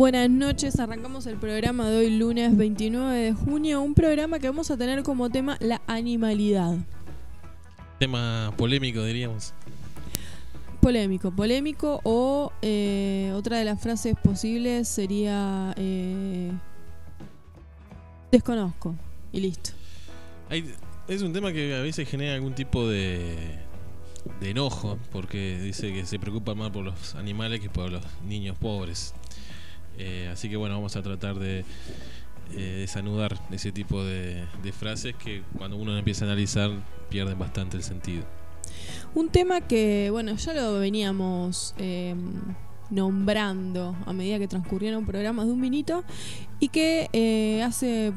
Buenas noches, arrancamos el programa de hoy lunes 29 de junio, un programa que vamos a tener como tema la animalidad. Tema polémico, diríamos. Polémico, polémico o eh, otra de las frases posibles sería eh, desconozco y listo. Hay- es un tema que a veces genera algún tipo de, de enojo, porque dice que se preocupa más por los animales que por los niños pobres. Eh, así que bueno, vamos a tratar de eh, desanudar ese tipo de, frases que cuando uno empieza a analizar pierden bastante el sentido. Un tema que, bueno, ya lo veníamos eh, nombrando a medida que transcurrieron programas de un minuto y que eh, hace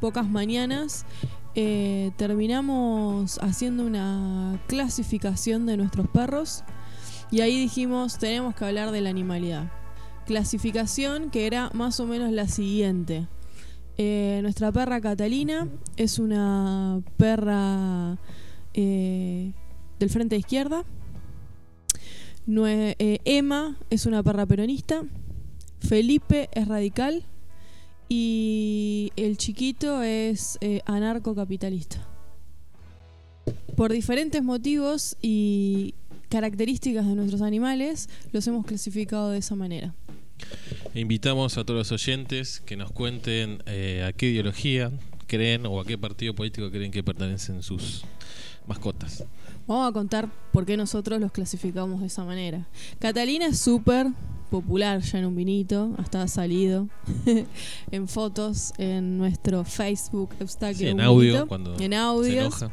pocas mañanas eh, terminamos haciendo una clasificación de nuestros perros y ahí dijimos tenemos que hablar de la animalidad. Clasificación que era más o menos la siguiente. Eh, nuestra perra Catalina es una perra eh, del frente de izquierda. Nue- eh, Emma es una perra peronista. Felipe es radical. Y el chiquito es anarcocapitalista. Por diferentes motivos y características de nuestros animales, los hemos clasificado de esa manera. Invitamos a todos los oyentes que nos cuenten eh, a qué ideología creen o a qué partido político creen que pertenecen sus mascotas. Vamos a contar por qué nosotros los clasificamos de esa manera. Catalina es súper popular ya en un vinito, hasta ha salido en fotos en nuestro Facebook Eustaquio Sí, en audio, Vinito, cuando en enoja.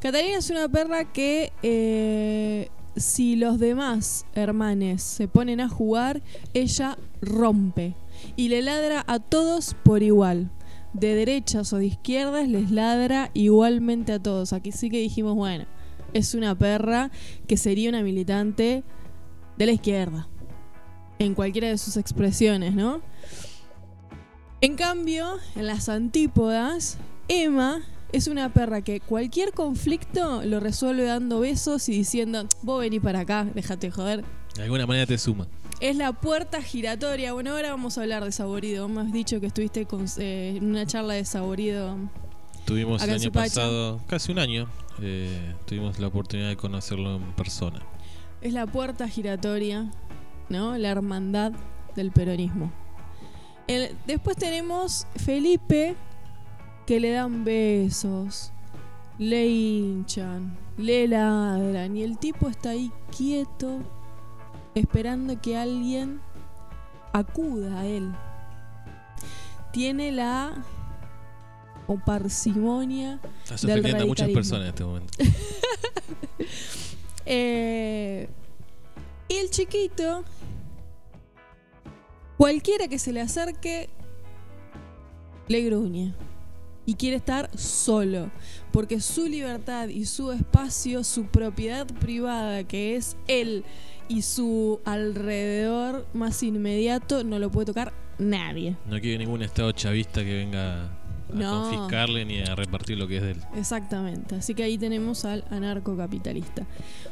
Catalina es una perra que eh, si los demás hermanes se ponen a jugar, ella rompe y le ladra a todos por igual. De derechas o de izquierdas les ladra igualmente a todos. Aquí sí que dijimos, bueno, es una perra que sería una militante de la izquierda. En cualquiera de sus expresiones, ¿no? En cambio, en las antípodas, Emma es una perra que cualquier conflicto lo resuelve dando besos y diciendo, vos vení para acá, déjate joder. De alguna manera te suma. Es la puerta giratoria. Bueno, ahora vamos a hablar de Saborido. Me has dicho que estuviste con- eh, en una charla de Saborido. Tuvimos el año pasado, casi un año, eh, tuvimos la oportunidad de conocerlo en persona. Es la puerta giratoria, ¿no? La hermandad del peronismo. El- después tenemos Felipe, que le dan besos, le hinchan, le ladran, y el tipo está ahí quieto, esperando que alguien acuda a él. Tiene la o parsimonia Estás Del ofendiendo a muchas personas en este momento. Eh, y el chiquito, cualquiera que se le acerque, le gruñe. Y quiere estar solo. Porque su libertad y su espacio, su propiedad privada, que es él y su alrededor más inmediato, no lo puede tocar nadie. No quiere ningún estado chavista que venga a No. confiscarle ni a repartir lo que es de él. Exactamente, así que ahí tenemos al anarcocapitalista.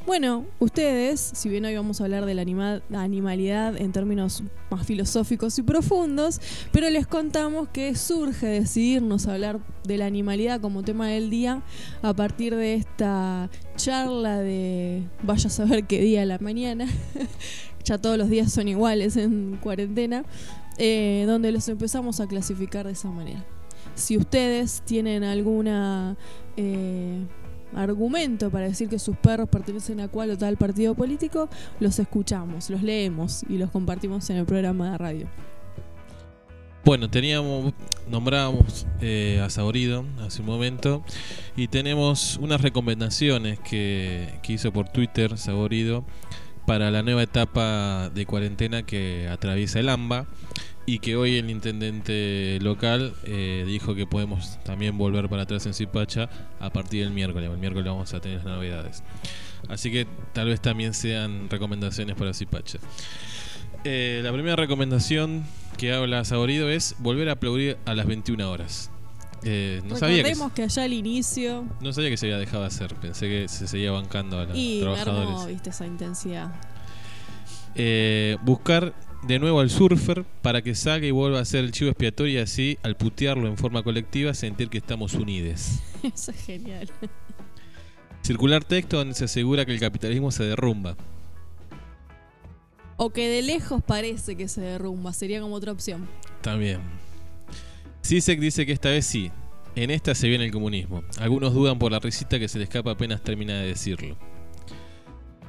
Bueno, ustedes, si bien hoy vamos a hablar de la anima- animalidad en términos más filosóficos y profundos, pero les contamos que surge decidirnos a hablar de la animalidad como tema del día a partir de esta charla de vaya a saber qué día a la mañana, ya todos los días son iguales en cuarentena, eh, donde los empezamos a clasificar de esa manera si ustedes tienen alguna eh, argumento para decir que sus perros pertenecen a cual o tal partido político, los escuchamos, los leemos y los compartimos en el programa de radio. Bueno, teníamos, nombrábamos eh, a Saborido hace un momento y tenemos unas recomendaciones que, que hizo por Twitter Saborido para la nueva etapa de cuarentena que atraviesa el AMBA y que hoy el intendente local eh, dijo que podemos también volver para atrás en Zipacha a partir del miércoles. El miércoles vamos a tener las novedades. Así que tal vez también sean recomendaciones para Zipacha. Eh, la primera recomendación que habla Saborido es volver a aplaudir a las 21 horas. Eh, no, sabía que, allá al inicio no sabía que se había dejado de hacer. Pensé que se seguía bancando a los y trabajadores. viste, esa intensidad. Eh, buscar de nuevo al surfer para que salga y vuelva a ser el chivo expiatorio y así, al putearlo en forma colectiva, sentir que estamos unidos. Eso es genial. Circular texto donde se asegura que el capitalismo se derrumba. O que de lejos parece que se derrumba, sería como otra opción. También. Sisek dice que esta vez sí, en esta se viene el comunismo. Algunos dudan por la risita que se le escapa apenas termina de decirlo.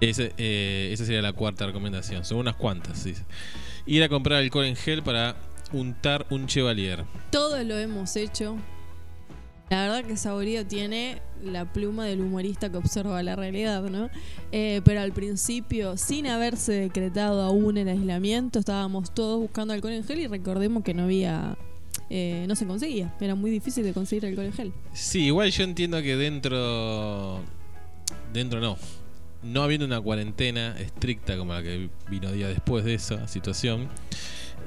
Ese, eh, esa sería la cuarta recomendación. Son unas cuantas. Dice. Ir a comprar alcohol en gel para untar un chevalier. Todos lo hemos hecho. La verdad que Saborío tiene la pluma del humorista que observa la realidad, ¿no? Eh, pero al principio, sin haberse decretado aún el aislamiento, estábamos todos buscando alcohol en gel y recordemos que no había eh, no se conseguía. Era muy difícil de conseguir alcohol en gel. Sí, igual yo entiendo que dentro. Dentro no. No habiendo una cuarentena estricta como la que vino día después de esa situación,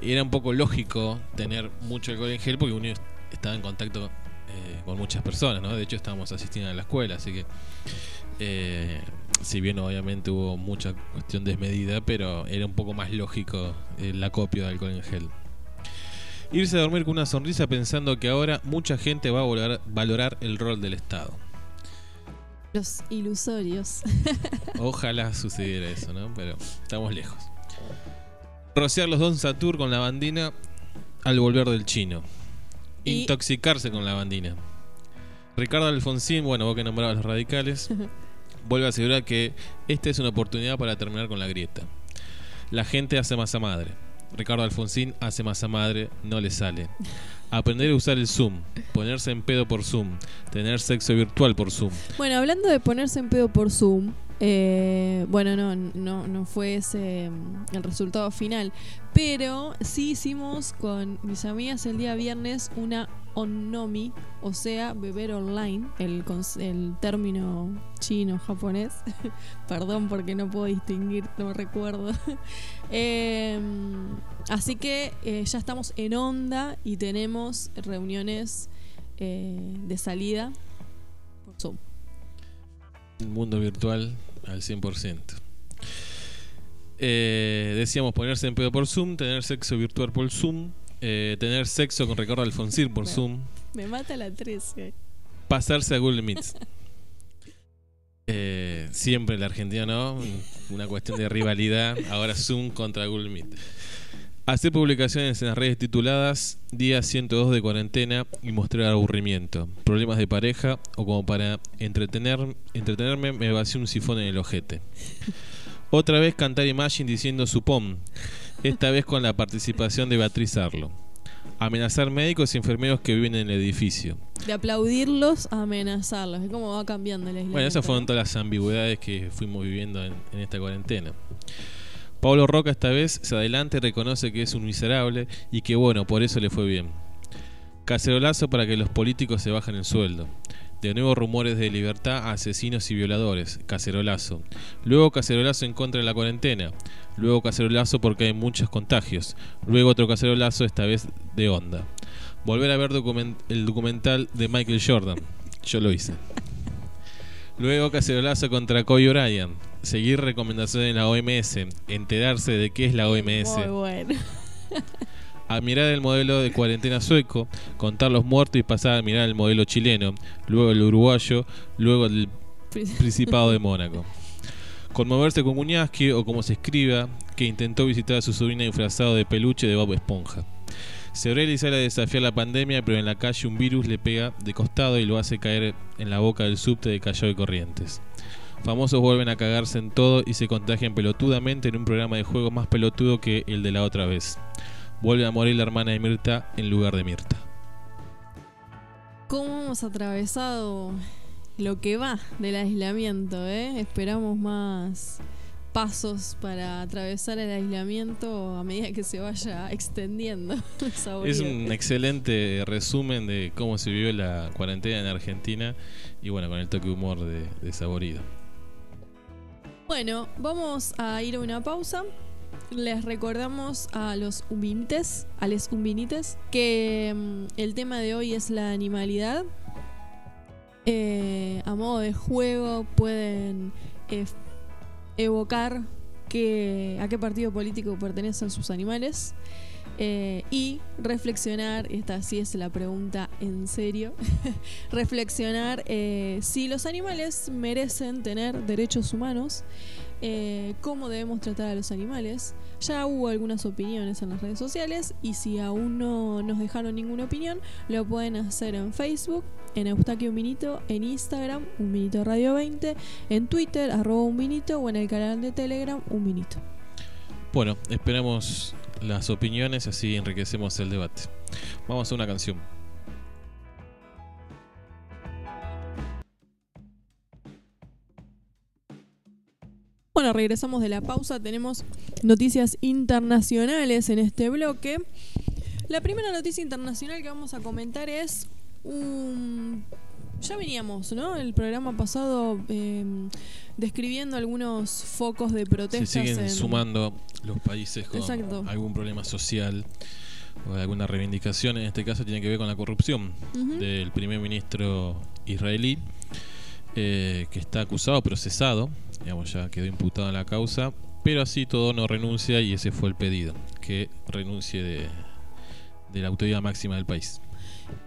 era un poco lógico tener mucho alcohol en gel porque uno estaba en contacto eh, con muchas personas, ¿no? De hecho, estábamos asistiendo a la escuela, así que. Eh, si bien obviamente hubo mucha cuestión desmedida, pero era un poco más lógico el acopio de alcohol en gel. Irse a dormir con una sonrisa pensando que ahora mucha gente va a valorar, el rol del Estado. Los ilusorios. Ojalá sucediera eso, ¿no? Pero estamos lejos. Rociar los Don Satur con la bandina al volver del chino. Intoxicarse con la bandina. Ricardo Alfonsín, bueno, vos que nombrabas los radicales, vuelve a asegurar que esta es una oportunidad para terminar con la grieta. La gente hace masa madre. Ricardo Alfonsín hace masa madre, no le sale. Aprender a usar el Zoom, ponerse en pedo por Zoom, tener sexo virtual por Zoom. Bueno, hablando de ponerse en pedo por Zoom, eh, bueno, no, no, no fue ese mm, el resultado final, pero sí hicimos con mis amigas el día viernes una onnomi, o sea, beber online, el, el término chino-japonés. Perdón porque no puedo distinguir, no recuerdo. Em, así que eh, ya estamos en onda y tenemos reuniones eh, de salida por Zoom. El mundo virtual al 100%. Eh, decíamos ponerse en pedo por Zoom, tener sexo virtual por Zoom, eh, tener sexo con Ricardo Alfonsín por Zoom. Me mata la 13. Pasarse a Google Meet. Eh, siempre la Argentina, ¿no? Una cuestión de rivalidad. Ahora Zoom contra Google Meet. Hacer publicaciones en las redes tituladas Día 102 de cuarentena y mostrar aburrimiento, problemas de pareja o como para entretener, entretenerme me vació un sifón en el ojete. Otra vez cantar Imagine diciendo supón, esta vez con la participación de Beatriz Arlo. Amenazar médicos y enfermeros que viven en el edificio. De aplaudirlos a amenazarlos. Es como va cambiando la Bueno, esas fueron todas las ambigüedades que fuimos viviendo en esta cuarentena. Pablo Roca esta vez se adelanta y reconoce que es un miserable y que bueno, por eso le fue bien. Cacerolazo para que los políticos se bajen el sueldo. De nuevo rumores de libertad a asesinos y violadores. Cacerolazo. Luego cacerolazo en contra de la cuarentena. Luego cacerolazo porque hay muchos contagios. Luego otro cacerolazo, esta vez de onda. Volver a ver el documental de Michael Jordan. Yo lo hice. Luego cacerolazo contra Kobe Bryant seguir recomendaciones en la OMS, enterarse de qué es la OMS. Muy bueno. A mirar el modelo de cuarentena sueco, contar los muertos y pasar a mirar el modelo chileno, luego el uruguayo, luego el Principado de Mónaco. Conmoverse con Muñaski o como se escriba, que intentó visitar a su sobrina disfrazado de peluche de Bob Esponja. Sebrelli sale a desafiar la pandemia, pero en la calle un virus le pega de costado y lo hace caer en la boca del subte de Callao de Corrientes. Famosos vuelven a cagarse en todo y se contagian pelotudamente en un programa de juego más pelotudo que el de la otra vez. Vuelve a morir la hermana de Mirta en lugar de Mirta. ¿Cómo hemos atravesado lo que va del aislamiento? Eh? Esperamos más pasos para atravesar el aislamiento a medida que se vaya extendiendo. es un excelente resumen de cómo se vivió la cuarentena en Argentina y bueno, con el toque de humor de, de Saborido. Bueno, vamos a ir a una pausa. Les recordamos a los umbinites, a los umbinites, que mm, el tema de hoy es la animalidad. Eh, a modo de juego pueden eh, evocar qué, a qué partido político pertenecen sus animales. Eh, y reflexionar, esta sí es la pregunta en serio, reflexionar eh, si los animales merecen tener derechos humanos, eh, cómo debemos tratar a los animales. Ya hubo algunas opiniones en las redes sociales y si aún no nos dejaron ninguna opinión, lo pueden hacer en Facebook, en Eustaquio Un Minito, en Instagram, Un Minito Radio 20, en Twitter, arroba Un Minito o en el canal de Telegram, Un Minito. Bueno, esperamos las opiniones, así enriquecemos el debate. Vamos a una canción. Bueno, regresamos de la pausa. Tenemos noticias internacionales en este bloque. La primera noticia internacional que vamos a comentar es un... Ya veníamos, ¿no? El programa pasado eh, describiendo algunos focos de Se protestas. siguen en- sumando los países con Exacto. algún problema social o alguna reivindicación. En este caso tiene que ver con la corrupción del primer ministro israelí, eh, que está acusado, procesado, digamos, ya quedó imputado en la causa, pero así todo no renuncia y ese fue el pedido, que renuncie de, de la autoridad máxima del país.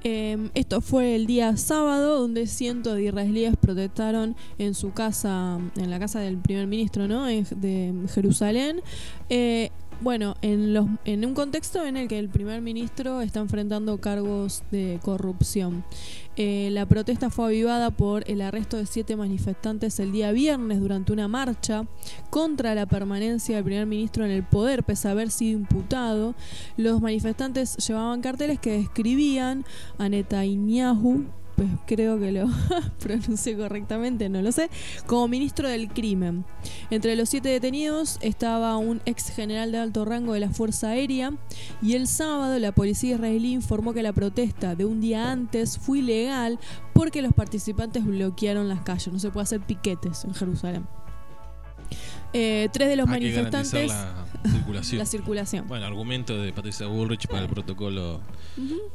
Eh, esto fue el día sábado, donde cientos de israelíes protestaron en su casa, en la casa del primer ministro, ¿no? De Jerusalén. Eh, bueno, en, los, en un contexto en el que el primer ministro está enfrentando cargos de corrupción. Eh, la protesta fue avivada por el arresto de siete manifestantes el día viernes durante una marcha contra la permanencia del primer ministro en el poder, pese a haber sido imputado. Los manifestantes llevaban carteles que describían a Netanyahu, pues creo que lo pronuncié correctamente, no lo sé, como ministro del crimen. Entre los siete detenidos estaba un ex general de alto rango de la Fuerza Aérea y el sábado la policía israelí informó que la protesta de un día antes fue ilegal porque los participantes bloquearon las calles. No se puede hacer piquetes en Jerusalén. Eh, tres de los Hay manifestantes... la circulación. La circulación. Bueno, argumento de Patricia Bullrich para el protocolo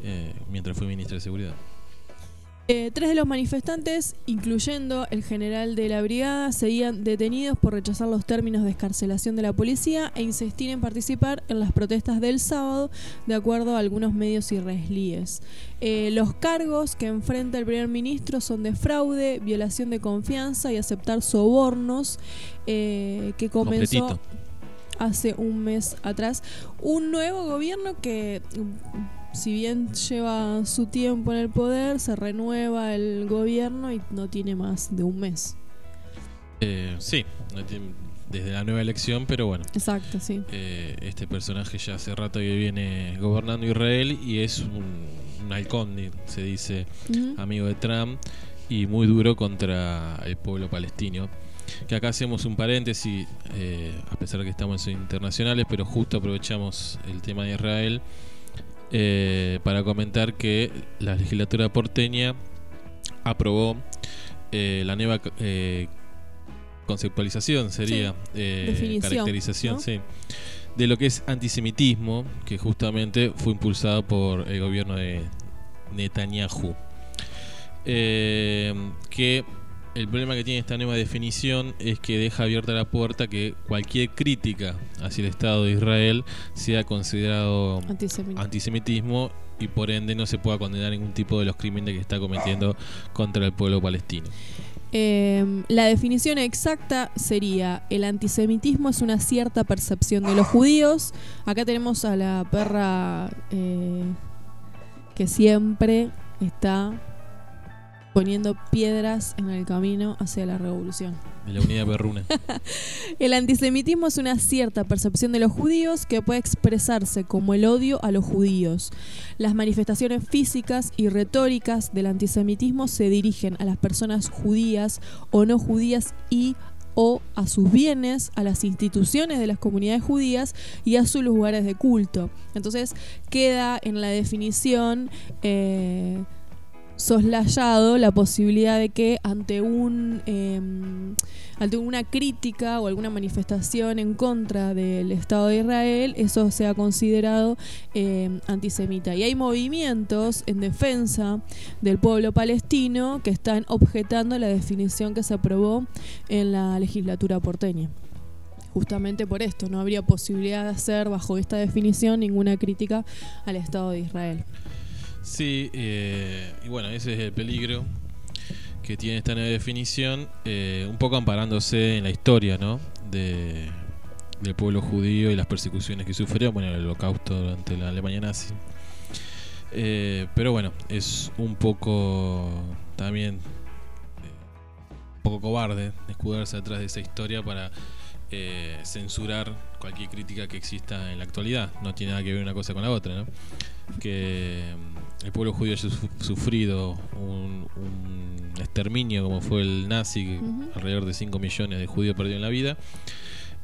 eh, mientras fue ministra de Seguridad. Eh, tres de los manifestantes, incluyendo el general de la brigada, seguían detenidos por rechazar los términos de escarcelación de la policía e insistir en participar en las protestas del sábado, de acuerdo a algunos medios israelíes. Eh, los cargos que enfrenta el primer ministro son de fraude, violación de confianza y aceptar sobornos, eh, que comenzó Completito. hace un mes atrás. Un nuevo gobierno que, si bien lleva su tiempo en el poder, se renueva el gobierno y no tiene más de un mes. Eh, sí, desde la nueva elección, pero bueno. Exacto, sí. eh, este personaje ya hace rato que viene gobernando Israel y es un, un halcón, se dice, amigo de Trump y muy duro contra el pueblo palestino. Que acá hacemos un paréntesis, eh, a pesar de que estamos en internacionales, pero justo aprovechamos el tema de Israel eh, para comentar que la legislatura porteña aprobó eh, la nueva eh, conceptualización, sería eh, definición, caracterización, ¿no? sí, de lo que es antisemitismo, que justamente fue impulsado por el gobierno de Netanyahu. Eh, que el problema que tiene esta nueva definición es que deja abierta la puerta que cualquier crítica hacia el Estado de Israel sea considerado antisemitismo y por ende no se pueda condenar ningún tipo de los crímenes que está cometiendo contra el pueblo palestino. Eh, la definición exacta sería el antisemitismo es una cierta percepción de los judíos. Acá tenemos a la perra eh, que siempre está poniendo piedras en el camino hacia la revolución. De la unidad perruna. El antisemitismo es una cierta percepción de los judíos que puede expresarse como el odio a los judíos. Las manifestaciones físicas y retóricas del antisemitismo se dirigen a las personas judías o no judías y o a sus bienes, a las instituciones de las comunidades judías y a sus lugares de culto. Entonces queda en la definición eh, soslayado la posibilidad de que ante un eh, ante una crítica o alguna manifestación en contra del Estado de Israel, eso sea considerado eh, antisemita. Y hay movimientos en defensa del pueblo palestino que están objetando la definición que se aprobó en la legislatura porteña. justamente por esto, no habría posibilidad de hacer bajo esta definición ninguna crítica al Estado de Israel. Sí, eh, y bueno, ese es el peligro que tiene esta nueva definición, eh, un poco amparándose en la historia, ¿no? De, del pueblo judío y las persecuciones que sufrió, bueno, el holocausto durante la Alemania nazi. Eh, pero bueno, es un poco también un poco cobarde escudarse detrás de esa historia para censurar cualquier crítica que exista en la actualidad. No tiene nada que ver una cosa con la otra, ¿no? Que el pueblo judío haya sufrido un, exterminio como fue el nazi, alrededor de 5 millones de judíos perdieron la vida,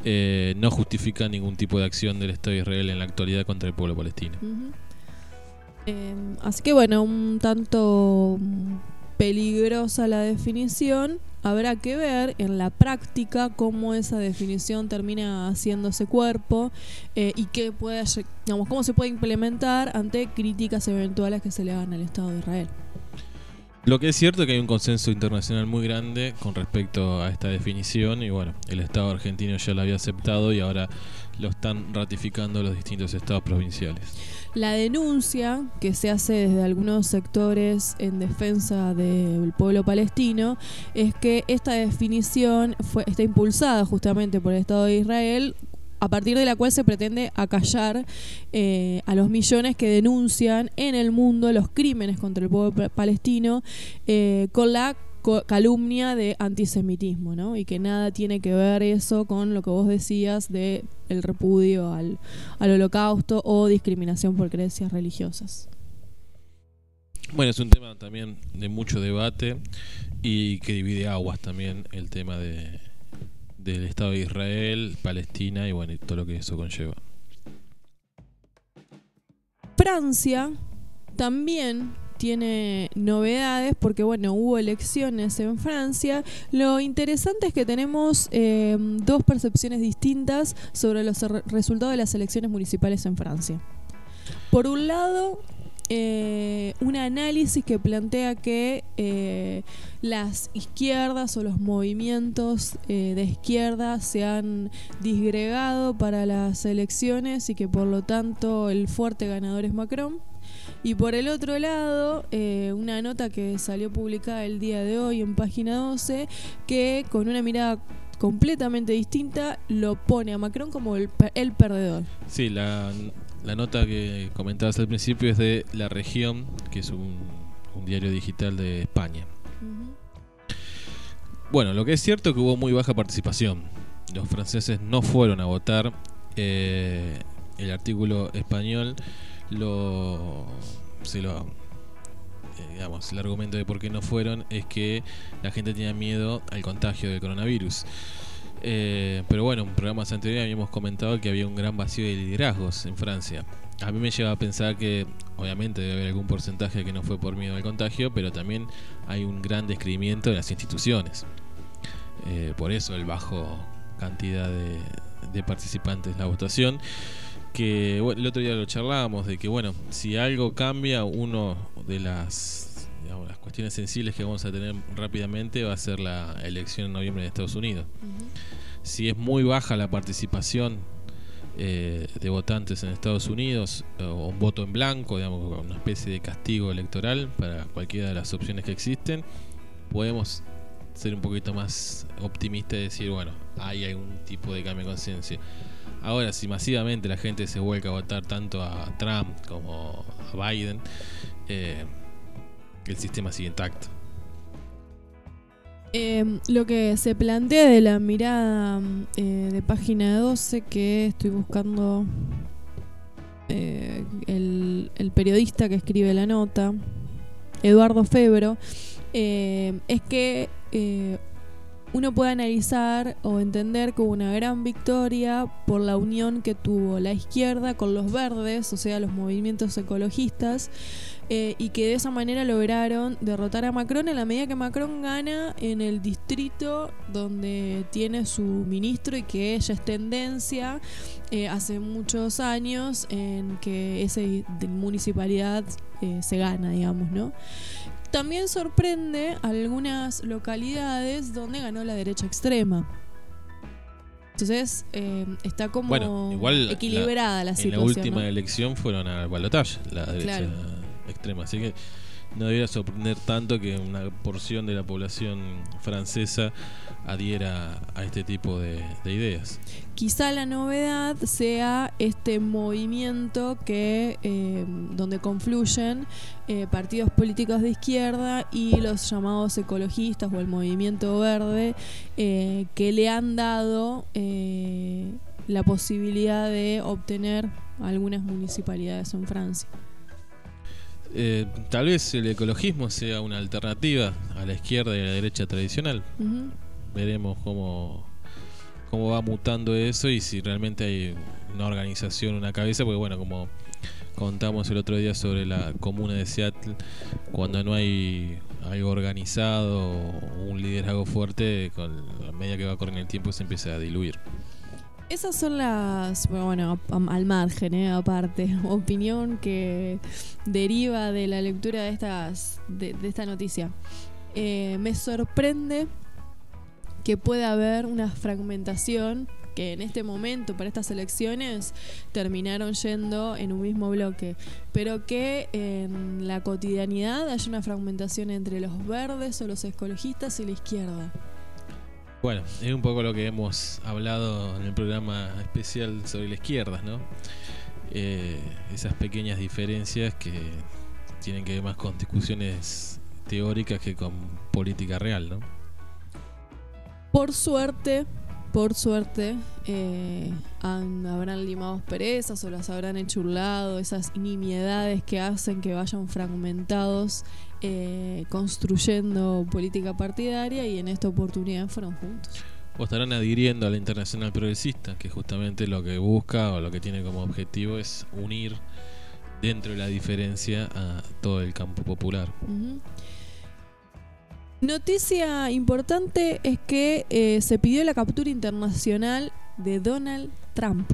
eh, no justifica ningún tipo de acción del Estado de Israel en la actualidad contra el pueblo palestino. Em, así que bueno, un tanto peligrosa la definición, habrá que ver en la práctica cómo esa definición termina haciéndose cuerpo eh, y qué puede, digamos, cómo se puede implementar ante críticas eventuales que se le hagan al Estado de Israel. Lo que es cierto es que hay un consenso internacional muy grande con respecto a esta definición y bueno, el Estado argentino ya lo había aceptado y ahora lo están ratificando los distintos estados provinciales. La denuncia que se hace desde algunos sectores en defensa del pueblo palestino es que esta definición fue, está impulsada justamente por el Estado de Israel a partir de la cual se pretende acallar eh, a los millones que denuncian en el mundo los crímenes contra el pueblo palestino eh, con la calumnia de antisemitismo, ¿no? Y que nada tiene que ver eso con lo que vos decías de el repudio al, al holocausto o discriminación por creencias religiosas. Bueno, es un tema también de mucho debate y que divide aguas también el tema de, del Estado de Israel, Palestina y bueno, y todo lo que eso conlleva. Francia también tiene novedades porque bueno, hubo elecciones en Francia. Lo interesante es que tenemos em, dos percepciones distintas sobre los resultados de las elecciones municipales en Francia. Por un lado, eh, un análisis que plantea que eh, las izquierdas o los movimientos eh, de izquierda se han disgregado para las elecciones y que por lo tanto el fuerte ganador es Macron. Y por el otro lado, eh, una nota que salió publicada el día de hoy en página 12, que con una mirada completamente distinta lo pone a Macron como el, perdedor. Sí, la, nota que comentabas al principio es de La Región, que es un, diario digital de España. Bueno, lo que es cierto es que hubo muy baja participación. Los franceses no fueron a votar. Eh, el artículo español lo se lo eh, digamos el argumento de por qué no fueron es que la gente tenía miedo al contagio del coronavirus. Eh, pero bueno en programas anteriores habíamos comentado que había un gran vacío de liderazgos en Francia. A mí me lleva a pensar que obviamente debe haber algún porcentaje que no fue por miedo al contagio pero también hay un gran descreimiento de las instituciones. Eh, por eso el bajo cantidad de, de participantes en la votación que el otro día lo charlábamos de que bueno, si algo cambia, uno de las las cuestiones sensibles que vamos a tener rápidamente va a ser la elección en noviembre de Estados Unidos. Si es muy baja la participación eh, de votantes en Estados Unidos o un voto en blanco, digamos, una especie de castigo electoral para cualquiera de las opciones que existen, podemos ser un poquito más optimistas y decir, bueno, hay algún tipo de cambio de conciencia. Ahora, si masivamente la gente se vuelca a votar tanto a Trump como a Biden, eh, el sistema sigue intacto. Em, lo que se plantea de la mirada eh, de página 12, que estoy buscando eh, el, el, periodista que escribe la nota, Eduardo Febro, es que uno puede analizar o entender como una gran victoria por la unión que tuvo la izquierda con los verdes, o sea, los movimientos ecologistas, eh, y que de esa manera lograron derrotar a Macron en la medida que Macron gana en el distrito donde tiene su ministro y que ella es tendencia eh, hace muchos años en que esa municipalidad eh, se gana, digamos, ¿no? También sorprende algunas localidades donde ganó la derecha extrema. Entonces eh, está como Bueno, igual equilibrada la, En situación. la última ¿no? elección fueron al balotaje, la derecha Claro. extrema. Así que no debería sorprender tanto que una porción de la población francesa adhiera a este tipo de, de ideas. Quizá la novedad sea este movimiento que eh, donde confluyen eh, partidos políticos de izquierda y los llamados ecologistas o el movimiento verde eh, que le han dado la posibilidad de obtener algunas municipalidades en Francia. Eh, tal vez el ecologismo sea una alternativa a la izquierda y a la derecha tradicional. Veremos cómo, cómo va mutando eso y si realmente hay una organización, una cabeza, porque bueno, como contamos el otro día sobre la comuna de Seattle, cuando no hay algo organizado o un liderazgo fuerte, con la medida que va corriendo el tiempo se empieza a diluir. Esas son las, bueno, al margen, eh, aparte, opinión que deriva de la lectura de estas, de, esta noticia. Eh, me sorprende que pueda haber una fragmentación que en este momento para estas elecciones terminaron yendo en un mismo bloque, pero que en la cotidianidad haya una fragmentación entre los verdes o los ecologistas y la izquierda. Bueno, es un poco lo que hemos hablado en el programa especial sobre la izquierda, ¿no? Eh, esas pequeñas diferencias que tienen que ver más con discusiones teóricas que con política real, ¿no? Por suerte, por suerte, eh, habrán limado perezas o las habrán enchurlado, esas nimiedades que hacen que vayan fragmentados, eh, construyendo política partidaria y en esta oportunidad fueron juntos. O estarán adhiriendo a la Internacional Progresista, que justamente lo que busca o lo que tiene como objetivo es unir dentro de la diferencia a todo el campo popular. Noticia importante es que eh, se pidió la captura internacional de Donald Trump.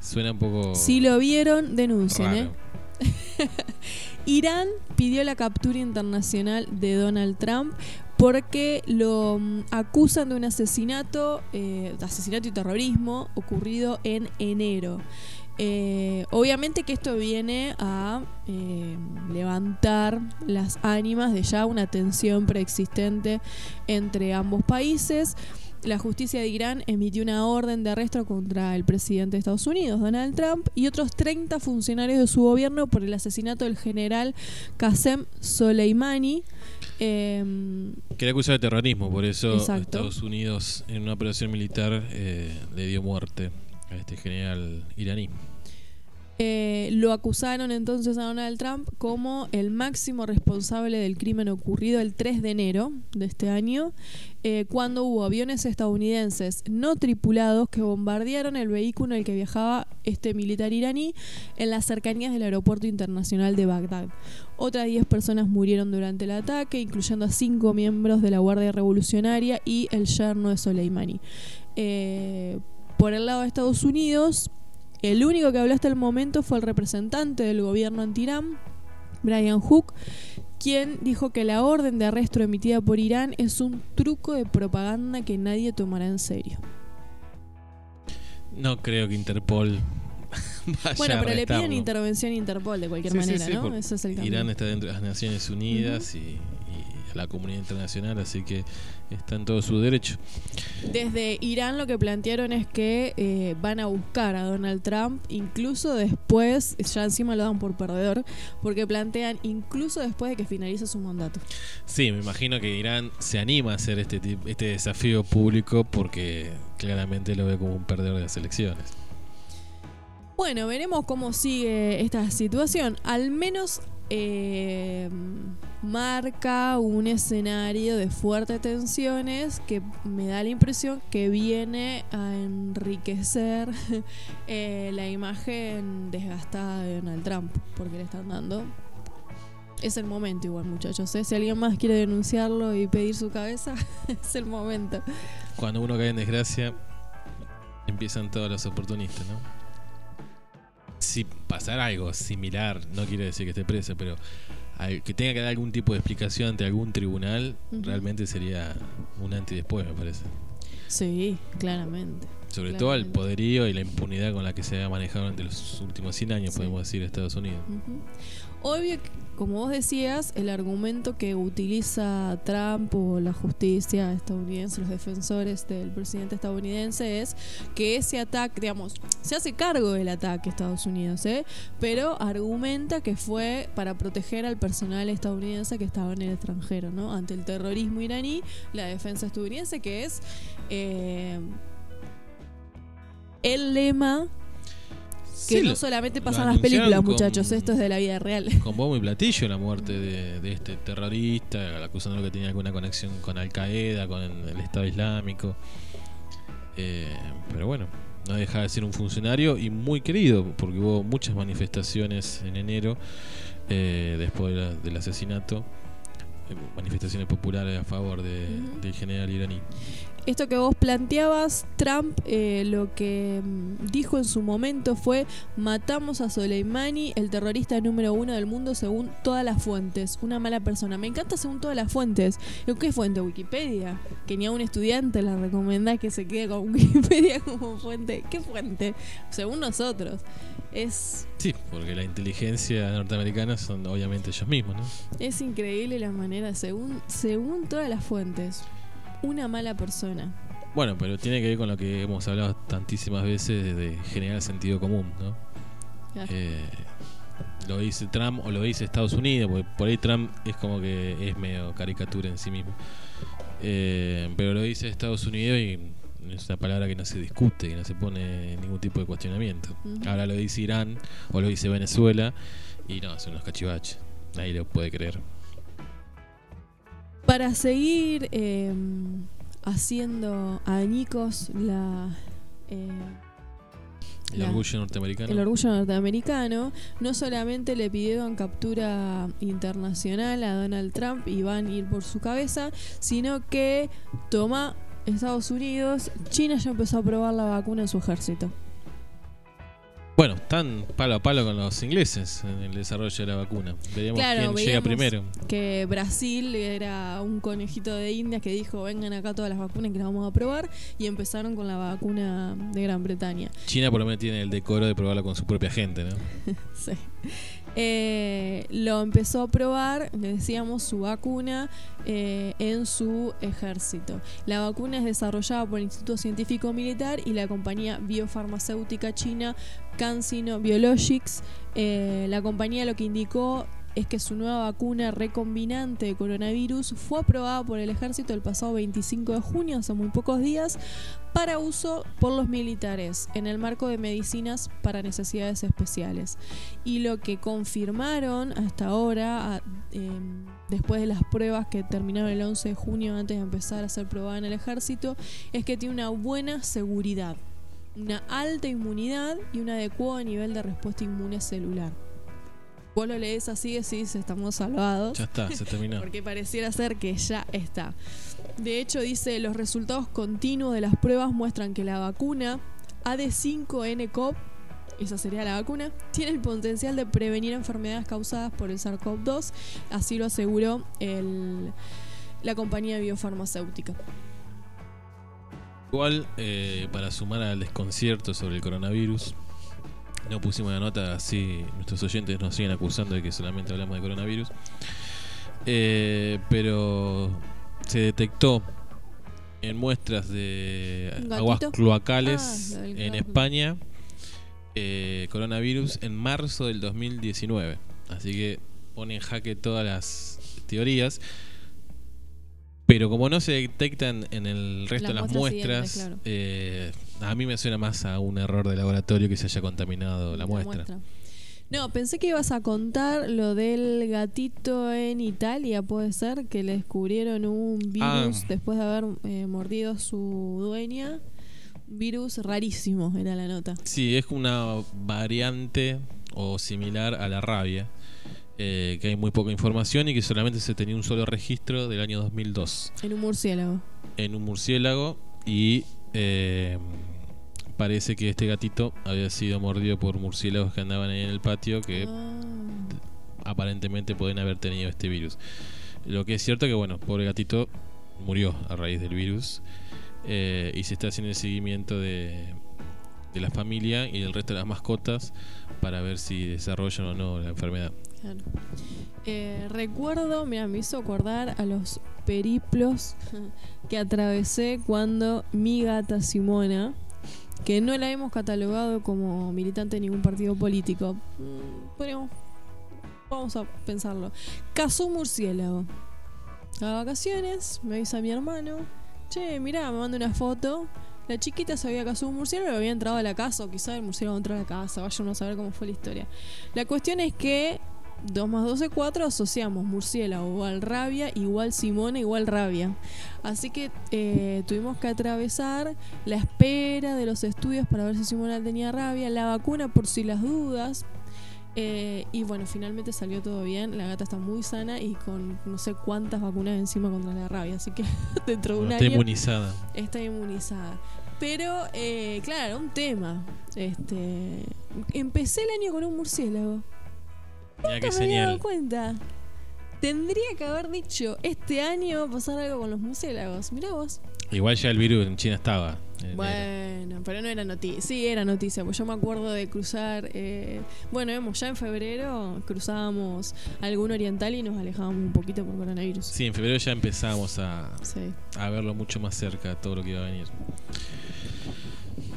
Suena un poco Si lo vieron, denuncien, ¿eh? Irán pidió la captura internacional de Donald Trump porque lo mm, acusan de un asesinato, eh, asesinato y terrorismo ocurrido en enero. Eh, obviamente que esto viene a eh, levantar las ánimas de ya una tensión preexistente entre ambos países. La justicia de Irán emitió una orden de arresto contra el presidente de Estados Unidos, Donald Trump, y otros 30 funcionarios de su gobierno por el asesinato del general Qasem Soleimani. Em, Que le acusa de terrorismo, por eso Exacto. Estados Unidos en una operación militar eh, le dio muerte a este general iraní. Eh, lo acusaron entonces a Donald Trump como el máximo responsable del crimen ocurrido el 3 de enero de este año, eh, cuando hubo aviones estadounidenses no tripulados que bombardearon el vehículo en el que viajaba este militar iraní en las cercanías del aeropuerto internacional de Bagdad. Otras 10 personas murieron durante el ataque, incluyendo a 5 miembros de la Guardia Revolucionaria y el yerno de Soleimani. Eh, por el lado de Estados Unidos, el único que habló hasta el momento fue el representante del gobierno anti-Irán, Brian Hook, quien dijo que la orden de arresto emitida por Irán es un truco de propaganda que nadie tomará en serio. No creo que Interpol vaya Bueno, a pero le piden intervención Interpol de cualquier Sí, manera, sí, ¿no? porque Ese es el cambio. Irán está dentro de las Naciones Unidas y, y a la comunidad internacional, así que está en todo su derecho. Desde Irán lo que plantearon es que eh, van a buscar a Donald Trump, incluso después, ya encima lo dan por perdedor, porque plantean incluso después de que finalice su mandato. Sí, me imagino que Irán se anima a hacer este, este desafío público porque claramente lo ve como un perdedor de las elecciones. Bueno, veremos cómo sigue esta situación. Al menos eh, marca un escenario de fuertes tensiones que me da la impresión que viene a enriquecer eh, la imagen desgastada de Donald Trump, porque le están dando. Es el momento igual, muchachos. ¿eh? Si alguien más quiere denunciarlo y pedir su cabeza, es el momento. Cuando uno cae en desgracia, empiezan todos los oportunistas, ¿no? Si pasara algo similar, no quiere decir que esté preso, pero que tenga que dar algún tipo de explicación ante algún tribunal, realmente sería un antes y después, me parece. Sí, claramente. Sobre todo el Claramente. poderío y la impunidad con la que se ha manejado durante los últimos 100 años, Sí. podemos decir, Estados Unidos. Ujú. Obvio, que, como vos decías, el argumento que utiliza Trump o la justicia estadounidense, los defensores del presidente estadounidense, es que ese ataque, digamos, se hace cargo del ataque a Estados Unidos, ¿eh? pero argumenta que fue para proteger al personal estadounidense que estaba en el extranjero, ¿no? Ante el terrorismo iraní, la defensa estadounidense, que es eh, el lema que Sí, no solamente lo pasa en las películas, con- muchachos, esto es de la vida real. con bombo y platillo la muerte de, de este terrorista, acusándolo que tenía alguna conexión con Al Qaeda, con el Estado Islámico. Eh, pero bueno, no deja de ser un funcionario y muy querido, porque hubo muchas manifestaciones en enero eh, después de la- del asesinato, eh, manifestaciones populares a favor de- del general iraní. Esto que vos planteabas, Trump eh, lo que mm, dijo en su momento fue matamos a Soleimani, el terrorista número uno del mundo según todas las fuentes, una mala persona. Me encanta según todas las fuentes. ¿Lo ¿Qué fuente? Wikipedia. Que ni a un estudiante le recomendás que se quede con Wikipedia como fuente. ¿Qué fuente? Según nosotros. Es, Sí, porque la inteligencia norteamericana son obviamente ellos mismos, ¿no? es increíble la manera, según, según todas las fuentes, una mala persona. Bueno, pero tiene que ver con lo que hemos hablado tantísimas veces de generar sentido común, ¿no? Claro. Eh, lo dice Trump o lo dice Estados Unidos, porque por ahí Trump es como que es medio caricatura en sí mismo. Eh, pero lo dice Estados Unidos y es una palabra que no se discute, que no se pone ningún tipo de cuestionamiento. Ahora lo dice Irán o lo dice Venezuela y no, son unos cachivaches. Nadie lo puede creer. Para seguir eh, haciendo añicos la, eh, El La- orgullo norteamericano. el orgullo norteamericano, no solamente le pidieron captura internacional a Donald Trump y van a ir por su cabeza, sino que toma Estados Unidos, China ya empezó a probar la vacuna en su ejército. Bueno, están palo a palo con los ingleses en el desarrollo de la vacuna. Veremos Claro, quién llega primero. Que Brasil era un conejito de Indias que dijo vengan acá todas las vacunas que las vamos a probar y empezaron con la vacuna de Gran Bretaña. China por lo menos tiene el decoro de probarlo con su propia gente, ¿no? Sí. Eh, lo empezó a probar, le decíamos, su vacuna eh, en su ejército. La vacuna es desarrollada por el Instituto Científico Militar y la compañía biofarmacéutica china CanSino Biologics. Eh, la compañía lo que indicó es que su nueva vacuna recombinante de coronavirus fue aprobada por el ejército el pasado 25 de junio, hace muy pocos días, para uso por los militares en el marco de medicinas para necesidades especiales. Y lo que confirmaron hasta ahora, em, después de las pruebas que terminaron el 11 de junio antes de empezar a ser probada en el ejército, es que tiene una buena seguridad, una alta inmunidad y un adecuado nivel de respuesta inmune celular. Vos lo lees así y decís, estamos salvados. Ya está, se terminó. Porque pareciera ser que ya está. De hecho, dice, los resultados continuos de las pruebas muestran que la vacuna AD5-NCoV, esa sería la vacuna, tiene el potencial de prevenir enfermedades causadas por el SARS-CoV-2, así lo aseguró el- la compañía biofarmacéutica. Igual, eh, para sumar al desconcierto sobre el coronavirus, no pusimos la nota, así nuestros oyentes nos siguen acusando de que solamente hablamos de coronavirus. Eh, pero se detectó en muestras de ¿Un aguas cloacales Ah, en. España eh, coronavirus en marzo del 2019. Así que pone en jaque todas las teorías. Pero como no se detectan en el resto de las muestras claro. eh, a mí me suena más a un error de laboratorio que se haya contaminado la, muestra. No, pensé que ibas a contar lo del gatito en Italia, puede ser, que le descubrieron un virus Ah. después de haber eh, mordido a su dueña. Virus rarísimo, era la nota. Sí, es una variante o similar a la rabia, eh, que hay muy poca información y que solamente se tenía un solo registro del año 2002 En un murciélago. en un murciélago y eh, parece que este gatito había sido mordido por murciélagos que andaban ahí en el patio que Ah, aparentemente pueden haber tenido este virus. Lo que es cierto que, bueno, pobre gatito murió a raíz del virus. eh, y se está haciendo el seguimiento de, de la familia y del resto de las mascotas para ver si desarrollan o no la enfermedad. Eh, recuerdo, mira, me hizo acordar a los periplos que atravesé cuando mi gata Simona, que no la hemos catalogado como militante de ningún partido político, mm, podríamos, vamos a pensarlo, cazó un murciélago. A vacaciones, me avisa mi hermano, che, mirá, me manda una foto. La chiquita se había cazado un murciélago, había entrado a la casa, o quizá el murciélago entró a la casa, vaya uno a saber cómo fue la historia. La cuestión es que 2 más 2 es 4, asociamos murciélago igual rabia, igual Simona, igual rabia. Así que eh, tuvimos que atravesar la espera de los estudios para ver si Simona tenía rabia, la vacuna por si las dudas. eh, y bueno, finalmente salió todo bien. La gata está muy sana y con no sé cuántas vacunas encima contra la rabia. Así que dentro de un está año inmunizada. está inmunizada. Pero, eh, claro, un tema. Este, empecé el año con un murciélago. Mira qué había dado señal. cuenta. Tendría que haber dicho, este año va a pasar algo con los murciélagos. Mirá vos. Igual ya el virus en China estaba. en enero. Bueno, pero no era noticia. Sí, era noticia, pues yo me acuerdo de cruzar. eh, bueno, vemos, ya en febrero cruzábamos algún oriental y nos alejábamos un poquito por coronavirus. Sí, en febrero ya empezamos a, Sí. a verlo mucho más cerca, todo lo que iba a venir.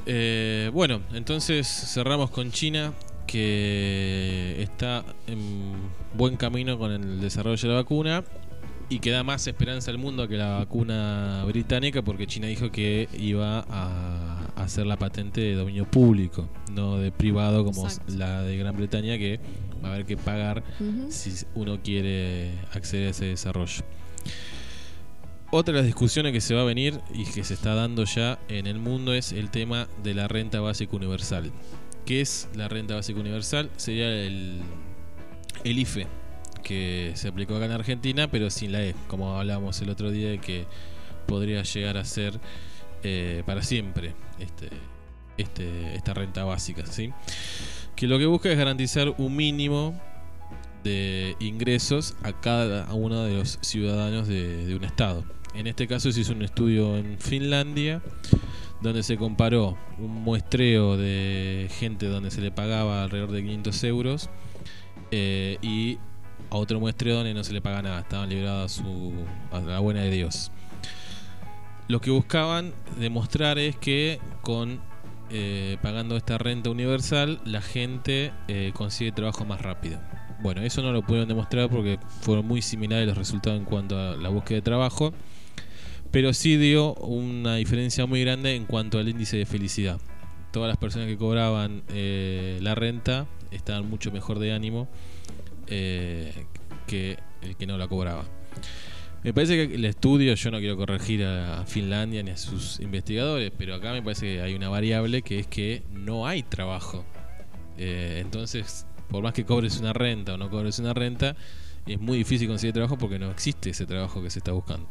Eh, bueno, entonces cerramos con China, que está en buen camino con el desarrollo de la vacuna y que da más esperanza al mundo que la vacuna británica, porque China dijo que iba a hacer la patente de dominio público, no de privado como Exacto. la de Gran Bretaña, que va a haber que pagar si uno quiere acceder a ese desarrollo. Otra de las discusiones que se va a venir y que se está dando ya en el mundo es el tema de la renta básica universal. ¿Qué es la renta básica universal? Sería el, el IFE, que se aplicó acá en Argentina, pero sin la E, como hablábamos el otro día, de que podría llegar a ser eh, para siempre este, este, esta renta básica. ¿sí? Que lo que busca es garantizar un mínimo de ingresos a cada uno de los ciudadanos de, de un estado. En este caso se hizo un estudio en Finlandia donde se comparó un muestreo de gente donde se le pagaba alrededor de 500 euros eh, y a otro muestreo donde no se le paga nada, estaban librados a, su, a la buena de Dios. Lo que buscaban demostrar es que con eh, pagando esta renta universal la gente eh, consigue trabajo más rápido. Bueno, eso no lo pudieron demostrar porque fueron muy similares los resultados en cuanto a la búsqueda de trabajo, pero sí dio una diferencia muy grande en cuanto al índice de felicidad. Todas las personas que cobraban eh, la renta estaban mucho mejor de ánimo eh, que el que no la cobraba. Me parece que el estudio, yo no quiero corregir a Finlandia ni a sus investigadores, pero acá me parece que hay una variable que es que no hay trabajo. Eh, entonces, por más que cobres una renta o no cobres una renta, es muy difícil conseguir trabajo porque no existe ese trabajo que se está buscando.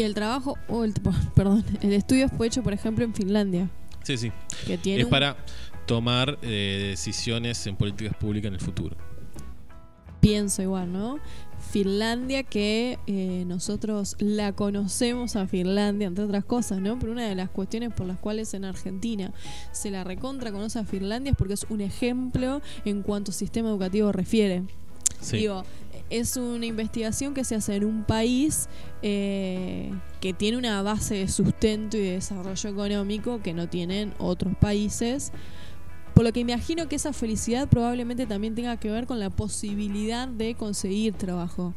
Y el trabajo, o el, perdón, el estudio fue hecho, por ejemplo, en Finlandia, Sí, sí. que tiene Es un- para tomar eh, decisiones en políticas públicas en el futuro. pienso igual, ¿no? Finlandia que eh, nosotros la conocemos a Finlandia, entre otras cosas, ¿no? Pero una de las cuestiones por las cuales en Argentina se la recontra conoce a Finlandia es porque es un ejemplo en cuanto sistema educativo refiere. Sí. Digo, es una investigación que se hace en un país eh, que tiene una base de sustento y de desarrollo económico que no tienen otros países. Por lo que imagino que esa felicidad probablemente también tenga que ver con la posibilidad de conseguir trabajo.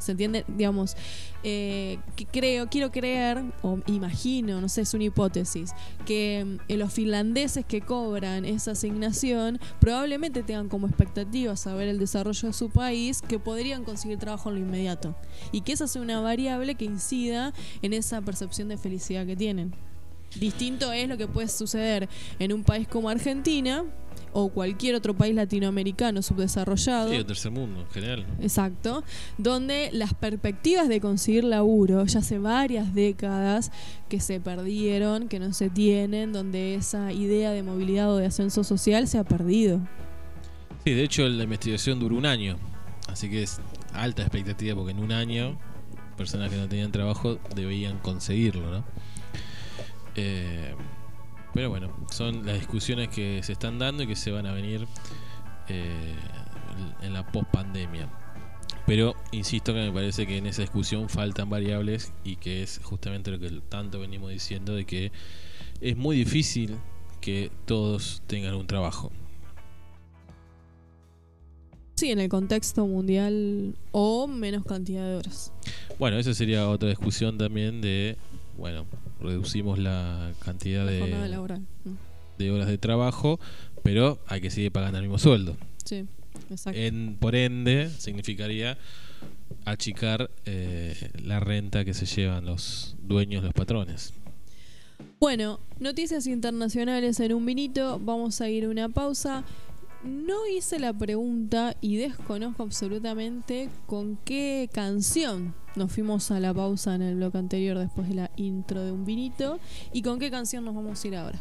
¿Se entiende? Digamos, eh, que creo, quiero creer, o imagino, no sé, es una hipótesis, que mm, los finlandeses que cobran esa asignación probablemente tengan como expectativa saber el desarrollo de su país, que podrían conseguir trabajo en lo inmediato. Y que esa sea una variable que incida en esa percepción de felicidad que tienen. Distinto es lo que puede suceder en un país como Argentina o cualquier otro país latinoamericano subdesarrollado. Sí, o tercer mundo en general. ¿no? Exacto, donde las perspectivas de conseguir laburo ya hace varias décadas que se perdieron, que no se tienen, donde esa idea de movilidad o de ascenso social se ha perdido. Sí, de hecho la investigación duró un año, así que es alta expectativa porque en un año personas que no tenían trabajo debían conseguirlo, ¿no? Eh, pero bueno, son las discusiones que se están dando y que se van a venir eh, en la post-pandemia. Pero insisto que me parece que en esa discusión faltan variables y que es justamente lo que tanto venimos diciendo de que es muy difícil que todos tengan un trabajo. Sí, en el contexto mundial o menos cantidad de horas. Bueno, esa sería otra discusión también de, bueno, reducimos la cantidad de, de horas de trabajo, pero hay que seguir pagando el mismo sueldo. Sí, exacto. En, por ende, significaría achicar eh, la renta que se llevan los dueños, los patrones. Bueno, noticias internacionales en un vinito. Vamos a ir a una pausa. No hice la pregunta y desconozco absolutamente con qué canción nos fuimos a la pausa en el bloque anterior después de la intro de un vinito y con qué canción nos vamos a ir ahora.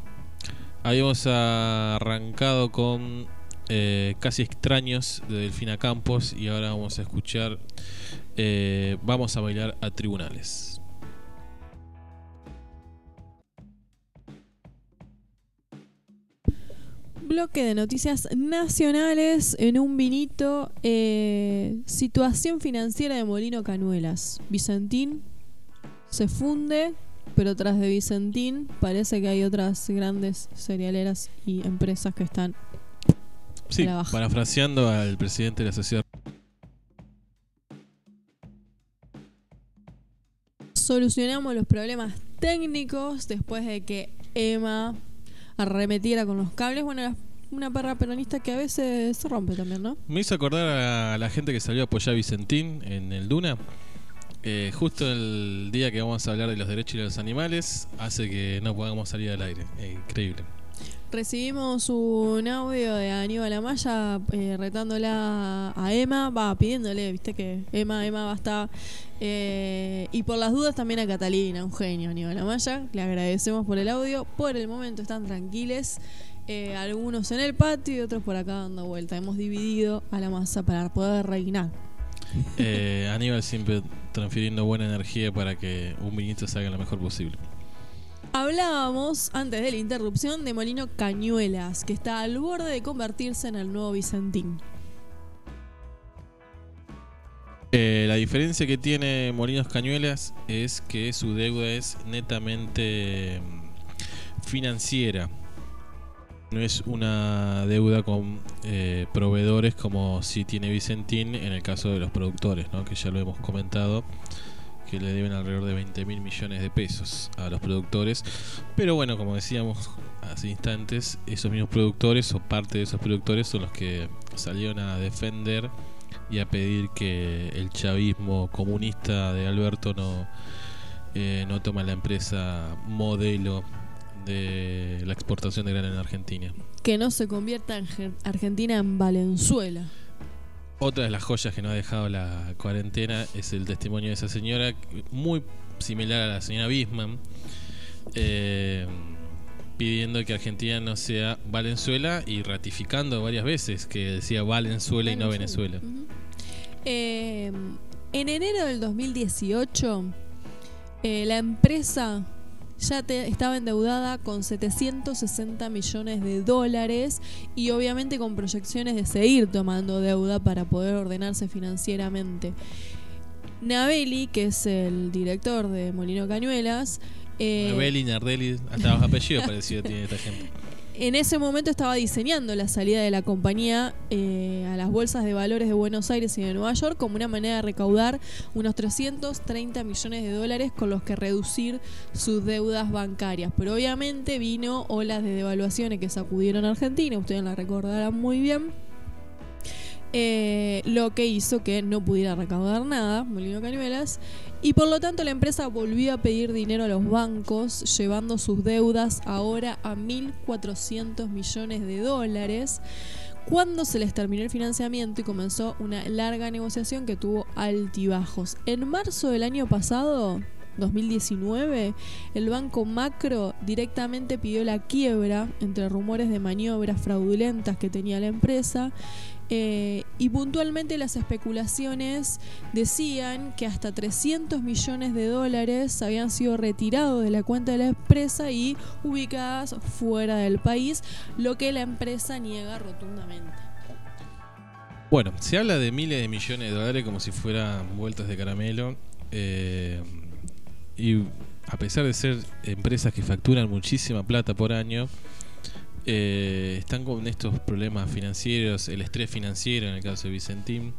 Habíamos arrancado con eh, Casi extraños de Delfina Campos y ahora vamos a escuchar eh, Vamos a bailar a tribunales. Bloque de noticias nacionales en un vinito. Eh, situación financiera de Molino Canuelas. Vicentín se funde, pero tras de Vicentín parece que hay otras grandes cerealeras y empresas que están. Sí, parafraseando al presidente de la sociedad. Solucionamos los problemas técnicos después de que Emma arremetiera con los cables. Bueno, una perra peronista que a veces se rompe también, ¿no? Me hizo acordar a la gente que salió a apoyar a Vicentín en el Duna. Eh, justo el día que vamos a hablar de los derechos de los animales hace que no podamos salir al aire. increíble. Recibimos un audio de Aníbal Amaya eh, retándola a Emma, va pidiéndole, viste que Emma, Emma va a estar. Eh, y por las dudas también a Catalina, un genio Aníbal Amaya. Le agradecemos por el audio. Por el momento están tranquiles. Eh, algunos en el patio y otros por acá dando vuelta. Hemos dividido a la masa para poder reinar. Aníbal siempre transfiriendo buena energía para que un vinito salga lo mejor posible. Hablábamos antes de la interrupción de Molino Cañuelas, que está al borde de convertirse en el nuevo Vicentín. Eh, la diferencia que tiene Molinos Cañuelas es que su deuda es netamente mm, financiera. No es una deuda con eh, proveedores como si tiene Vicentín en el caso de los productores, que ya lo hemos comentado que le deben alrededor de 20 mil millones de pesos a los productores. Pero bueno, como decíamos hace instantes, esos mismos productores o parte de esos productores son los que salieron a defender y a pedir que el chavismo comunista de Alberto no, eh, no tome la empresa modelo de la exportación de grano en Argentina. Que no se convierta en Argentina en Valenzuela. Otra de las joyas que nos ha dejado la cuarentena es el testimonio de esa señora, muy similar a la señora Bisman, eh, pidiendo que Argentina no sea Valenzuela y ratificando varias veces que decía Valenzuela, y no Venezuela. Eh, en enero del 2018, eh, la empresa ya estaba endeudada con 760 millones de dólares y obviamente con proyecciones de seguir tomando deuda para poder ordenarse financieramente. Navelli, que es el director de Molino Cañuelas. Eh, Navelli, Nardelli, hasta los apellidos parecidos tiene esta gente en ese momento estaba diseñando la salida de la compañía eh, a las bolsas de valores de Buenos Aires y de Nueva York como una manera de recaudar unos 330 millones de dólares con los que reducir sus deudas bancarias. Pero obviamente vino olas de devaluaciones que sacudieron a Argentina, ustedes la recordarán muy bien. Eh, lo que hizo que no pudiera recaudar nada, Molino Cañuelas, y por lo tanto la empresa volvió a pedir dinero a los bancos, llevando sus deudas ahora a 1.400 millones de dólares, cuando se les terminó el financiamiento y comenzó una larga negociación que tuvo altibajos. En marzo del año pasado, 2019, el Banco Macro directamente pidió la quiebra entre rumores de maniobras fraudulentas que tenía la empresa Eh, y puntualmente las especulaciones decían que hasta 300 millones de dólares habían sido retirados de la cuenta de la empresa y ubicadas fuera del país, lo que la empresa niega rotundamente. Bueno, se habla de miles de millones de dólares como si fueran vueltas de caramelo. eh, y a pesar de ser empresas que facturan muchísima plata por año, eh, están con estos problemas financieros, el estrés financiero en el caso de Vicentín,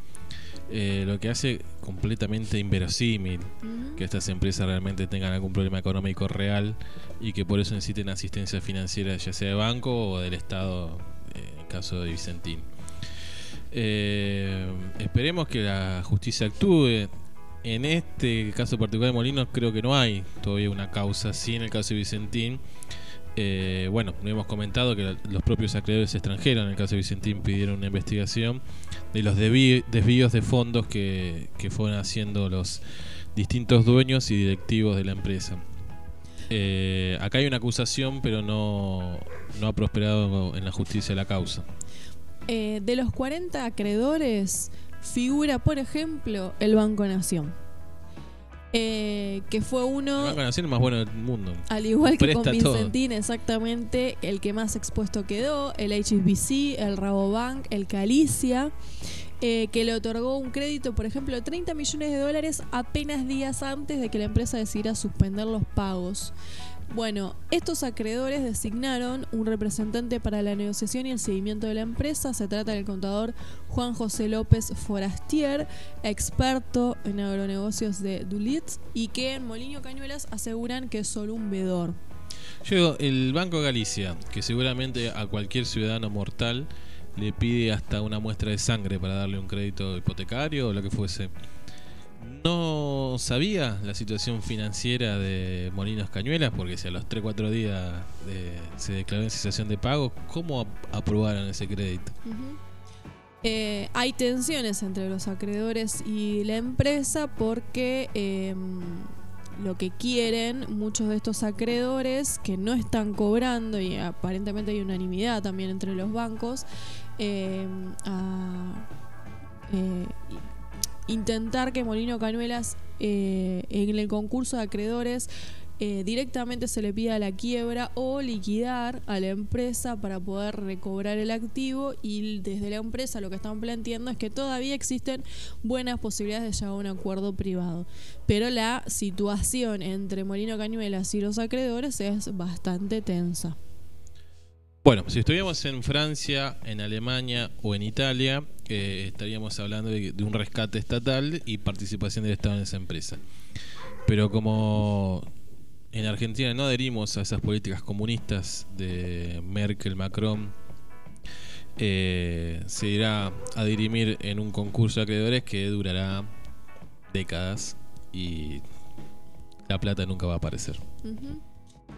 eh, lo que hace completamente inverosímil que estas empresas realmente tengan algún problema económico real y que por eso necesiten asistencia financiera ya sea de banco o del Estado eh, en el caso de Vicentín. Esperemos que la justicia actúe. En este caso particular de Molinos creo que no hay todavía una causa, sí en el caso de Vicentín. Eh, bueno, hemos comentado que los propios acreedores extranjeros en el caso de Vicentín pidieron una investigación de los desvíos de fondos que, fueron haciendo los distintos dueños y directivos de la empresa. Eh, acá hay una acusación, pero no, no ha prosperado en la justicia la causa. Eh, de los 40 acreedores figura, por ejemplo, el Banco Nación, eh, que fue El uno, Banco Nación es más bueno del mundo. al igual que con presta todo. Vicentín, exactamente el que más expuesto quedó, el HSBC, el Rabobank, el Calicia, eh, que le otorgó un crédito, por ejemplo, de 30 millones de dólares apenas días antes de que la empresa decidiera suspender los pagos. Bueno, estos acreedores designaron un representante para la negociación y el seguimiento de la empresa. Se trata del contador Juan José López Forastier, experto en agronegocios de Dulitz, y que en Molino Cañuelas aseguran que es solo un vedor. Yo el Banco Galicia, que seguramente a cualquier ciudadano mortal le pide hasta una muestra de sangre para darle un crédito hipotecario o lo que fuese. No sabía la situación financiera de Molinos Cañuelas, porque si a los 3-4 días se declaró en cesación de pago, ¿cómo ap- aprobaron ese crédito? Eh, hay tensiones entre los acreedores y la empresa porque eh, lo que quieren muchos de estos acreedores que no están cobrando y aparentemente hay unanimidad también entre los bancos eh, a eh, intentar que Molino Cañuelas eh, en el concurso de acreedores eh, directamente se le pida la quiebra o liquidar a la empresa para poder recobrar el activo y desde la empresa lo que están planteando es que todavía existen buenas posibilidades de llegar a un acuerdo privado. Pero la situación entre Molino Cañuelas y los acreedores es bastante tensa. Bueno, si estuviéramos en Francia, en Alemania o en Italia, eh, estaríamos hablando de, un rescate estatal y participación del Estado en esa empresa. Pero como en Argentina no adherimos a esas políticas comunistas de Merkel, Macron, eh, se irá a dirimir en un concurso de acreedores que durará décadas y la plata nunca va a aparecer. Ujú.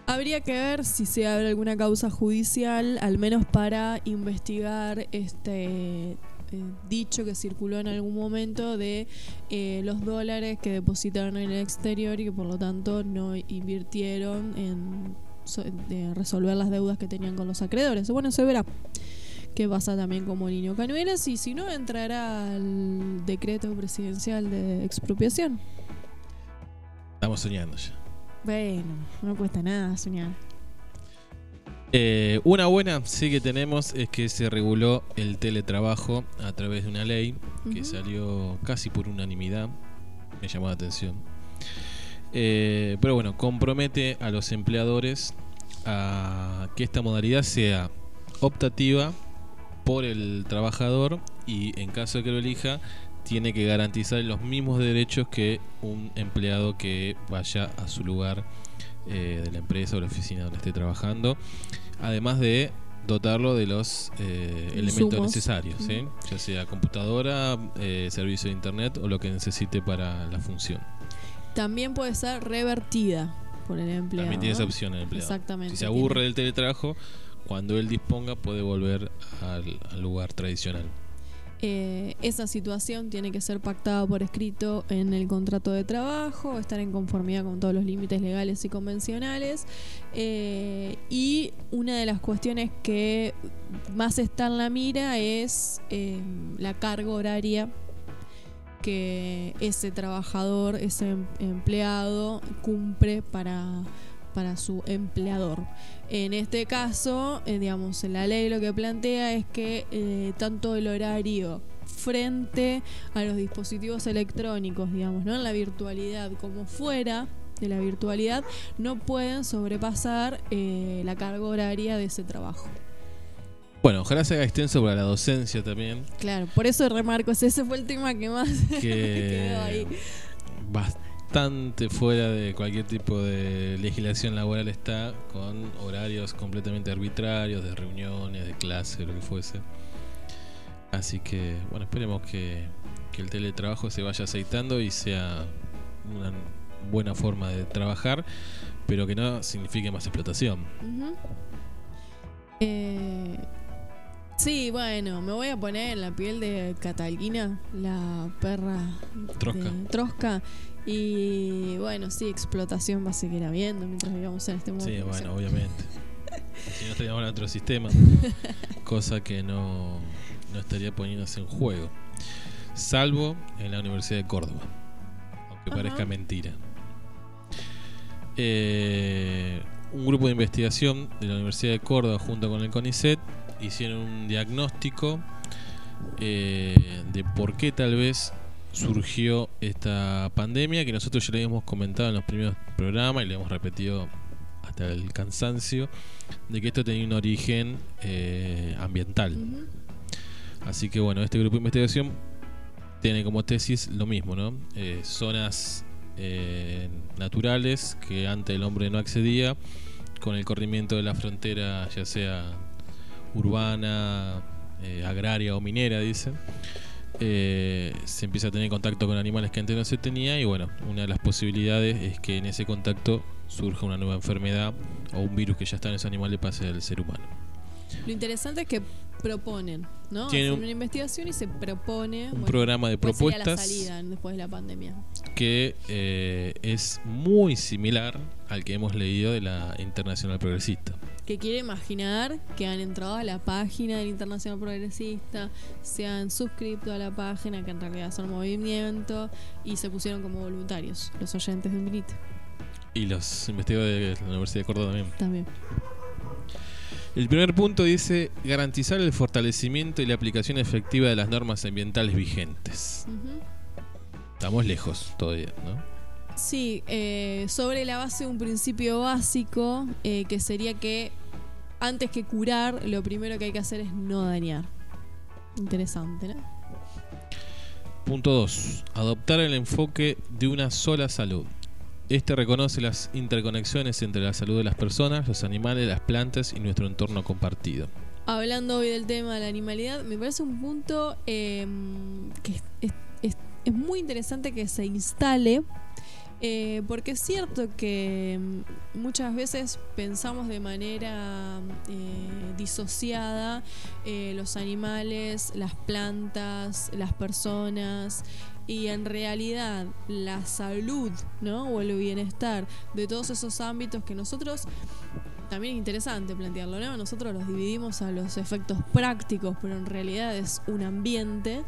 Habría que ver si se abre alguna causa judicial, al menos para investigar este eh, dicho que circuló en algún momento de eh, los dólares que depositaron en el exterior y que por lo tanto no invirtieron en resolver las deudas que tenían con los acreedores. Bueno, se verá qué pasa también con Molino Cañuelas y si no entrará al decreto presidencial de expropiación. Estamos soñando ya. Bueno, no cuesta nada soñar. Eh, una buena sí que tenemos es que se reguló el teletrabajo a través de una ley que salió casi por unanimidad. Me llamó la atención. Eh, pero bueno, compromete a los empleadores a que esta modalidad sea optativa por el trabajador y en caso de que lo elija tiene que garantizar los mismos derechos que un empleado que vaya a su lugar eh, de la empresa o la oficina donde esté trabajando, además de dotarlo de los eh, elementos necesarios, ¿sí? ya sea computadora, eh, servicio de internet o lo que necesite para la función. También puede ser revertida por el empleado. También tiene esa opción el empleado. Exactamente. Si se aburre del teletrabajo, cuando él disponga puede volver al, al lugar tradicional. Eh, esa situación tiene que ser pactada por escrito en el contrato de trabajo, estar en conformidad con todos los límites legales y convencionales. Eh, y una de las cuestiones que más está en la mira es eh, la carga horaria que ese trabajador, ese em- empleado cumple para, para su empleador. En este caso, eh, digamos, la ley lo que plantea es que eh, tanto el horario frente a los dispositivos electrónicos, digamos, ¿no? en la virtualidad como fuera de la virtualidad, no pueden sobrepasar eh, la carga horaria de ese trabajo. Bueno, ojalá se haga extenso para la docencia también, Claro, por eso remarco, ese fue el tema que más quedó ahí. que bastante fuera de cualquier tipo de legislación laboral está, con horarios completamente arbitrarios, de reuniones, de clase, lo que fuese. Así que, bueno, esperemos que, que el teletrabajo se vaya aceitando y sea una buena forma de trabajar, pero que no signifique más explotación. Eh, sí, bueno, me voy a poner en la piel de Catalina, la perra Trosca. de Trosca. Y bueno, sí, explotación va a seguir habiendo mientras vivamos en este mundo. Sí, bueno, obviamente. si no estaríamos en otro sistema, cosa que no, no estaría poniéndose en juego. Salvo en la Universidad de Córdoba, aunque Ajá. parezca mentira. Eh, un grupo de investigación de la Universidad de Córdoba junto con el CONICET hicieron un diagnóstico eh, de por qué tal vez surgió esta pandemia que nosotros ya le habíamos comentado en los primeros programas y le hemos repetido hasta el cansancio de que esto tenía un origen eh, ambiental. Así que bueno, este grupo de investigación tiene como tesis lo mismo, ¿no? Eh, zonas eh, naturales que antes el hombre no accedía, con el corrimiento de la frontera, ya sea urbana, eh, agraria o minera, dicen. Eh, se empieza a tener contacto con animales que antes no se tenía y bueno, una de las posibilidades es que en ese contacto surja una nueva enfermedad o un virus que ya está en ese animal le pase al ser humano. Lo interesante es que proponen, ¿no? Tiene Hacen un- una investigación y se propone Un bueno, programa de propuestas salida después de la pandemia. que eh, es muy similar al que hemos leído de la Internacional Progresista. Que quiere imaginar que han entrado a la página del Internacional Progresista, se han suscrito a la página, que en realidad son movimiento, y se pusieron como voluntarios, los oyentes de Unit Y los investigadores de la Universidad de Córdoba también. también. El primer punto dice garantizar el fortalecimiento y la aplicación efectiva de las normas ambientales vigentes. Estamos lejos todavía, ¿no? Sí, eh, sobre la base de un principio básico, eh, que sería que antes que curar, lo primero que hay que hacer es no dañar. Interesante, ¿no? Punto 2. Adoptar el enfoque de una sola salud. Este reconoce las interconexiones entre la salud de las personas, los animales, las plantas y nuestro entorno compartido. Hablando hoy del tema de la animalidad, me parece un punto eh, que es, es- es- es muy interesante que se instale, eh, porque es cierto que mm, muchas veces pensamos de manera eh, disociada eh, los animales, las plantas, las personas. Y en realidad la salud, ¿no? O el bienestar de todos esos ámbitos que nosotros también es interesante plantearlo, ¿no? Nosotros los dividimos a los efectos prácticos, pero en realidad es un ambiente.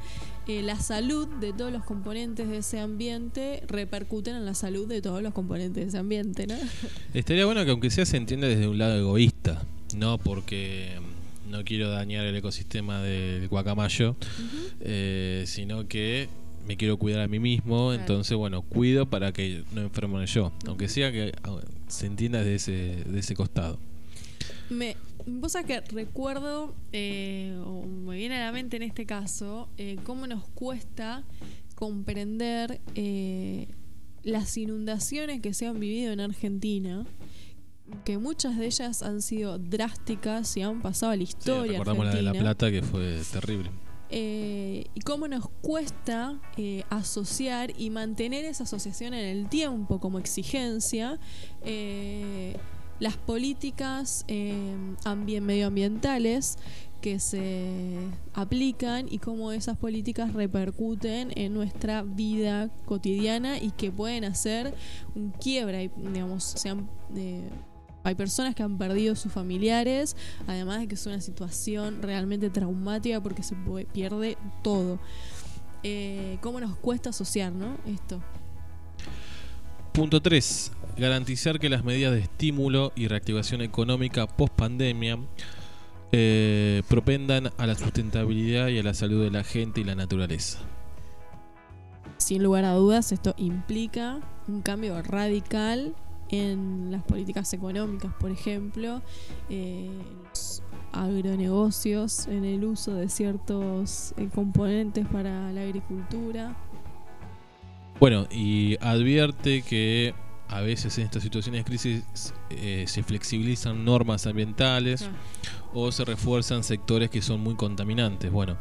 Eh, la salud de todos los componentes de ese ambiente repercuten en la salud de todos los componentes de ese ambiente, ¿no? Estaría bueno que aunque sea se entienda desde un lado egoísta, no porque mm, no quiero dañar el ecosistema del guacamayo, eh, sino que me quiero cuidar a mí mismo, Claro. entonces bueno, cuido para que no enfermo yo, aunque sea que ah, se entienda desde ese, de ese costado. Me, vos sabés que recuerdo, eh, o me viene a la mente en este caso, eh, cómo nos cuesta comprender eh, las inundaciones que se han vivido en Argentina, que muchas de ellas han sido drásticas y han pasado a la Sí, historia. recordamos la de La. Plata que fue terrible. Eh, y cómo nos cuesta eh, asociar y mantener esa asociación en el tiempo como exigencia eh, las políticas eh, ambien- medioambientales que se aplican y cómo esas políticas repercuten en nuestra vida cotidiana y que pueden hacer un quiebre, digamos. Eh, hay personas que han perdido sus familiares, además de que es una situación realmente traumática porque se pierde todo. Eh, ¿Cómo nos cuesta asociar ¿no? esto? Punto 3. Garantizar que las medidas de estímulo y reactivación económica post pandemia eh, propendan a la sustentabilidad y a la salud de la gente y la naturaleza. Sin lugar a dudas, esto implica un cambio radical en las políticas económicas, por ejemplo, eh, los agronegocios, en el uso de ciertos eh, componentes para la agricultura. Bueno, y advierte que a veces en estas situaciones de crisis eh, se flexibilizan normas ambientales o se refuerzan sectores que son muy contaminantes. Bueno,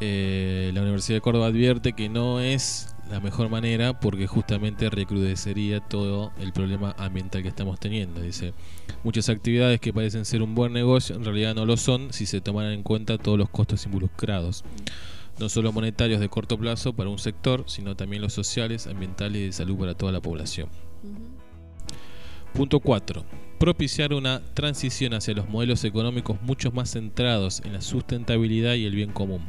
la Universidad de Córdoba advierte que no es la mejor manera porque justamente recrudecería todo el problema ambiental que estamos teniendo. Dice, muchas actividades que parecen ser un buen negocio en realidad no lo son si se toman en cuenta todos los costos involucrados, no solo monetarios de corto plazo para un sector, sino también los sociales, ambientales y de salud para toda la población. Punto 4. Propiciar una transición hacia los modelos económicos mucho más centrados en la sustentabilidad y el bien común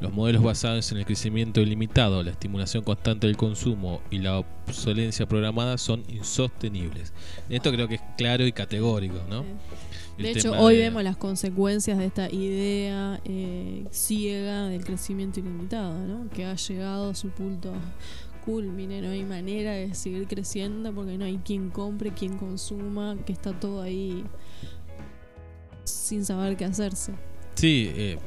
los modelos basados en el crecimiento ilimitado, la estimulación constante del consumo y la obsolencia programada son insostenibles. Esto creo que es claro y categórico, ¿no? De hecho, hoy vemos las consecuencias de esta idea eh, ciega del crecimiento ilimitado, ¿no? Que ha llegado a su punto culmine, no hay manera de seguir creciendo porque no hay quien compre, quien consuma, que está todo ahí sin saber qué hacerse. Sí, eh,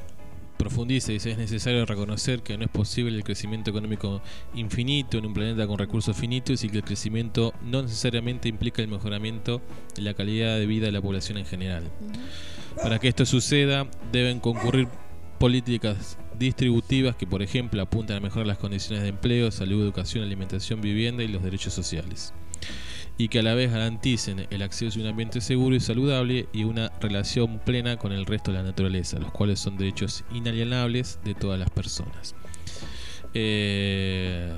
profundiza dice es necesario reconocer que no es posible el crecimiento económico infinito en un planeta con recursos finitos y que el crecimiento no necesariamente implica el mejoramiento de la calidad de vida de la población en general. Para que esto suceda deben concurrir políticas distributivas que por ejemplo apuntan a mejorar las condiciones de empleo, salud, educación, alimentación, vivienda y los derechos sociales y que a la vez garanticen el acceso a un ambiente seguro y saludable y una relación plena con el resto de la naturaleza, los cuales son derechos inalienables de todas las personas. Eh,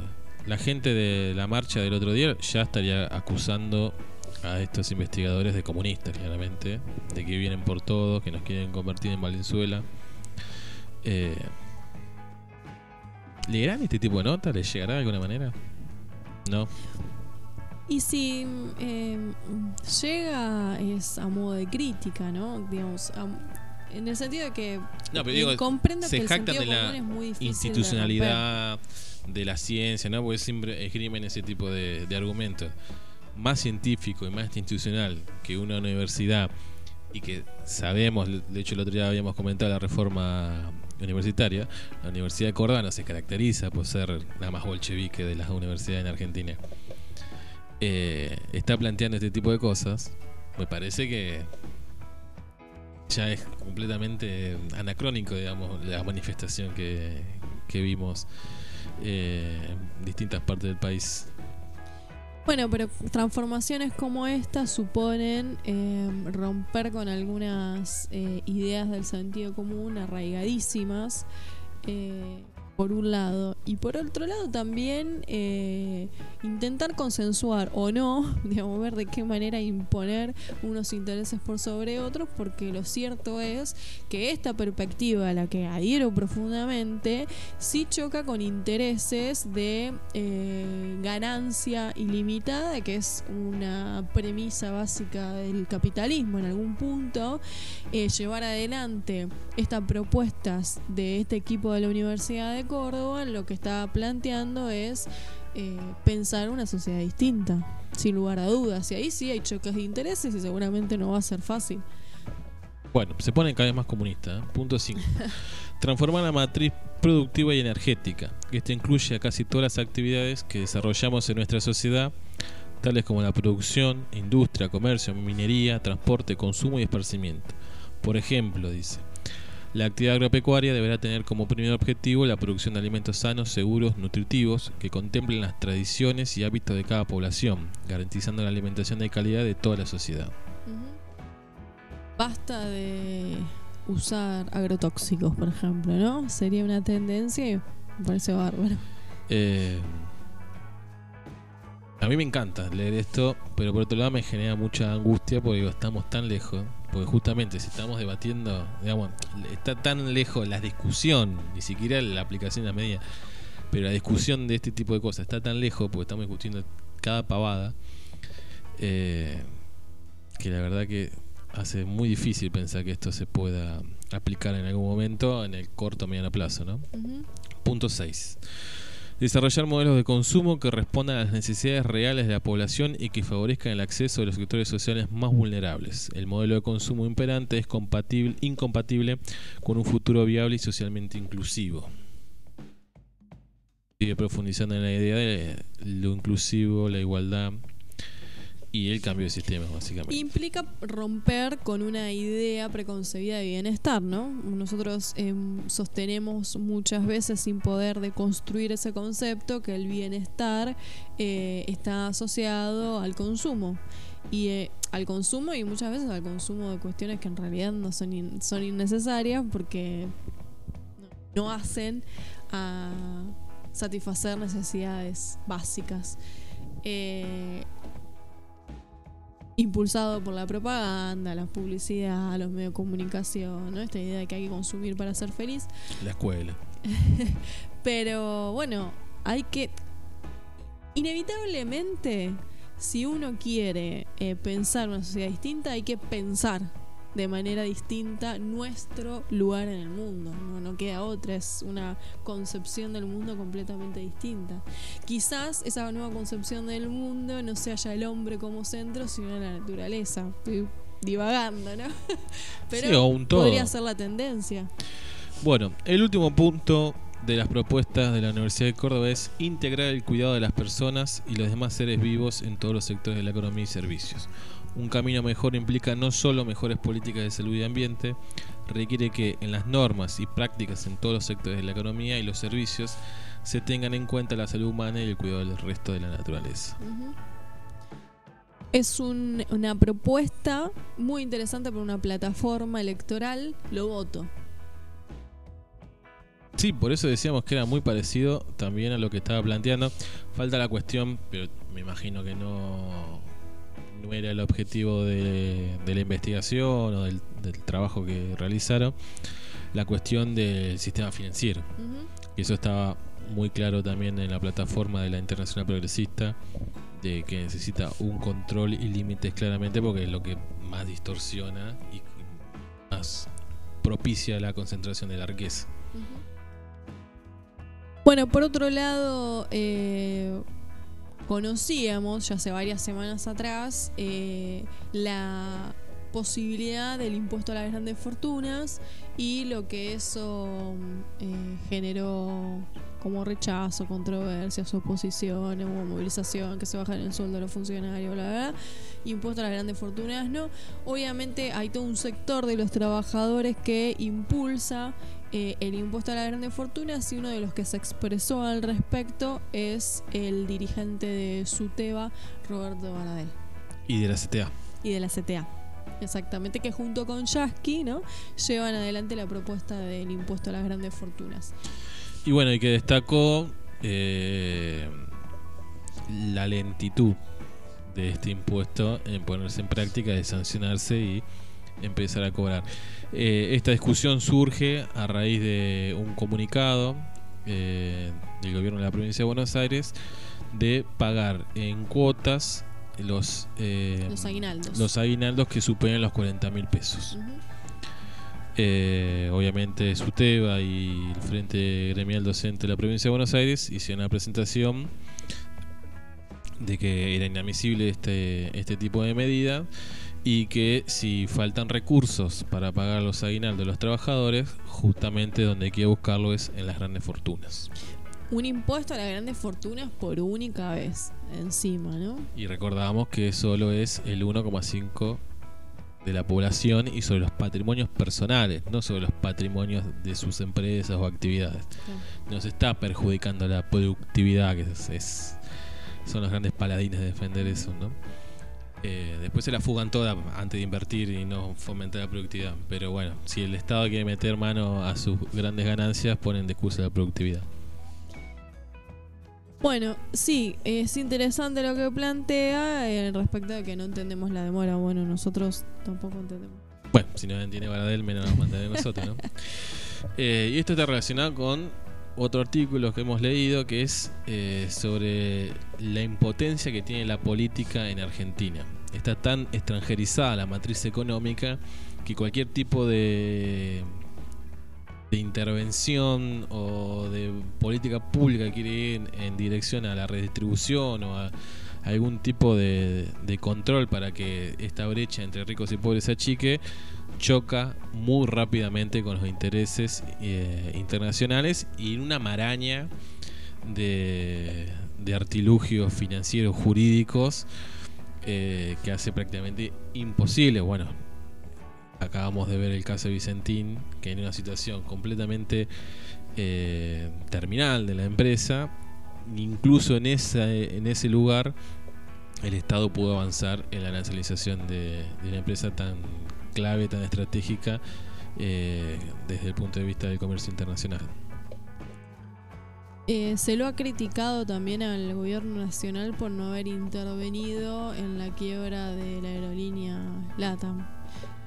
la gente de la marcha del otro día ya estaría acusando a estos investigadores de comunistas, claramente, de que vienen por todo, que nos quieren convertir en Valenzuela. Eh, ¿Leerán este tipo de nota? ¿Les llegará de alguna manera? No. Y si em, llega es a modo de crítica, ¿no? Digamos, en el sentido de que no, pero comprendo se que jactan de la institucionalidad de, la ciencia, ¿no? Porque siempre esgrimen ese tipo de, de argumentos. Más científico y más institucional que una universidad y que sabemos, de hecho el otro día habíamos comentado la reforma universitaria, la Universidad de Córdoba no se caracteriza por ser la más bolchevique de las universidades en Argentina. Eh, está planteando este tipo de cosas, me parece que ya es completamente anacrónico, digamos, la manifestación que, vimos eh, en distintas partes del país. Bueno, pero transformaciones como esta suponen eh, romper con algunas ideas del sentido común arraigadísimas por un lado. Y por otro lado también eh, intentar consensuar o no, digamos, ver de qué manera imponer unos intereses por sobre otros, porque lo cierto es que esta perspectiva a la que adhiero profundamente sí choca con intereses de eh, ganancia ilimitada, que es una premisa básica del capitalismo en algún punto, eh, llevar adelante estas propuestas de este equipo de la Universidad de Córdoba lo que está planteando es eh, pensar una sociedad distinta, sin lugar a dudas. Y ahí sí hay choques de intereses y seguramente no va a ser fácil. Bueno, se pone cada vez más comunista. ¿eh? Punto 5. Transformar la matriz productiva y energética. Esto incluye a casi todas las actividades que desarrollamos en nuestra sociedad, tales como la producción, industria, comercio, minería, transporte, consumo y esparcimiento. Por ejemplo, dice, la actividad agropecuaria deberá tener como primer objetivo la producción de alimentos sanos, seguros, nutritivos, que contemplen las tradiciones y hábitos de cada población, garantizando la alimentación de calidad de toda la sociedad. Basta de usar agrotóxicos, por ejemplo, ¿no? Sería una tendencia y me parece bárbaro. Eh, a mí me encanta leer esto, pero por otro lado me genera mucha angustia porque digo, estamos tan lejos. Porque justamente si estamos debatiendo, digamos, está tan lejos la discusión, ni siquiera la aplicación de la medida, pero la discusión de este tipo de cosas está tan lejos porque estamos discutiendo cada pavada, eh, que la verdad que hace muy difícil pensar que esto se pueda aplicar en algún momento en el corto o mediano plazo. ¿no? Punto 6. Desarrollar modelos de consumo que respondan a las necesidades reales de la población y que favorezcan el acceso de los sectores sociales más vulnerables. El modelo de consumo imperante es compatible, incompatible con un futuro viable y socialmente inclusivo. Sigue profundizando en la idea de lo inclusivo, la igualdad y el cambio de sistemas, básicamente. Implica romper con una idea preconcebida de bienestar, ¿no? Nosotros em, sostenemos muchas veces sin poder deconstruir ese concepto que el bienestar eh, está asociado al consumo. Y eh, al consumo y muchas veces al consumo de cuestiones que en realidad no son, in- son innecesarias porque no hacen a satisfacer necesidades básicas. Eh, impulsado por la propaganda, la publicidad, los medios de comunicación, ¿no? Esta idea de que hay que consumir para ser feliz. La escuela. Pero bueno, hay que. Inevitablemente, si uno quiere eh, pensar una sociedad distinta, hay que pensar de manera distinta nuestro lugar en el mundo. No, no queda otra, es una concepción del mundo completamente distinta. Quizás esa nueva concepción del mundo no sea ya el hombre como centro, sino la naturaleza. Estoy divagando, ¿no? Pero Sí, o un todo. podría ser la tendencia. Bueno, el último punto de las propuestas de la Universidad de Córdoba es integrar el cuidado de las personas y los demás seres vivos en todos los sectores de la economía y servicios. Un camino mejor implica no solo mejores políticas de salud y ambiente, requiere que en las normas y prácticas en todos los sectores de la economía y los servicios se tengan en cuenta la salud humana y el cuidado del resto de la naturaleza. Es un- una propuesta muy interesante por una plataforma electoral. Lo voto. Sí, por eso decíamos que era muy parecido también a lo que estaba planteando. Falta la cuestión, pero me imagino que no, no era el objetivo de, de la investigación o del, del trabajo que realizaron, la cuestión del sistema financiero. Y eso estaba muy claro también en la plataforma de la Internacional Progresista, de que necesita un control y límites claramente porque es lo que más distorsiona y más propicia la concentración de la riqueza. Bueno, por otro lado, eh, conocíamos ya hace varias semanas atrás eh, la posibilidad del impuesto a las grandes fortunas y lo que eso eh, generó como rechazo, controversias, oposición, hubo movilización, que se bajan el sueldo de los funcionarios, bla, bla, bla. Impuesto a las grandes fortunas, no. Obviamente hay todo un sector de los trabajadores que impulsa eh, el impuesto a las grandes fortunas y uno de los que se expresó al respecto es el dirigente de SUTEBA, Roberto Baradel, Y de la CTA. y de la CTA. Exactamente, que junto con Yasky, ¿no? llevan adelante la propuesta del impuesto a las grandes fortunas. Y bueno, y que destacó eh, la lentitud de este impuesto en ponerse en práctica, de sancionarse y empezar a cobrar. Eh, esta discusión surge a raíz de un comunicado eh, del gobierno de la provincia de Buenos Aires de pagar en cuotas los, eh, Los aguinaldos. los aguinaldos que superen los 40 mil pesos. Ujú. Eh, obviamente SUTEBA y el Frente Gremial Docente de la Provincia de Buenos Aires hicieron una presentación de que era inadmisible este, este tipo de medida y que si faltan recursos para pagar los aguinaldos de los trabajadores, justamente donde hay que buscarlo es en las grandes fortunas. Un impuesto a las grandes fortunas por única vez, encima, ¿no? Y recordamos que solo es el 1,5 de la población y sobre los patrimonios personales, no sobre los patrimonios de sus empresas o actividades. Nos está perjudicando la productividad, que es, es- son los grandes paladines de defender eso, ¿no? Eh, después se la fugan toda antes de invertir y no fomentar la productividad. Pero bueno, si el Estado quiere meter mano a sus grandes ganancias, ponen de excusa la productividad. Bueno, sí, es interesante lo que plantea eh, respecto a que no entendemos la demora. Bueno, nosotros tampoco entendemos. Bueno, si no entiende Baradel, menos nos mandaré nosotros, ¿no? Eh, y esto está relacionado con otro artículo que hemos leído que es eh, sobre la impotencia que tiene la política en Argentina. Está tan extranjerizada la matriz económica que cualquier tipo de, de intervención o de política pública quiere ir en dirección a la redistribución o a algún tipo de, de control para que esta brecha entre ricos y pobres se achique, choca muy rápidamente con los intereses eh, internacionales y en una maraña de, de artilugios financieros jurídicos eh, que hace prácticamente imposible. Bueno, acabamos de ver el caso de Vicentín, que en una situación completamente eh, terminal de la empresa, incluso en, esa, en ese lugar el Estado pudo avanzar en la nacionalización de, de una empresa tan clave, tan estratégica eh, desde el punto de vista del comercio internacional. Eh, se lo ha criticado también al gobierno nacional por no haber intervenido en la quiebra de la aerolínea LATAM.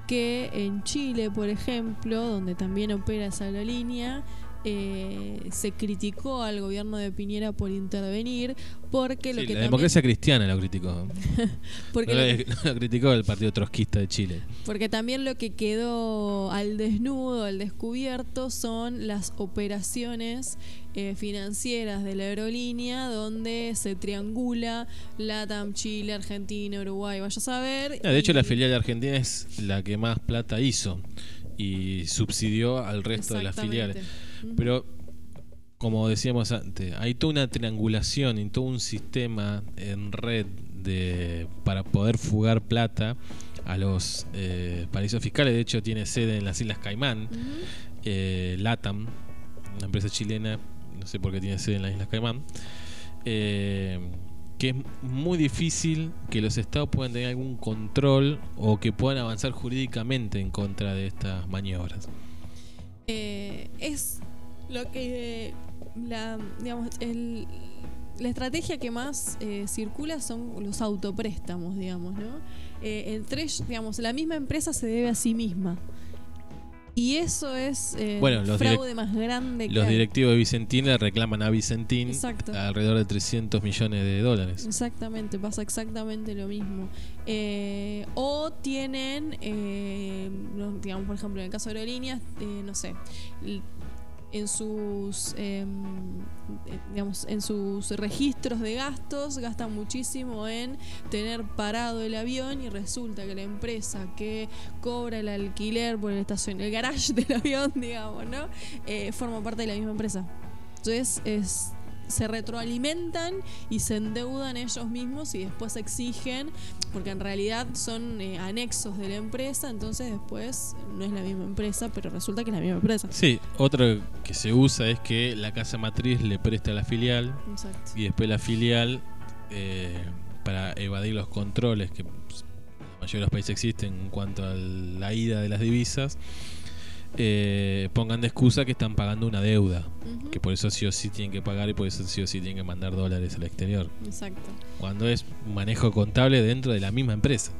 Que en Chile, por ejemplo, donde también opera esa aerolínea, eh, se criticó al gobierno de Piñera por intervenir porque lo que la también- democracia cristiana lo criticó. porque no, lo la- que- no lo criticó el Partido Trotskista de Chile. Porque también lo que quedó al desnudo, al descubierto, son las operaciones eh, financieras de la aerolínea donde se triangula LATAM, Chile, Argentina, Uruguay, vaya a saber. Ah, De hecho, y- la filial de Argentina es la que más plata hizo y subsidió al resto de las filiales. Pero, como decíamos antes, hay toda una triangulación y todo un sistema en red de para poder fugar plata a los eh, paraísos fiscales. De hecho, tiene sede en las Islas Caimán. Eh, LATAM, una empresa chilena, no sé por qué tiene sede en las Islas Caimán, eh, que es muy difícil que los estados puedan tener algún control o que puedan avanzar jurídicamente en contra de estas maniobras. Eh, es lo que la digamos el- la estrategia que más eh, circula son los autopréstamos digamos no Eh, entre digamos la misma empresa se debe a sí misma y eso es eh, Bueno, el fraude más grande que Los hay. directivos de Vicentín le reclaman a Vicentín Exacto. alrededor de 300 millones de dólares. Exactamente, pasa exactamente lo mismo. Eh, o tienen, eh, digamos, por ejemplo, en el caso de aerolíneas, eh, no sé, en sus, em, eh, digamos, en sus registros de gastos gastan muchísimo en tener parado el avión y resulta que la empresa que cobra el alquiler por el estación, el garage del avión, digamos, ¿no? Eh, forma parte de la misma empresa. Entonces es se retroalimentan y se endeudan ellos mismos y después exigen, porque en realidad son eh, anexos de la empresa, entonces después no es la misma empresa, pero resulta que es la misma empresa. Sí, otro que se usa es que la casa matriz le presta a la filial Exacto. y después la filial, eh, para evadir los controles que la mayoría de los países existen en cuanto a la ida de las divisas, eh, pongan de excusa que están pagando una deuda, que por eso sí o sí tienen que pagar y por eso sí o sí tienen que mandar dólares al exterior, Exacto. cuando es manejo contable dentro de la misma empresa.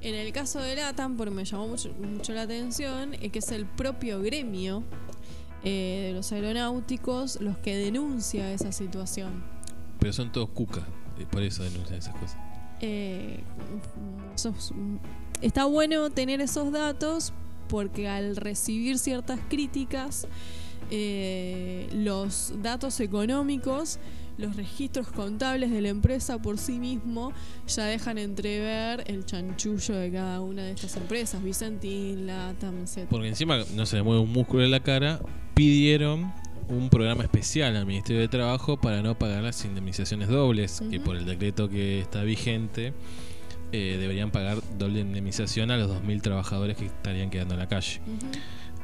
En el caso de LATAM, porque me llamó mucho, mucho la atención, es que es el propio gremio eh, de los aeronáuticos los que denuncia esa situación. Pero son todos cucas, y por eso denuncian esas cosas. Eh, esos- está bueno tener esos datos porque al recibir ciertas críticas, eh, los datos económicos, los registros contables de la empresa por sí mismo ya dejan entrever el chanchullo de cada una de estas empresas, Vicentín, Latam, etc. Porque encima no se le mueve un músculo de la cara, pidieron un programa especial al Ministerio de Trabajo para no pagar las indemnizaciones dobles, que por el decreto que está vigente eh, deberían pagar doble indemnización a los 2.000 trabajadores que estarían quedando en la calle.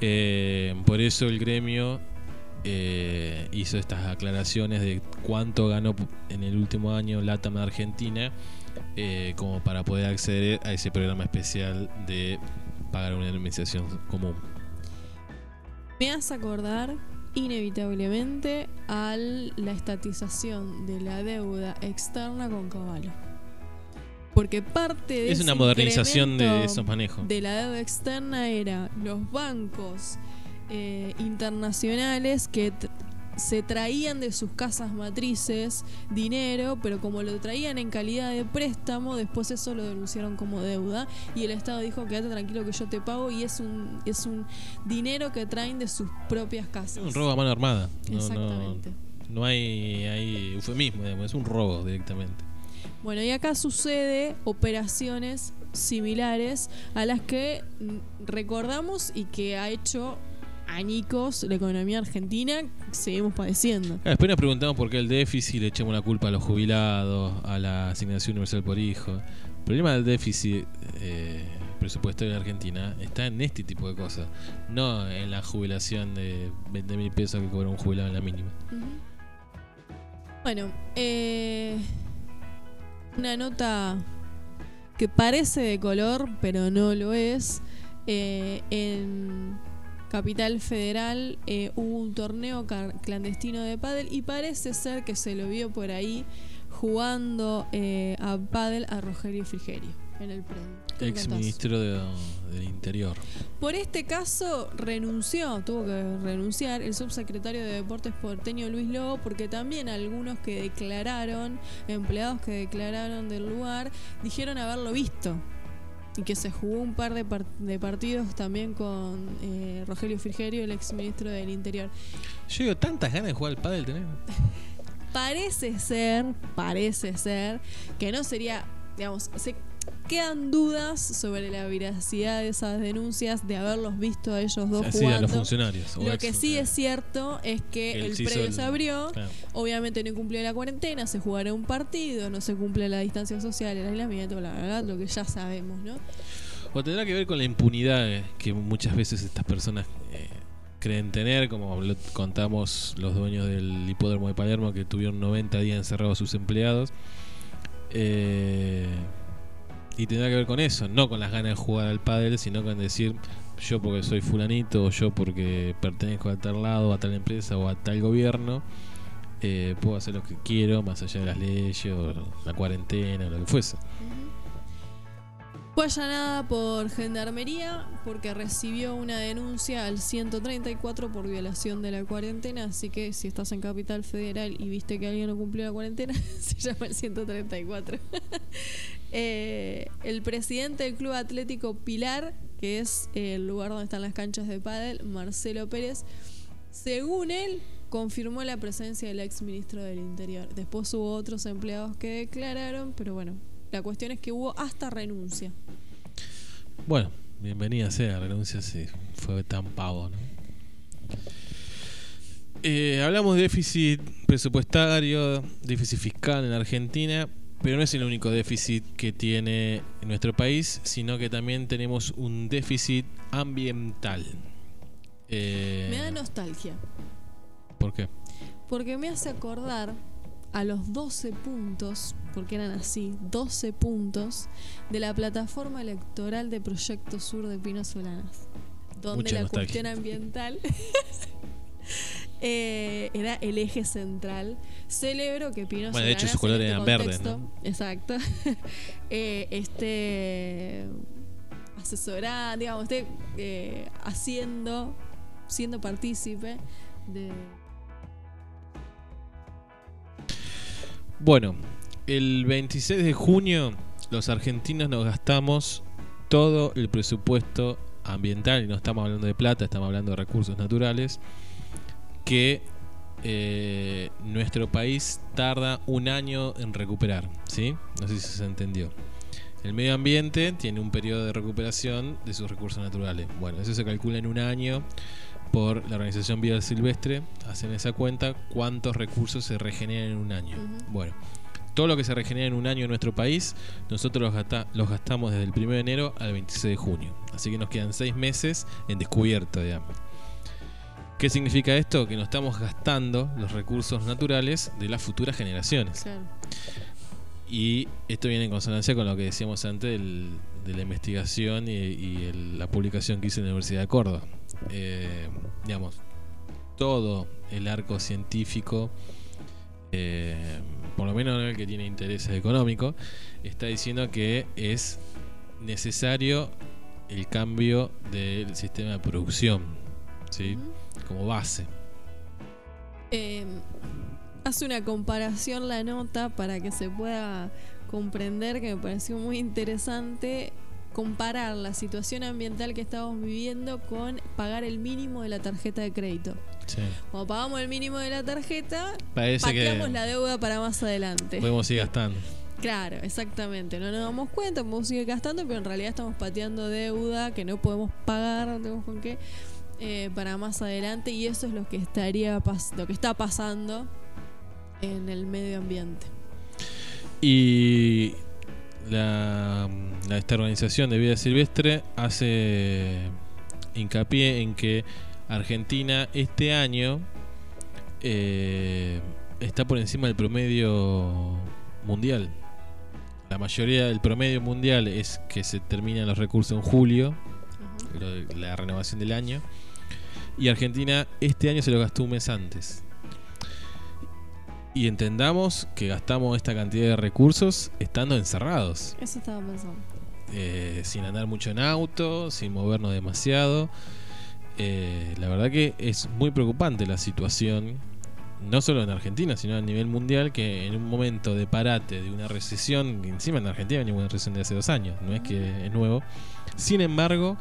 Eh, por eso el gremio eh, hizo estas aclaraciones de cuánto ganó en el último año LATAM de Argentina, como para poder acceder a ese programa especial de pagar una indemnización común. Me hace acordar inevitablemente a la estatización de la deuda externa con Caballo. Porque parte de Es ese una modernización de incremento esos manejos. de la deuda externa era los bancos eh, internacionales que se traían de sus casas matrices dinero, pero como lo traían en calidad de préstamo, después eso lo denunciaron como deuda y el Estado dijo quédate tranquilo que yo te pago y es un es un dinero que traen de sus propias casas. Es un robo a mano armada. No, no, Exactamente. no hay, hay eufemismo, digamos, es un robo directamente. Bueno, y acá sucede operaciones similares a las que recordamos y que ha hecho añicos la economía argentina, seguimos padeciendo. Ah, después nos preguntamos por qué el déficit le echamos la culpa a los jubilados, a la asignación universal por hijo. El problema del déficit eh, presupuestario de Argentina está en este tipo de cosas, no en la jubilación de 20 mil pesos que cobra un jubilado en la mínima. Bueno, eh, una nota que parece de color, pero no lo es. Eh, en Capital Federal eh, hubo un torneo clandestino de pádel y parece ser que se lo vio por ahí jugando eh, a pádel a Rogelio Frigerio en el premio. ¿Qué me Ex ministro de- del Interior. Por este caso renunció, tuvo que renunciar el subsecretario de Deportes porteño Luis Lobo porque también algunos que declararon, empleados que declararon del lugar, dijeron haberlo visto. Y que se jugó un par de, par- de partidos también con eh, Rogelio Frigerio, el ex ministro del Interior. Yo digo, tantas ganas de jugar al pádel tener. Parece ser, parece ser, que no sería, digamos, se quedan dudas sobre la veracidad de esas denuncias de haberlos visto a ellos dos Así a jugando. los funcionarios. Lo que sí es cierto es que el hizo predio el- se abrió, Claro. obviamente no cumplió la cuarentena, se jugará un partido, no se cumple la distancia social, el aislamiento, bla, bla, bla, lo que ya sabemos, ¿no? O tendrá que ver con la impunidad eh, que muchas veces estas personas eh, creen tener, como lo contamos los dueños del hipódromo de Palermo que tuvieron 90 días encerrados a sus empleados. Eh, y tendrá que ver con eso, no con las ganas de jugar al pádel, sino con decir yo porque soy fulanito, o yo porque pertenezco a tal lado, a tal empresa o a tal gobierno, eh, puedo hacer lo que quiero, más allá de las leyes o la cuarentena o lo que fuese. Fue allanada por Gendarmería porque recibió una denuncia al 134 por violación de la cuarentena, así que si estás en Capital Federal y viste que alguien no cumplió la cuarentena, se llama el 134. Eh, el presidente del Club Atlético Pilar, que es eh, el lugar donde están las canchas de pádel, Marcelo Pérez, según él, confirmó la presencia del ex ministro del Interior. Después hubo otros empleados que declararon, pero bueno, la cuestión es que hubo hasta renuncia. Bueno, bienvenida sea, renuncia si fue tan pavo, ¿no? Eh, hablamos de déficit presupuestario, déficit fiscal en Argentina, pero no es el único déficit que tiene nuestro país, sino que también tenemos un déficit ambiental. Eh, Me da nostalgia, ¿Por qué? porque me hace acordar a los 12 puntos, porque eran así, 12 puntos de la plataforma electoral de Proyecto Sur de Pinos Solanas, donde Mucha la nostalgia. cuestión ambiental eh, era el eje central. Celebro que Pinos Bueno, de hecho, sus colores en eran este verdes. Exacto. eh, este asesorada, digamos, esté eh, haciendo, siendo partícipe de Bueno, el 26 de junio los argentinos nos gastamos todo el presupuesto ambiental, y no estamos hablando de plata, estamos hablando de recursos naturales, que eh, nuestro país tarda un año en recuperar, ¿sí? No sé si se entendió. El medio ambiente tiene un periodo de recuperación de sus recursos naturales. Bueno, eso se calcula en un año por la Organización Vida Silvestre. Hacen esa cuenta cuántos recursos se regeneran en un año. Bueno, todo lo que se regenera en un año en nuestro país, nosotros los, gasta- los gastamos desde el 1 de enero al 26 de junio. Así que nos quedan seis meses en descubierto, digamos. ¿Qué significa esto? Que no estamos gastando los recursos naturales de las futuras generaciones. Claro. Y esto viene en consonancia con lo que decíamos antes del- de la investigación y, y el- la publicación que hice en la Universidad de Córdoba. Eh, digamos, todo el arco científico, eh, por lo menos el que tiene intereses económicos, está diciendo que es necesario el cambio del sistema de producción, ¿sí? Como base. Eh, hace una comparación la nota para que se pueda comprender que me pareció muy interesante comparar la situación ambiental que estamos viviendo con pagar el mínimo de la tarjeta de crédito. Sí. Cuando pagamos el mínimo de la tarjeta, que la deuda para más adelante. podemos ir gastando. Claro, exactamente. No nos damos cuenta, podemos seguir gastando, pero en realidad estamos pateando deuda que no podemos pagar, no tenemos con qué, eh, para más adelante. Y eso es lo que estaría lo que está pasando en el medio ambiente. Y la, la- esta organización de vida silvestre hace hincapié en que Argentina este año eh, está por encima del promedio mundial. La mayoría del promedio mundial es que se terminan los recursos en julio, la renovación del año. Y Argentina este año se lo gastó un mes antes. Y entendamos que gastamos esta cantidad de recursos estando encerrados, Eso estaba pensando. eh, sin andar mucho en auto, sin movernos demasiado. Eh, la verdad que es muy preocupante la situación, no solo en Argentina, sino a nivel mundial, que en un momento de parate, de una recesión, encima en Argentina venimos una recesión de hace dos años, no es que es nuevo. Sin embargo,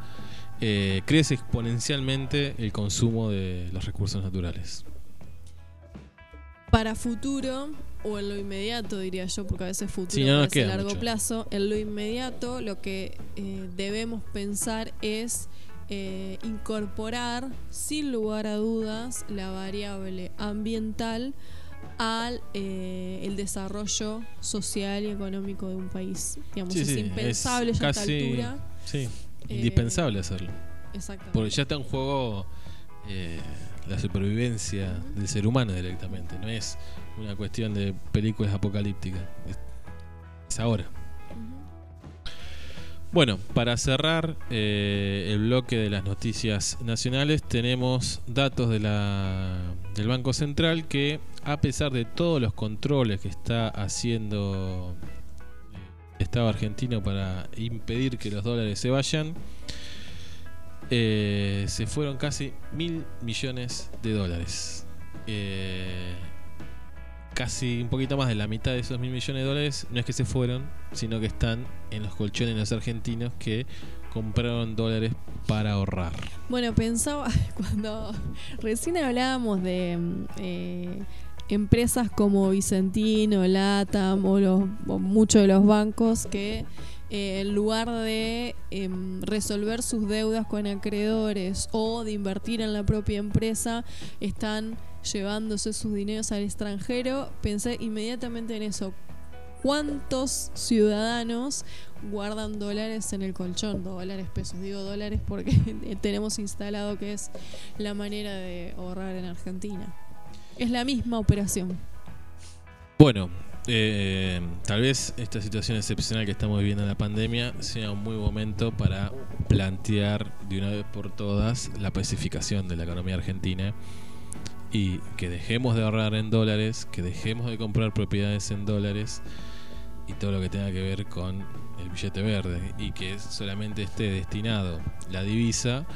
eh, crece exponencialmente el consumo de los recursos naturales. Para futuro, o en lo inmediato diría yo, porque a veces futuro Sí, no parece queda largo mucho. plazo, en lo inmediato lo que eh, debemos pensar es eh, incorporar sin lugar a dudas la variable ambiental al eh, el desarrollo social y económico de un país. Digamos, Sí, es sí, impensable es ya a esta altura. Sí, Eh, indispensable hacerlo. Exactamente. Porque ya está en juego eh, la supervivencia del ser humano directamente. No es una cuestión de películas apocalípticas. Es, ahora. Bueno, para cerrar eh, el bloque de las noticias nacionales, tenemos datos de la, del Banco Central que, a pesar de todos los controles que está haciendo Estado argentino para impedir que los dólares se vayan, eh, se fueron casi mil millones de dólares. Eh, casi un poquito más de la mitad de esos mil millones de dólares no es que se fueron, sino que están en los colchones de los argentinos que compraron dólares para ahorrar. Bueno, pensaba cuando recién hablábamos de mm, eh, empresas como Vicentino, Latam o, los, o muchos de los bancos que eh, en lugar de em, resolver sus deudas con acreedores o de invertir en la propia empresa, están llevándose sus dineros al extranjero, pensé inmediatamente en eso. ¿Cuántos ciudadanos guardan dólares en el colchón? Dólares, pesos, digo dólares porque tenemos instalado que es la manera de ahorrar en Argentina. Es la misma operación. Bueno, eh, tal vez esta situación excepcional que estamos viviendo en la pandemia sea un muy buen momento para plantear de una vez por todas la pacificación de la economía argentina y que dejemos de ahorrar en dólares, que dejemos de comprar propiedades en dólares y todo lo que tenga que ver con el billete verde y que solamente esté destinado la divisa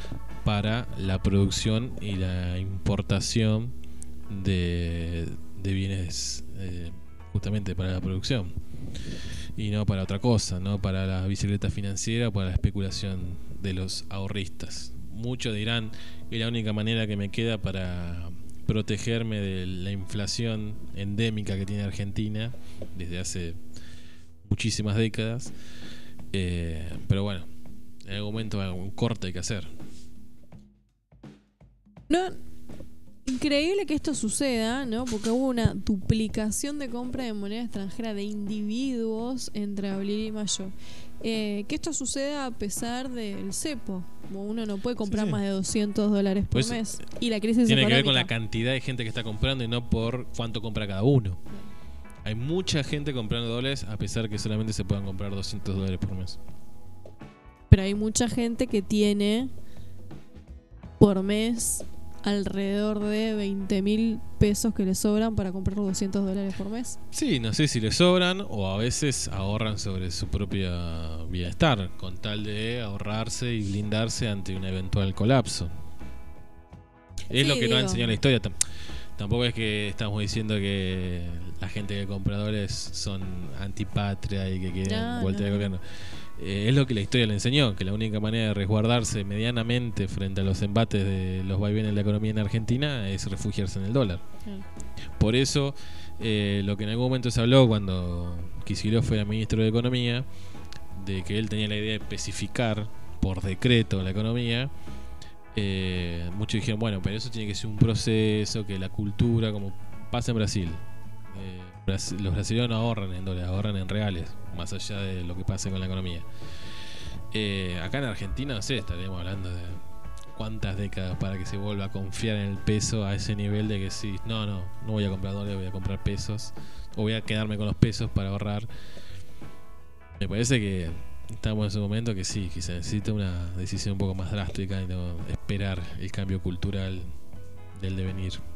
para la producción y la importación de, de bienes eh, justamente para la producción y no para otra cosa, no para la bicicleta financiera para la especulación de los ahorristas. Muchos dirán que la única manera que me queda para protegerme de la inflación endémica que tiene Argentina desde hace muchísimas décadas. Eh, pero bueno, en algún momento un corte hay que hacer. No, Increíble que esto suceda, ¿no? Porque hubo una duplicación de compra de moneda extranjera de individuos entre abril y mayo. Eh, que esto suceda a pesar del cepo. Como uno no puede comprar Sí, sí. más de 200 dólares por Pues, mes. Y la crisis Tiene que ver con la cantidad de gente que está comprando y no por cuánto compra cada uno. Hay mucha gente comprando dólares a pesar que solamente se puedan comprar 200 dólares por mes. Pero hay mucha gente que tiene por mes alrededor de 20 mil pesos que le sobran para comprar los 200 dólares por mes. Sí, no sé si le sobran o a veces ahorran sobre su propia bienestar con tal de ahorrarse y blindarse ante un eventual colapso. Es Sí, lo que nos ha digo. enseñado la historia. Tam- Tampoco es que estamos diciendo que la gente que compra dólares son antipatria y que quieren No, vuelta no, de no. gobierno. Eh, es lo que la historia le enseñó, que la única manera de resguardarse medianamente frente a los embates de los vaivenes de la economía en Argentina es refugiarse en el dólar. Por eso, eh, lo que en algún momento se habló cuando Kicillof era ministro de Economía, de que él tenía la idea de especificar por decreto la economía, eh, muchos dijeron, bueno, pero eso tiene que ser un proceso, que la cultura, como pasa en Brasil. Eh, los brasileños no ahorran en dólares, ahorran en reales, más allá de lo que pase con la economía. Eh, acá en Argentina, no sé, estaríamos hablando de cuántas décadas para que se vuelva a confiar en el peso a ese nivel de que sí, no, no, no voy a comprar dólares, voy a comprar pesos, o voy a quedarme con los pesos para ahorrar. Me parece que estamos en ese momento que sí, que se necesita una decisión un poco más drástica y no esperar el cambio cultural del devenir.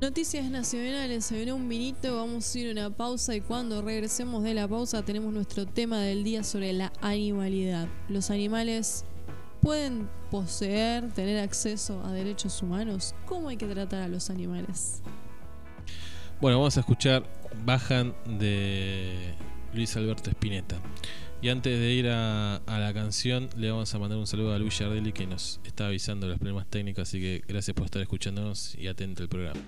Noticias nacionales, se viene un vinito, vamos a ir a una pausa y cuando regresemos de la pausa tenemos nuestro tema del día sobre la animalidad. Los animales pueden poseer, tener acceso a derechos humanos. ¿Cómo hay que tratar a los animales? Bueno, vamos a escuchar Bajan de Luis Alberto Spinetta. Y antes de ir a, a la canción, le vamos a mandar un saludo a Luis Yardelli que nos está avisando de los problemas técnicos, así que gracias por estar escuchándonos y atento al programa.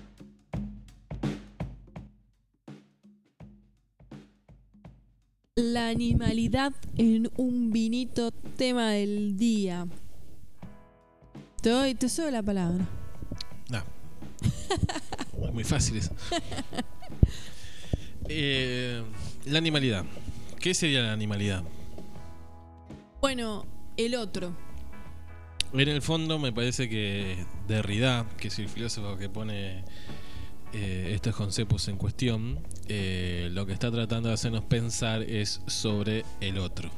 La animalidad en un vinito, tema del día. Te doy, te cedo la palabra. No. Es muy fácil eso. Eh, la animalidad. ¿Qué sería la animalidad? Bueno, el otro. En el fondo me parece que Derrida, que es el filósofo que pone eh, estos conceptos en cuestión, eh, lo que está tratando de hacernos pensar es sobre el otro.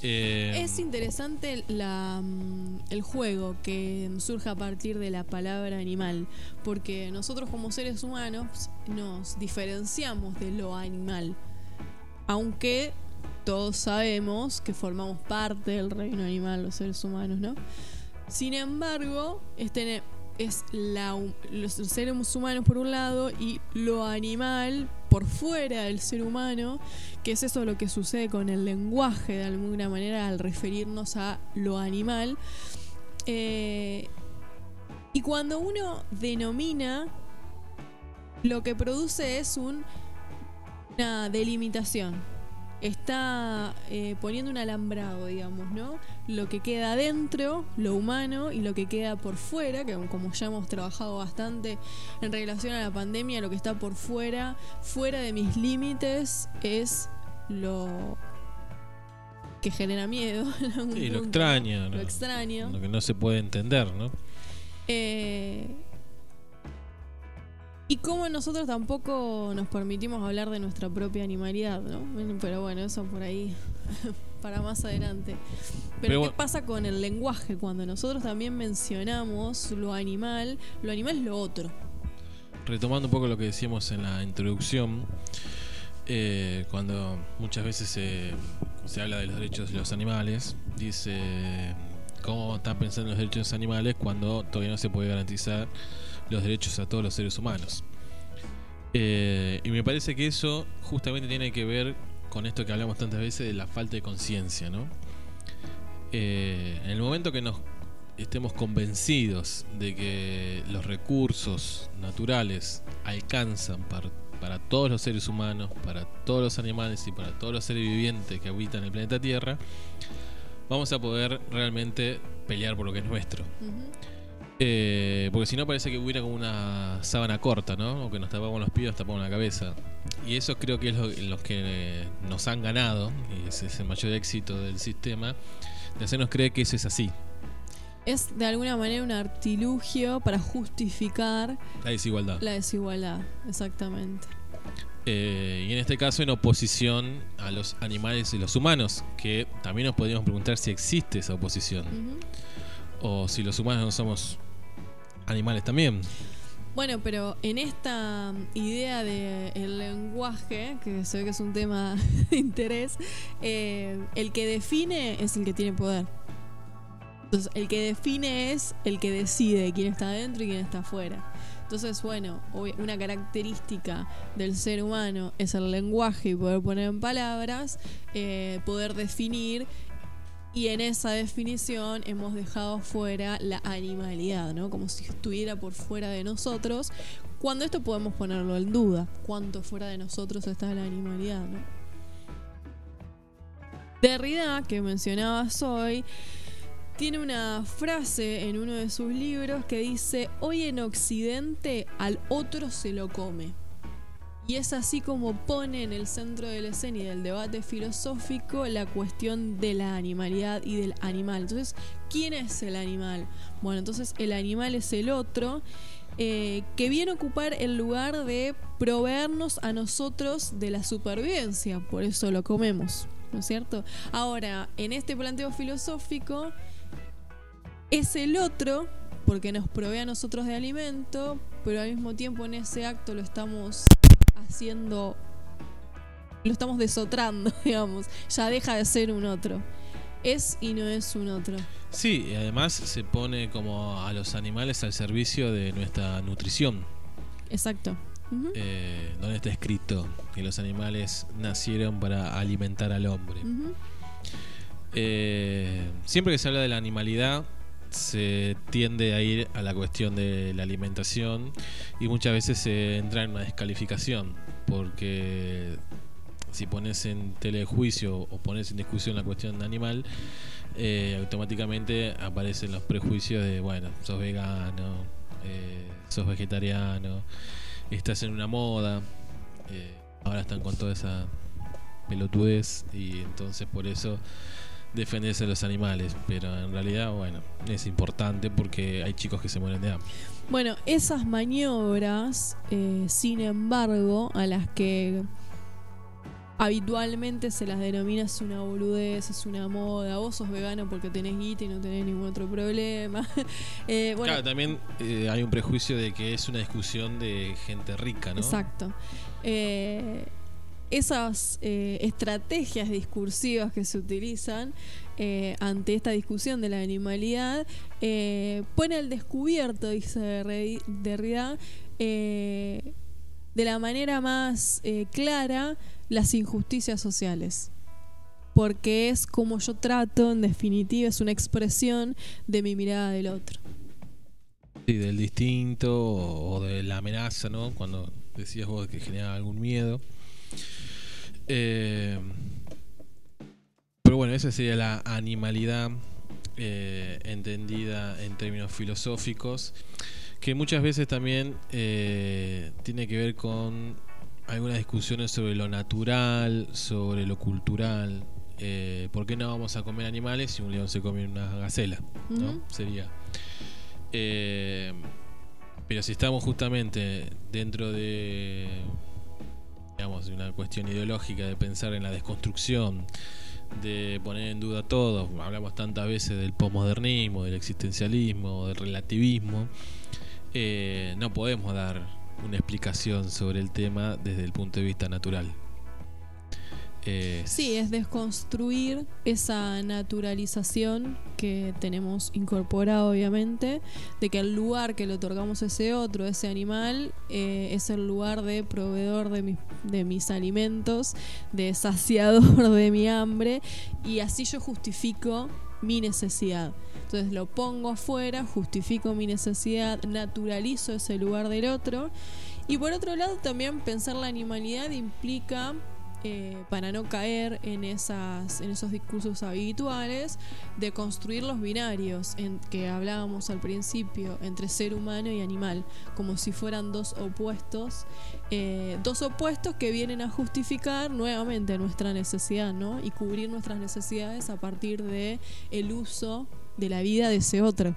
Eh, Es interesante la, mm, el juego que surge a partir de la palabra animal, porque nosotros como seres humanos nos diferenciamos de lo animal, aunque todos sabemos que formamos parte del reino animal los seres humanos, ¿no? Sin embargo, este es la, los seres humanos por un lado y lo animal por fuera del ser humano, que es eso lo que sucede con el lenguaje de alguna manera al referirnos a lo animal. Eh, y cuando uno denomina, lo que produce es un- una delimitación. Está eh, poniendo un alambrado, digamos, ¿no? Lo que queda adentro, lo humano, y lo que queda por fuera, que como ya hemos trabajado bastante en relación a la pandemia, lo que está por fuera, fuera de mis límites, es lo que genera miedo. en algún sí, lo extraño. ¿no? Lo extraño. Lo que no se puede entender, ¿no? Eh, y como nosotros tampoco nos permitimos hablar de nuestra propia animalidad, ¿no? Pero bueno, eso por ahí para más adelante. Pero, Pero ¿qué bueno. pasa con el lenguaje? Cuando nosotros también mencionamos lo animal, lo animal es lo otro. Retomando un poco lo que decíamos en la introducción, eh, cuando muchas veces se, se habla de los derechos de los animales, dice cómo están pensando en los derechos de los animales cuando todavía no se puede garantizar los derechos a todos los seres humanos. Eh, y me parece que eso justamente tiene que ver con esto que hablamos tantas veces de la falta de conciencia, ¿no? Eh, en el momento que nos estemos convencidos de que los recursos naturales alcanzan para, para todos los seres humanos, para todos los animales y para todos los seres vivientes que habitan el planeta Tierra, vamos a poder realmente pelear por lo que es nuestro. Ujú. Eh, porque si no parece que hubiera como una sábana corta, ¿no? O que nos tapamos los pies, tapamos la cabeza. Y eso creo que es lo, lo que eh, nos han ganado, y ese es el mayor éxito del sistema, de hacernos creer que eso es así. Es de alguna manera un artilugio para justificar La desigualdad. la desigualdad, exactamente. Eh, y en este caso en oposición a los animales y los humanos, que también nos podríamos preguntar si existe esa oposición. O si los humanos no somos animales también. Bueno, pero en esta idea del lenguaje, que se ve que es un tema de interés, eh, el que define es el que tiene poder. Entonces, el que define es el que decide quién está adentro y quién está afuera. Entonces, bueno, una característica del ser humano es el lenguaje y poder poner en palabras, eh, poder definir y en esa definición hemos dejado fuera la animalidad, ¿no? Como si estuviera por fuera de nosotros. Cuando esto podemos ponerlo en duda, cuánto fuera de nosotros está la animalidad, ¿no? Derrida, que mencionabas hoy, tiene una frase en uno de sus libros que dice, hoy en Occidente al otro se lo come. Y es así como pone en el centro de la escena y del debate filosófico la cuestión de la animalidad y del animal. Entonces, ¿quién es el animal? Bueno, entonces el animal es el otro eh, que viene a ocupar el lugar de proveernos a nosotros de la supervivencia. Por eso lo comemos, ¿no es cierto? Ahora, en este planteo filosófico, es el otro porque nos provee a nosotros de alimento, pero al mismo tiempo en ese acto lo estamos haciendo, lo estamos desotrando, digamos, ya deja de ser un otro. Es y no es un otro. Sí, y además se pone como a los animales al servicio de nuestra nutrición. Exacto. Eh, donde está escrito que los animales nacieron para alimentar al hombre. Eh, siempre que se habla de la animalidad, se tiende a ir a la cuestión de la alimentación y muchas veces se entra en una descalificación, porque si pones en telejuicio o pones en discusión la cuestión animal, eh, automáticamente aparecen los prejuicios de, bueno, sos vegano, eh, sos vegetariano, estás en una moda, eh, ahora están con toda esa pelotudez y entonces por eso defenderse de los animales, pero en realidad, bueno, es importante porque hay chicos que se mueren de hambre. Bueno, esas maniobras, eh, sin embargo, a las que habitualmente se las denomina es una boludez, es una moda, vos sos vegano porque tenés guita y no tenés ningún otro problema. Eh, bueno, claro, también eh, hay un prejuicio de que es una discusión de gente rica, ¿no? Exacto. Eh, esas eh, estrategias discursivas que se utilizan eh, ante esta discusión de la animalidad eh, pone al descubierto, dice Derri- Derrida, eh, de la manera más eh, clara las injusticias sociales. Porque es como yo trato, en definitiva, es una expresión de mi mirada del otro. Sí, del distinto o de la amenaza, ¿no? Cuando decías vos que genera algún miedo. Eh, pero bueno, esa sería la animalidad eh, entendida en términos filosóficos, que muchas veces también eh, tiene que ver con algunas discusiones sobre lo natural, sobre lo cultural. Eh, ¿Por qué no vamos a comer animales si un león se come una gacela? ¿no? Sería. Pero si estamos justamente dentro de digamos una cuestión ideológica de pensar en la desconstrucción, de poner en duda todo, hablamos tantas veces del posmodernismo, del existencialismo, del relativismo, eh, no podemos dar una explicación sobre el tema desde el punto de vista natural. Eh, Sí, es desconstruir esa naturalización que tenemos incorporada, obviamente, de que el lugar que le otorgamos ese otro, ese animal, eh, es el lugar de proveedor de de mis alimentos, de saciador de mi hambre, y así yo justifico mi necesidad. Entonces lo pongo afuera, justifico mi necesidad, naturalizo ese lugar del otro. Y por otro lado, también pensar la animalidad implica eh, para no caer en, esas, en esos discursos habituales de construir los binarios en que hablábamos al principio entre ser humano y animal, como si fueran dos opuestos, eh, dos opuestos que vienen a justificar nuevamente nuestra necesidad, ¿no? Y cubrir nuestras necesidades a partir de el uso de la vida de ese otro.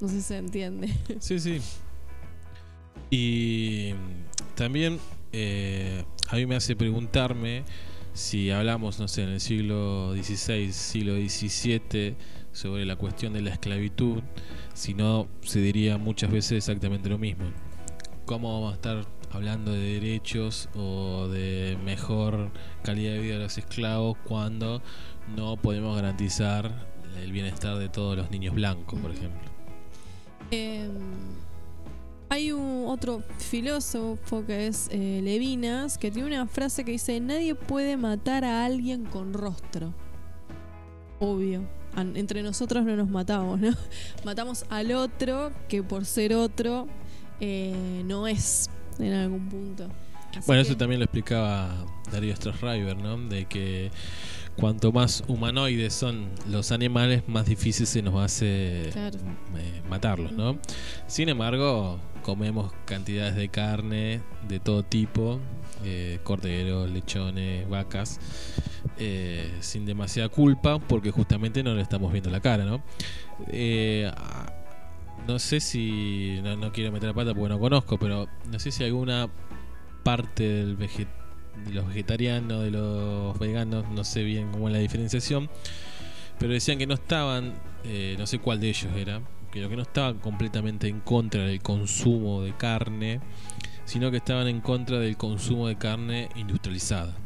No sé si se entiende. Sí, sí. Y también eh, a mí me hace preguntarme si hablamos, no sé, en el siglo XVI, siglo XVII, sobre la cuestión de la esclavitud, si no se diría muchas veces exactamente lo mismo. ¿Cómo vamos a estar hablando de derechos o de mejor calidad de vida de los esclavos cuando no podemos garantizar el bienestar de todos los niños blancos, por ejemplo? Em, hay un otro filósofo que es eh, Levinas que tiene una frase que dice nadie puede matar a alguien con rostro. Obvio. entre nosotros no nos matamos, ¿no? Matamos al otro que por ser otro eh, no es en algún punto. bueno, eso también lo explicaba Darío Strasriver, ¿no? De que cuanto más humanoides son los animales, más difícil se nos hace eh, matarlos, ¿no? Sin embargo, comemos cantidades de carne de todo tipo, eh, corderos, lechones, vacas, eh, sin demasiada culpa, porque justamente no le estamos viendo la cara, ¿no? no sé si, no, no, quiero meter la pata porque no conozco, pero no sé si alguna parte del vegetal de los vegetarianos, de los veganos, no sé bien cómo es la diferenciación, pero decían que no estaban, eh, no sé cuál de ellos era, pero que no estaban completamente en contra del consumo de carne, sino que estaban en contra del consumo de carne industrializada.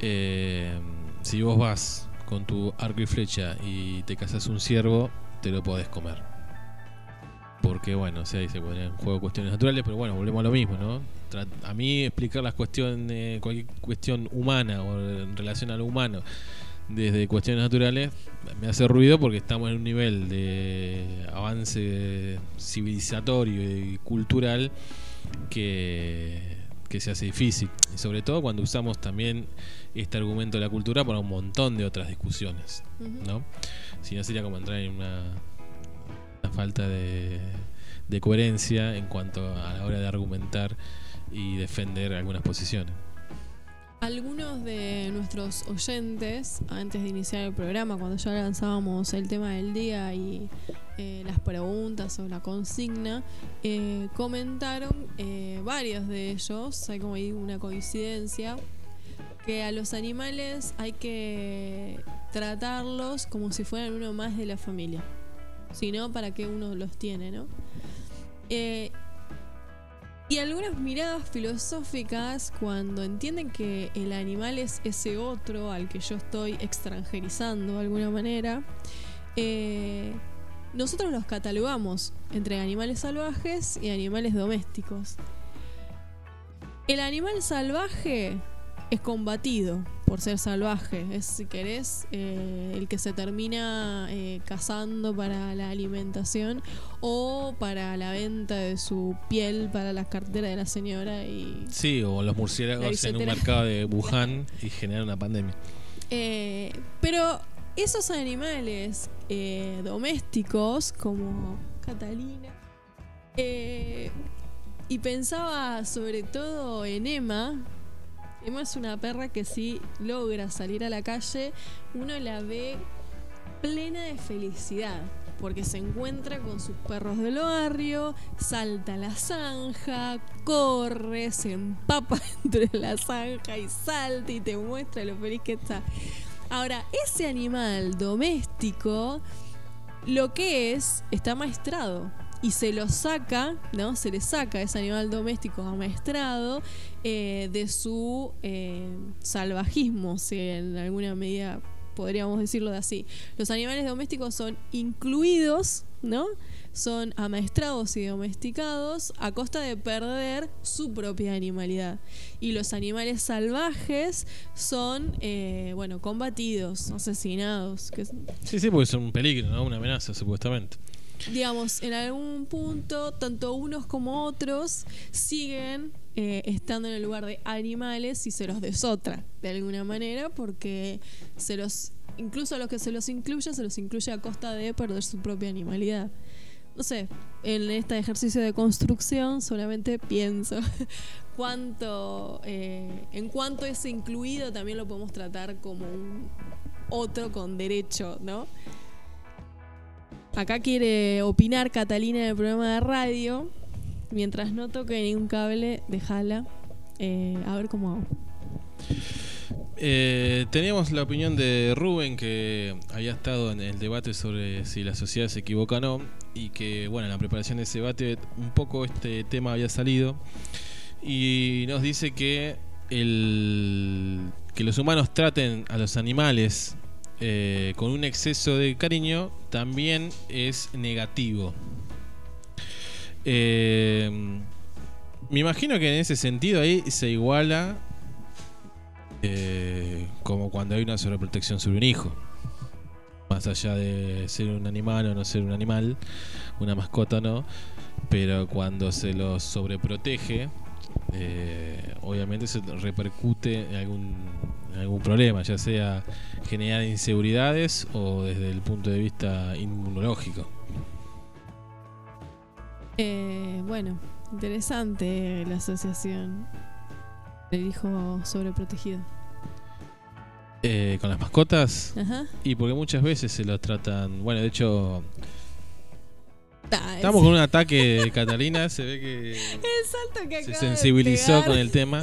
Eh, si vos vas con tu arco y flecha y te cazas un ciervo, te lo podés comer. Porque bueno, o sea, ahí se ponen en juego cuestiones naturales, pero bueno, volvemos a lo mismo, ¿no? a mí explicar las cuestiones, cualquier cuestión humana o en relación a lo humano desde cuestiones naturales me hace ruido porque estamos en un nivel de avance civilizatorio y cultural que, se hace difícil. Y sobre todo cuando usamos también este argumento de la cultura para un montón de otras discusiones. ¿no? Si no sería como entrar en una, falta de, coherencia en cuanto a la hora de argumentar y defender algunas posiciones. Algunos de nuestros oyentes, antes de iniciar el programa, cuando ya lanzábamos el tema del día y eh, las preguntas o la consigna, eh, comentaron eh, varios de ellos, hay como una coincidencia, que a los animales hay que tratarlos como si fueran uno más de la familia, si no, para qué uno los tiene, ¿no? Y algunas miradas filosóficas cuando entienden que el animal es ese otro al que yo estoy extranjerizando de alguna manera, eh, nosotros los catalogamos entre animales salvajes y animales domésticos. El animal salvaje es combatido por ser salvaje. Es, si querés, eh, el que se termina eh, cazando para la alimentación o para la venta de su piel para las carteras de la señora. y Sí, o los murciélagos en un mercado de Wuhan y generan una pandemia. Eh, pero esos animales domésticos, como Catalina, y pensaba sobre todo en Emma, Es una perra que si logra salir a la calle, uno la ve plena de felicidad. Porque se encuentra con sus perros del barrio, salta la zanja, corre, se empapa entre la zanja y salta y te muestra lo feliz que está. Ahora, ese animal doméstico, lo que es, está maestrado y se lo saca, ¿no? Se le saca ese animal doméstico amaestrado eh, de su eh, salvajismo, si en alguna medida podríamos decirlo de así. Los animales domésticos son incluidos, ¿no? Son amaestrados y domesticados a costa de perder su propia animalidad. Y los animales salvajes son, eh, bueno, combatidos, asesinados. Sí, sí, porque son un peligro, ¿no? Una amenaza, supuestamente digamos, en algún punto, tanto unos como otros siguen eh, estando en el lugar de animales y se los desotra de alguna manera porque se los incluso a los que se los incluye se los incluye a costa de perder su propia animalidad no sé, en este ejercicio de construcción solamente pienso cuánto, eh, en cuanto es incluido también lo podemos tratar como un otro con derecho, ¿no? Acá quiere opinar Catalina del programa de radio. Mientras no toque ningún cable, déjala. Eh, a ver cómo hago. Eh, teníamos la opinión de Rubén que había estado en el debate sobre si la sociedad se equivoca o no y que bueno en la preparación de ese debate un poco este tema había salido y nos dice que el que los humanos traten a los animales eh, con un exceso de cariño también es negativo. Eh, me imagino que en ese sentido ahí se iguala eh, como cuando hay una sobreprotección sobre un hijo. Más allá de ser un animal o no ser un animal, una mascota no, pero cuando se lo sobreprotege, obviamente se repercute en algún, algún problema, ya sea generar inseguridades o desde el punto de vista inmunológico. Eh, bueno, interesante la asociación el hijo sobreprotegido. Eh, con las mascotas. Ajá. Y porque muchas veces se los tratan. Bueno, de hecho, Estamos es- con un ataque de Catalina. Se ve que el salto que se sensibilizó con el tema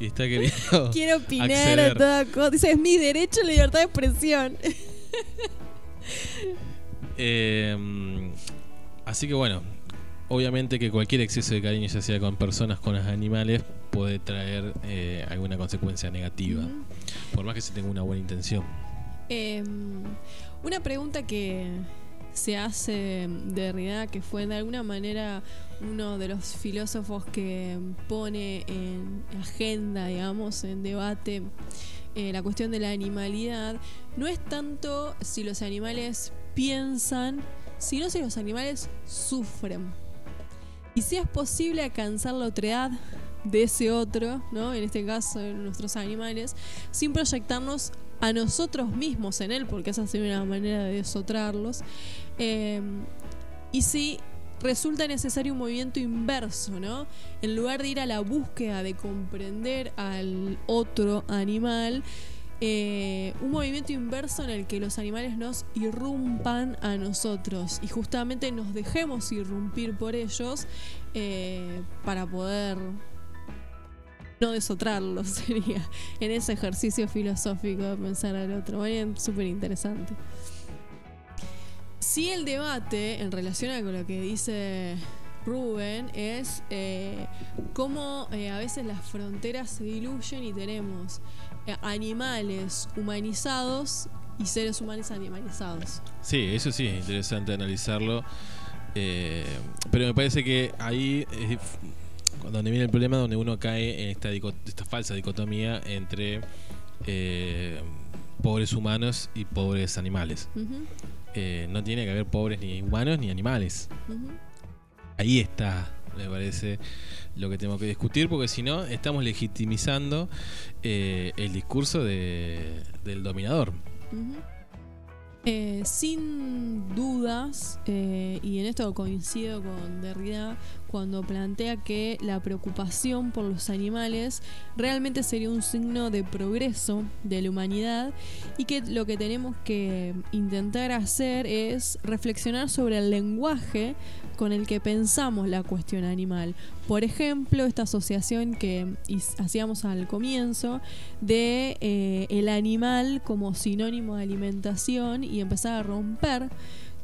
y está queriendo. Quiero opinar acceder. a toda cosa. Dice, es mi derecho a la libertad de expresión. Eh, así que bueno, obviamente que cualquier exceso de cariño, ya sea con personas, con los animales, puede traer eh, alguna consecuencia negativa, por más que se tenga una buena intención. Eh, una pregunta que se hace Derrida, que fue de alguna manera uno de los filósofos que pone en agenda, digamos, en debate eh, la cuestión de la animalidad, no es tanto si los animales piensan, sino si los animales sufren. Y si es posible alcanzar la otredad de ese otro, ¿no? En este caso, de nuestros animales, sin proyectarnos a nosotros mismos en él, porque esa sería una manera de desotrarlos. Eh, y si resulta necesario un movimiento inverso, ¿no? En lugar de ir a la búsqueda de comprender al otro animal, eh, un movimiento inverso en el que los animales nos irrumpan a nosotros y justamente nos dejemos irrumpir por ellos eh, para poder no desotrarlos sería en ese ejercicio filosófico de pensar al otro. Bueno, súper interesante. Sí, el debate en relación a con lo que dice Rubén es eh, cómo eh, a veces las fronteras se diluyen y tenemos eh, animales humanizados y seres humanos animalizados. Sí, eso sí es interesante analizarlo. pero me parece que ahí es donde viene el problema, donde uno cae en esta, esta falsa dicotomía entre pobres humanos y pobres animales. Eh, no tiene que haber pobres ni humanos ni animales. Ahí está, me parece, lo que tenemos que discutir, porque si no, estamos legitimizando eh, el discurso de- del dominador. Eh, sin dudas, eh, y en esto coincido con Derrida, cuando plantea que la preocupación por los animales realmente sería un signo de progreso de la humanidad y que lo que tenemos que intentar hacer es reflexionar sobre el lenguaje con el que pensamos la cuestión animal. Por ejemplo, esta asociación que hacíamos al comienzo de eh, el animal como sinónimo de alimentación y empezar a romper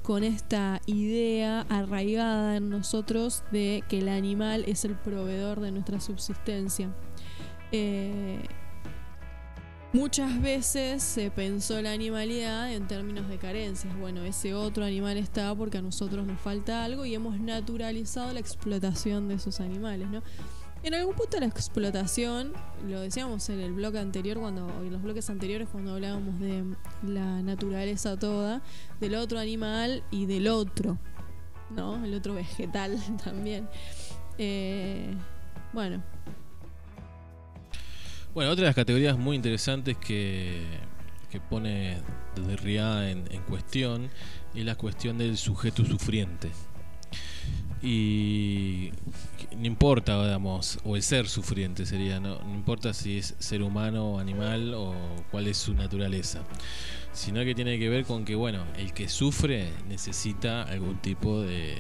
con esta idea arraigada en nosotros de que el animal es el proveedor de nuestra subsistencia. Eh, muchas veces se pensó la animalidad en términos de carencias. Bueno, ese otro animal está porque a nosotros nos falta algo y hemos naturalizado la explotación de esos animales, ¿no? En algún punto la explotación, lo decíamos en el bloque anterior, cuando, en los bloques anteriores cuando hablábamos de la naturaleza toda, del otro animal y del otro, ¿no? El otro vegetal también. Eh, bueno, Bueno, otra de las categorías muy interesantes que, que pone Derrida en, cuestión es la cuestión del sujeto sufriente. Y no importa, digamos, o el ser sufriente sería, no, no importa si es ser humano o animal o cuál es su naturaleza, sino que tiene que ver con que, bueno, el que sufre necesita algún tipo de,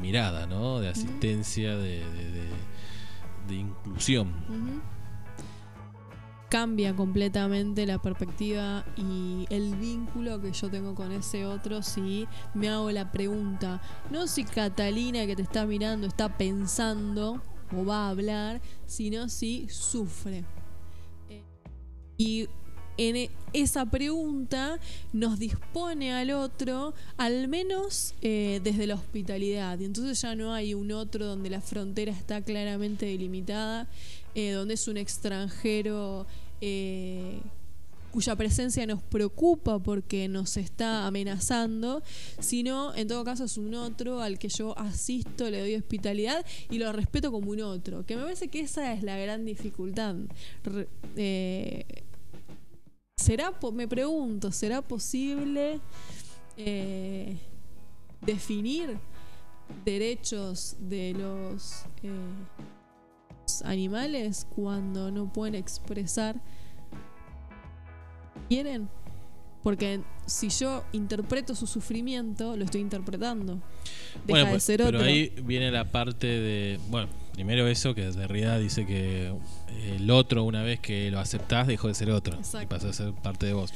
mirada, ¿no? De asistencia, de, de, inclusión. Ujú. Cambia completamente la perspectiva y el vínculo que yo tengo con ese otro si me hago la pregunta, no si Catalina que te está mirando está pensando o va a hablar, sino si sufre. Eh, Y en e- esa pregunta nos dispone al otro, al menos eh, desde la hospitalidad. Y entonces ya no hay un otro donde la frontera está claramente delimitada, eh, donde es un extranjero eh, cuya presencia nos preocupa porque nos está amenazando, sino en todo caso es un otro al que yo asisto, le doy hospitalidad y lo respeto como un otro. Que me parece que esa es la gran dificultad. Eh, ¿Será, me pregunto, ¿será posible eh, definir derechos de los animales cuando no pueden expresar quieren? Porque si yo interpreto su sufrimiento, lo estoy interpretando. Deja Bueno, de pues, ser pero otro. ahí viene la parte de. Bueno, primero eso, que Derrida dice que el otro, una vez que lo aceptás, dejó de ser otro. Exacto. Y pasó a ser parte de vos.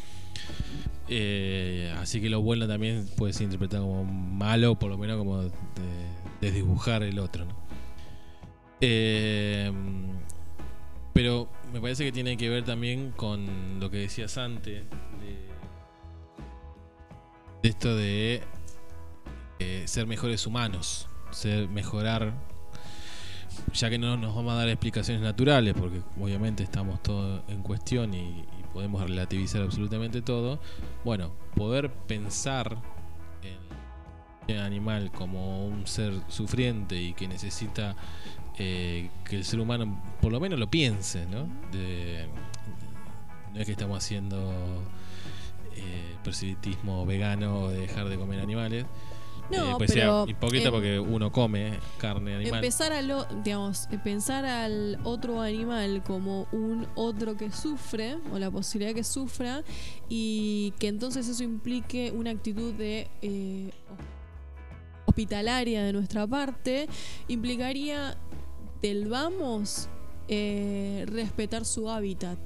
Eh, así que lo bueno también puede ser interpretado como malo, por lo menos como de, desdibujar el otro. ¿no? Eh, pero me parece que tiene que ver también con lo que decías antes, de, esto de eh, ser mejores humanos, ser mejorar, ya que no nos vamos a dar explicaciones naturales, porque obviamente estamos todos en cuestión y, y podemos relativizar absolutamente todo. Bueno, poder pensar en el animal como un ser sufriente y que necesita eh, que el ser humano por lo menos lo piense, ¿no? De- no es que estamos haciendo eh, proselitismo vegano o de dejar de comer animales. No, Eh, pues pero sea hipócrita em- porque uno come carne animal. Empezar a lo, digamos, eh, pensar al otro animal como un otro que sufre, o la posibilidad que sufra, y que entonces eso implique una actitud de eh, hospitalaria de nuestra parte, implicaría del vamos eh, respetar su hábitat.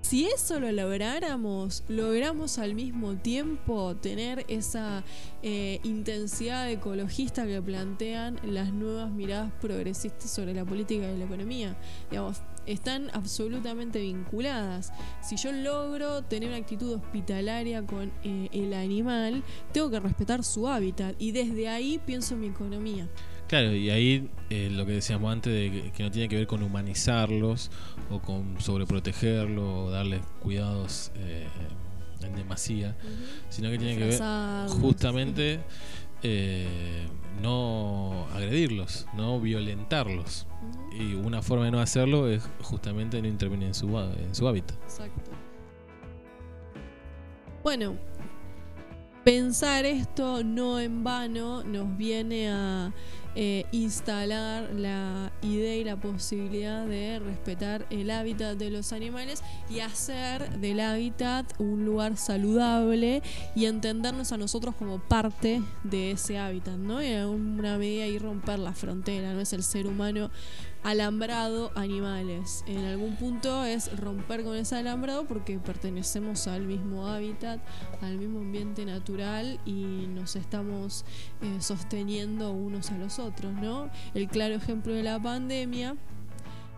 Si eso lo lográramos, logramos al mismo tiempo tener esa eh, intensidad ecologista que plantean las nuevas miradas progresistas sobre la política y la economía. Digamos, están absolutamente vinculadas. Si yo logro tener una actitud hospitalaria con eh, el animal, tengo que respetar su hábitat y desde ahí pienso en mi economía. Claro, y ahí eh, lo que decíamos antes de que, que no tiene que ver con humanizarlos o con sobreprotegerlos o darles cuidados eh, en demasía, sino que tiene que ver justamente eh, no agredirlos, no violentarlos. Y una forma de no hacerlo es justamente no intervenir en su, en su hábitat. Exacto. Bueno, pensar esto no en vano nos viene a eh, instalar la idea y la posibilidad de respetar el hábitat de los animales y hacer del hábitat un lugar saludable y entendernos a nosotros como parte de ese hábitat, ¿no? Y en alguna medida y romper la frontera, no es el ser humano alambrado animales. En algún punto es romper con ese alambrado porque pertenecemos al mismo hábitat, al mismo ambiente natural y nos estamos eh, sosteniendo unos a los otros, ¿no? El claro ejemplo de la pandemia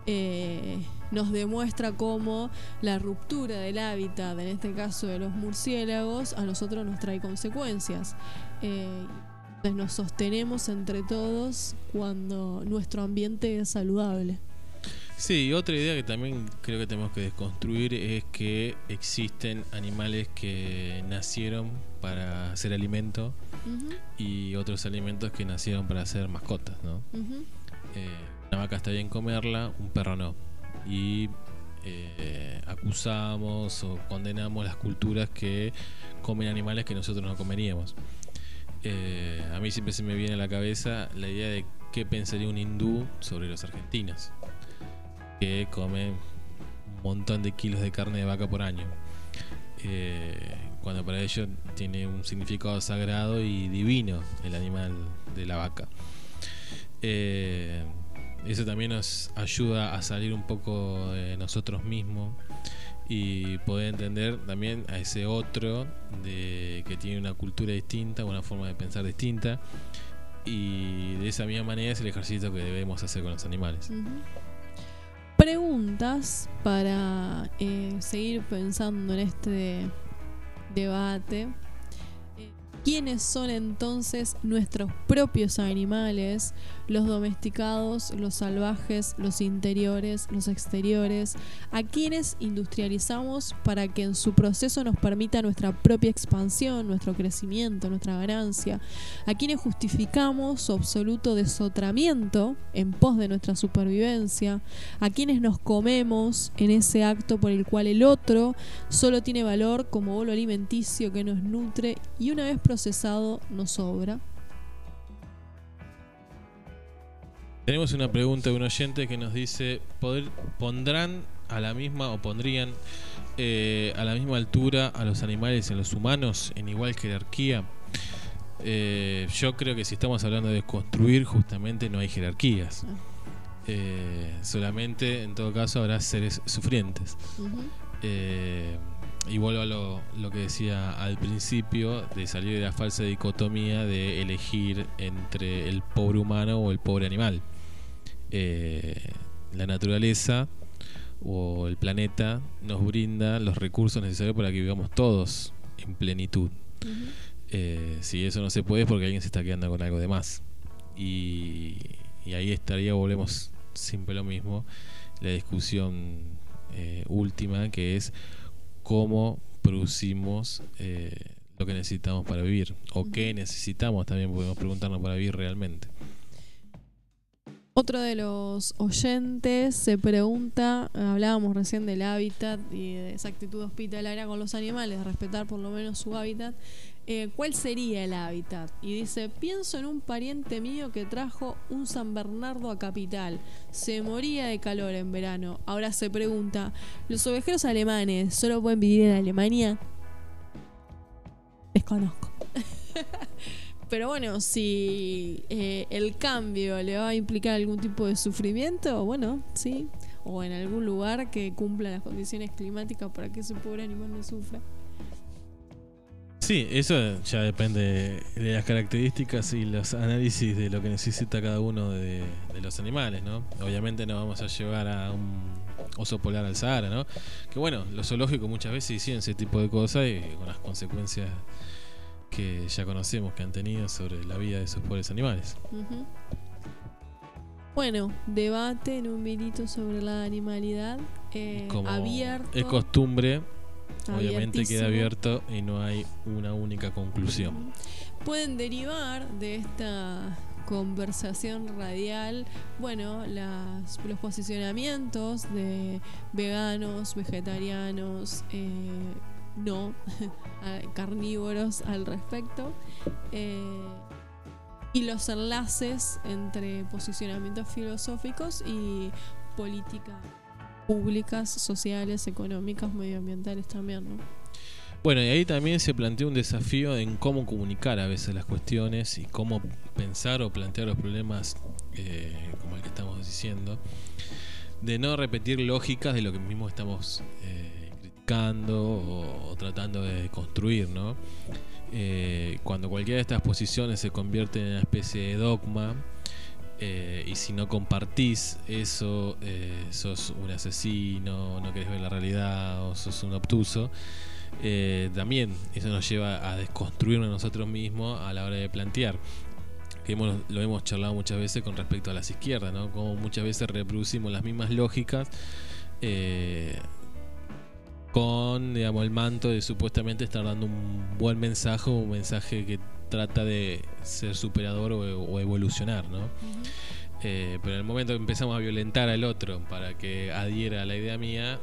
eh, nos demuestra cómo la ruptura del hábitat, en este caso de los murciélagos, a nosotros nos trae consecuencias. Eh, nos sostenemos entre todos cuando nuestro ambiente es saludable. Sí, otra idea que también creo que tenemos que desconstruir es que existen animales que nacieron para hacer alimento y otros alimentos que nacieron para ser mascotas, ¿no? Eh, una vaca está bien comerla, un perro no. Y eh, acusamos o condenamos las culturas que comen animales que nosotros no comeríamos. Eh, a mí siempre se me viene a la cabeza la idea de qué pensaría un hindú sobre los argentinos, que comen un montón de kilos de carne de vaca por año. Eh, cuando para ellos tiene un significado sagrado y divino el animal de la vaca. Eh, eso también nos ayuda a salir un poco de nosotros mismos y poder entender también a ese otro de que tiene una cultura distinta, una forma de pensar distinta y de esa misma manera es el ejercicio que debemos hacer con los animales. Preguntas para eh, seguir pensando en este debate. Quiénes son entonces nuestros propios animales, los domesticados, los salvajes, los interiores, los exteriores, a quienes industrializamos para que en su proceso nos permita nuestra propia expansión, nuestro crecimiento, nuestra ganancia, a quienes justificamos su absoluto desotramiento en pos de nuestra supervivencia, a quienes nos comemos en ese acto por el cual el otro solo tiene valor como bolo alimenticio que nos nutre y una vez procesado nos sobra. Tenemos una pregunta de un oyente que nos dice, ¿pondrán a la misma o pondrían eh, a la misma altura a los animales y a los humanos en igual jerarquía? Eh, yo creo que si estamos hablando de construir, justamente no hay jerarquías. Ah. Eh, solamente, en todo caso, habrá seres sufrientes. Y vuelvo a lo, que decía al principio, de salir de la falsa dicotomía de elegir entre el pobre humano o el pobre animal. Eh, la naturaleza o el planeta nos brinda los recursos necesarios para que vivamos todos en plenitud. Eh, si eso no se puede es porque alguien se está quedando con algo de más. Y, ahí estaría, volvemos siempre lo mismo, la discusión eh, última que es cómo producimos eh, lo que necesitamos para vivir o qué necesitamos también podemos preguntarnos para vivir realmente. Otro de los oyentes se pregunta, hablábamos recién del hábitat y de esa actitud hospitalaria con los animales, respetar por lo menos su hábitat. Eh, ¿Cuál sería el hábitat? Y dice, pienso en un pariente mío que trajo un San Bernardo a Capital. Se moría de calor en verano. Ahora se pregunta, ¿los ovejeros alemanes solo pueden vivir en Alemania? Desconozco. Pero bueno, si eh, el cambio le va a implicar algún tipo de sufrimiento, bueno, sí. O en algún lugar que cumpla las condiciones climáticas para que ese pobre animal no sufra. Sí, eso ya depende de las características y los análisis de lo que necesita cada uno de, los animales, ¿no? Obviamente no vamos a llevar a un oso polar al Sahara, ¿no? Que bueno, los zoológicos muchas veces hicieron ese tipo de cosas y con las consecuencias que ya conocemos que han tenido sobre la vida de esos pobres animales. Bueno, debate en un minuto sobre la animalidad eh, abierto. Es costumbre, obviamente queda abierto y no hay una única conclusión. Pueden derivar de esta conversación radial, bueno, las, los posicionamientos de veganos, vegetarianos, eh, no carnívoros al respecto. Eh, y los enlaces entre posicionamientos filosóficos y políticas públicas, sociales, económicas, medioambientales también, ¿no? Bueno, y ahí también se plantea un desafío en cómo comunicar a veces las cuestiones y cómo pensar o plantear los problemas eh, como el que estamos diciendo, de no repetir lógicas de lo que mismo estamos eh, o, tratando de construir, ¿no? Eh, cuando cualquiera de estas posiciones se convierte en una especie de dogma, eh, y si no compartís eso, eh, sos un asesino, no querés ver la realidad o sos un obtuso, también eso nos lleva a desconstruirnos nosotros mismos a la hora de plantear. Que lo hemos charlado muchas veces con respecto a las izquierdas, ¿no? Como muchas veces reproducimos las mismas lógicas con digamos, el manto de supuestamente estar dando un buen mensaje, un mensaje que trata de ser superador o, evolucionar, ¿no? Eh, pero en el momento que empezamos a violentar al otro para que adhiera a la idea mía,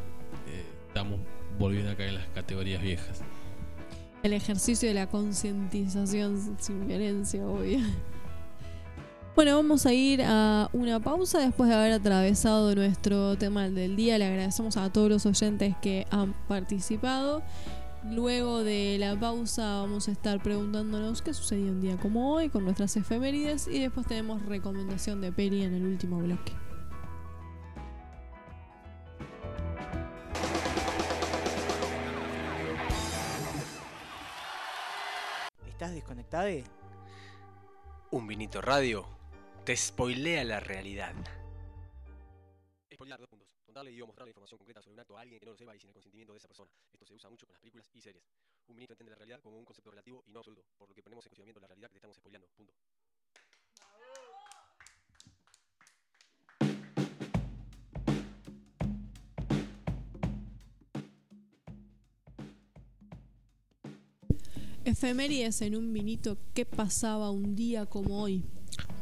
estamos volviendo a caer en las categorías viejas. El ejercicio de la concientización sin violencia, obvio. Bueno, vamos a ir a una pausa después de haber atravesado nuestro tema del día. Le agradecemos a todos los oyentes que han participado. Luego de la pausa vamos a estar preguntándonos qué sucedió un día como hoy con nuestras efemérides y después tenemos recomendación de peli en el último bloque. ¿Estás desconectado? Un vinito radio te spoilea la realidad. Spoilear, dos puntos. Contarle y o mostrar la información concreta sobre un acto a alguien que no lo sepa y sin el consentimiento de esa persona. Esto se usa mucho con y series. Un vinito entiende la realidad como un concepto relativo y no absoluto, por lo que ponemos en cuestionamiento la realidad que te estamos spoileando. Punto. Efemérides en un vinito, ¿qué pasaba un día como hoy?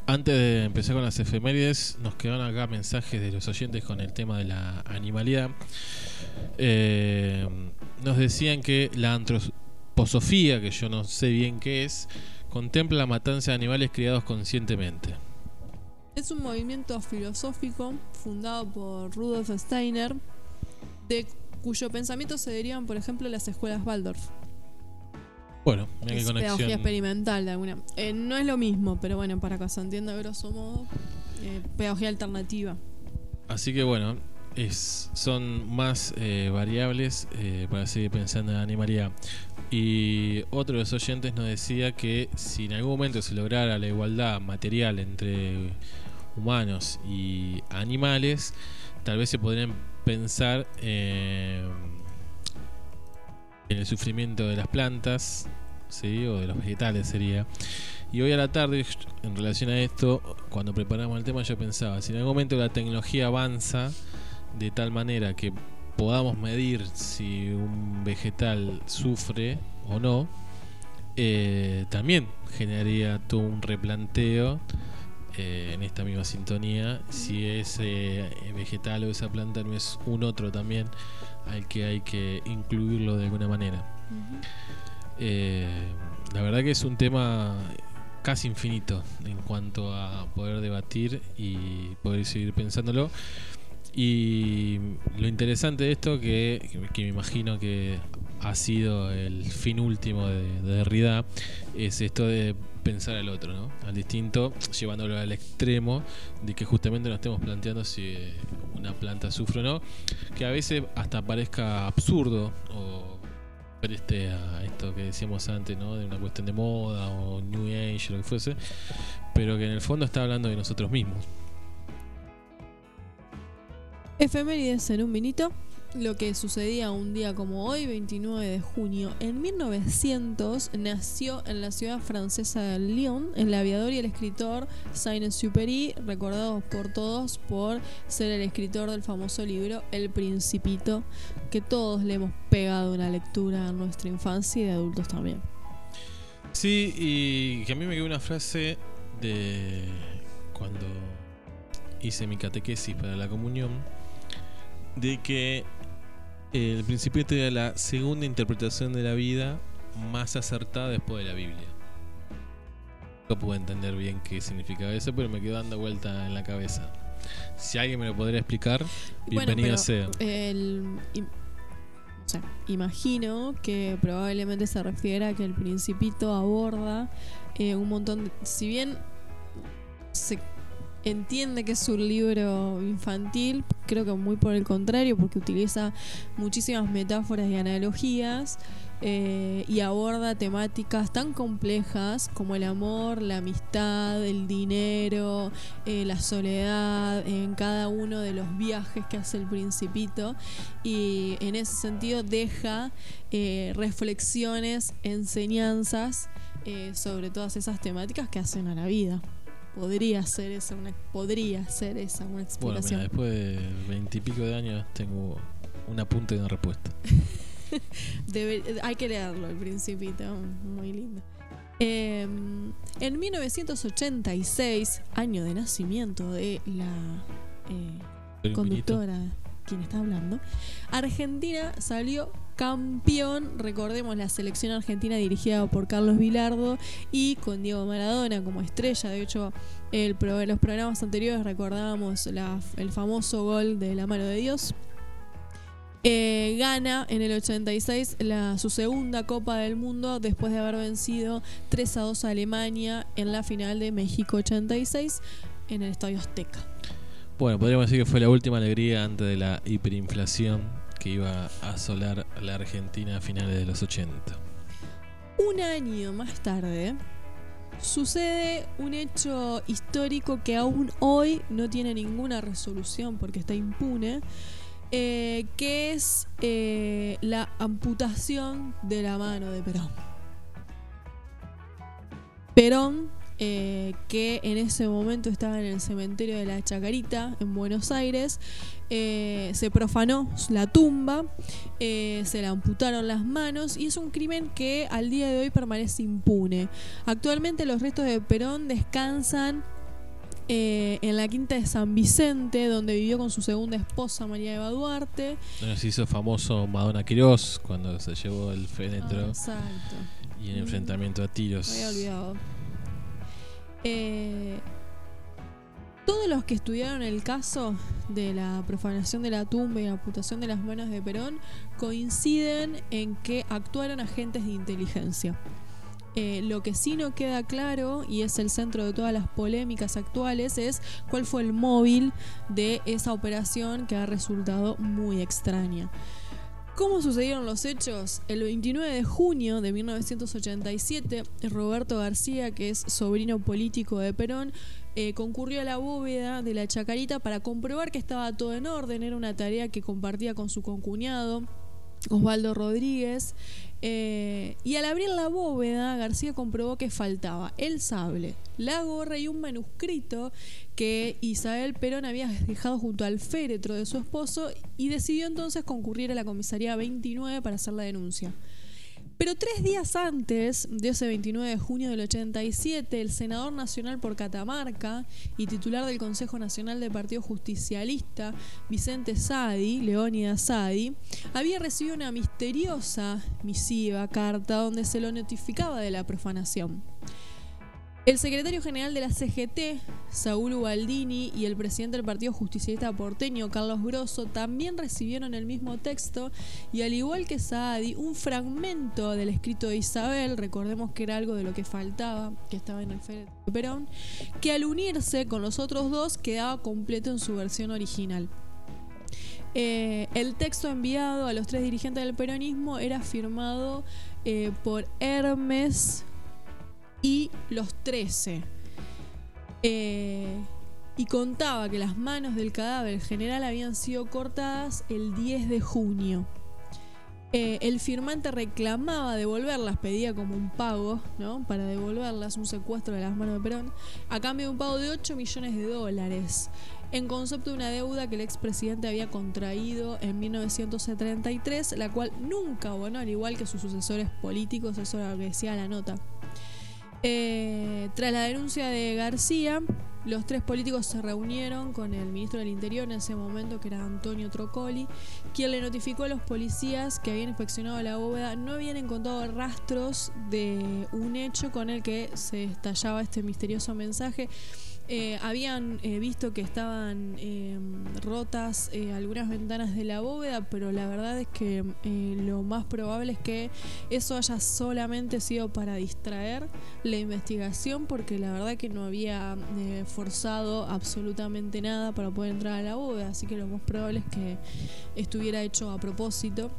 Antes de empezar con las efemérides, nos quedan acá mensajes de los oyentes con el tema de la animalidad. Eh, nos decían que la antroposofía, que yo no sé bien qué es, contempla la matanza de animales criados conscientemente. Es un movimiento filosófico fundado por Rudolf Steiner, de cuyo pensamiento se derivan, por ejemplo, las escuelas Waldorf. Bueno, Es pedagogía conexión. experimental de alguna. eh, no es lo mismo, pero bueno, para que se entienda grosso modo, eh, pedagogía alternativa. Así que bueno, son más eh, variables eh, para seguir pensando en la animalidad. Y otro de los oyentes nos decía que si en algún momento se lograra la igualdad material entre humanos y animales, tal vez se podrían pensar eh, en el sufrimiento de las plantas, ¿sí? o de los vegetales sería. Y hoy a la tarde, en relación a esto, cuando preparamos el tema, yo pensaba, si en algún momento la tecnología avanza de tal manera que podamos medir si un vegetal sufre o no, eh, también generaría todo un replanteo eh, en esta misma sintonía si ese vegetal o esa planta no es un otro también al que hay que incluirlo de alguna manera. Eh, la verdad que es un tema casi infinito en cuanto a poder debatir y poder seguir pensándolo. Y lo interesante de esto, que, que me imagino que ha sido el fin último de, de Derrida, es esto de pensar al otro, ¿no? al distinto, llevándolo al extremo de que justamente nos estemos planteando si una planta sufre o no, que a veces hasta parezca absurdo o preste a esto que decíamos antes, ¿no? de una cuestión de moda o New Age, lo que fuese, pero que en el fondo está hablando de nosotros mismos. Efemérides en un vinito. Lo que sucedía un día como hoy, 29 de junio. En 1900 nació en la ciudad francesa de Lyon el aviador y el escritor Saint-Exupéry, recordados por todos por ser el escritor del famoso libro El Principito, que todos le hemos pegado una lectura en nuestra infancia y de adultos también. Sí, y que a mí me quedó una frase de cuando hice mi catequesis para la comunión, de que el Principito era la segunda interpretación de la vida más acertada después de la Biblia. No puedo entender bien qué significaba eso, pero me quedó dando vuelta en la cabeza. Si alguien me lo podría explicar, bienvenido pero, sea. El, im- o sea, imagino que probablemente se refiere a que el Principito aborda eh, un montón de. Si bien se entiende que es un libro infantil, creo que muy por el contrario, porque utiliza muchísimas metáforas y analogías eh, y aborda temáticas tan complejas como el amor, la amistad, el dinero, eh, la soledad, en cada uno de los viajes que hace el principito y en ese sentido deja eh, reflexiones, enseñanzas sobre todas esas temáticas que hacen a la vida. Podría ser esa una, podría ser esa una Bueno, explicación. mira, después de veintipico de años tengo un apunte y una respuesta. Debe- hay que leerlo, el Principito, muy lindo. Eh, en 1986, año de nacimiento de la eh, conductora quien está hablando, Argentina salió campeón, recordemos la selección argentina dirigida por Carlos Vilardo y con Diego Maradona como estrella, de hecho el pro- los programas anteriores recordábamos el famoso gol de la mano de Dios. Eh, gana en el 86 la, su segunda Copa del Mundo después de haber vencido 3 a 2 a Alemania en la final de México 86 en el Estadio Azteca. Bueno, podríamos decir que fue la última alegría antes de la hiperinflación que iba a asolar la Argentina a finales de los 80. Un año más tarde sucede un hecho histórico que aún hoy no tiene ninguna resolución porque está impune, eh, que es eh, la amputación de la mano de Perón. Perón, eh, que en ese momento estaba en el cementerio de la Chacarita, en Buenos Aires, eh, se profanó la tumba, eh, se le amputaron las manos y es un crimen que al día de hoy permanece impune. Actualmente los restos de Perón descansan eh, en la quinta de San Vicente, donde vivió con su segunda esposa María Eva Duarte. Bueno, se hizo famoso Madonna Quirós cuando se llevó el Ah, fénetro exacto. y en enfrentamiento a tiros. Me había olvidado. Eh, todos los que estudiaron el caso de la profanación de la tumba y la amputación de las manos de Perón coinciden en que actuaron agentes de inteligencia. Eh, lo que sí no queda claro, y es el centro de todas las polémicas actuales, es cuál fue el móvil de esa operación que ha resultado muy extraña. ¿Cómo sucedieron los hechos? El 29 de junio de 1987, Roberto García, que es sobrino político de Perón, eh, concurrió a la bóveda de la Chacarita para comprobar que estaba todo en orden. Era una tarea que compartía con su concuñado, Osvaldo Rodríguez. Eh, y al abrir la bóveda, García comprobó que faltaba el sable, la gorra y un manuscrito que Isabel Perón había dejado junto al féretro de su esposo y decidió entonces concurrir a la comisaría 29 para hacer la denuncia. Pero tres días antes de ese 29 de junio del 87, el senador nacional por Catamarca y titular del Consejo Nacional del Partido Justicialista, Vicente Sadi, Leónidas Sadi, había recibido una misteriosa misiva, carta, donde se lo notificaba de la profanación. El secretario general de la CGT, Saúl Ubaldini, y el presidente del Partido Justicialista porteño, Carlos Grosso, también recibieron el mismo texto y al igual que Saadi, un fragmento del escrito de Isabel, recordemos que era algo de lo que faltaba, que estaba en el féretro de Perón, que al unirse con los otros dos quedaba completo en su versión original. Eh, el texto enviado a los tres dirigentes del peronismo era firmado eh, por Hermes y los 13. Eh, y contaba que las manos del cadáver general habían sido cortadas el 10 de junio. Eh, el firmante reclamaba devolverlas, pedía como un pago, ¿no? Para devolverlas, un secuestro de las manos de Perón, a cambio de un pago de 8 millones de dólares, en concepto de una deuda que el expresidente había contraído en 1933, la cual nunca abonó, al igual que sus sucesores políticos, eso era lo que decía la nota. Eh, tras la denuncia de García, los tres políticos se reunieron con el ministro del Interior en ese momento, que era Antonio Trocoli, quien le notificó a los policías que habían inspeccionado la bóveda no habían encontrado rastros de un hecho con el que se estallaba este misterioso mensaje. Eh, habían eh, visto que estaban eh, rotas algunas ventanas de la bóveda, pero la verdad es que eh, lo más probable es que eso haya solamente sido para distraer la investigación, porque la verdad que no había eh, forzado absolutamente nada para poder entrar a la bóveda, así que lo más probable es que estuviera hecho a propósito.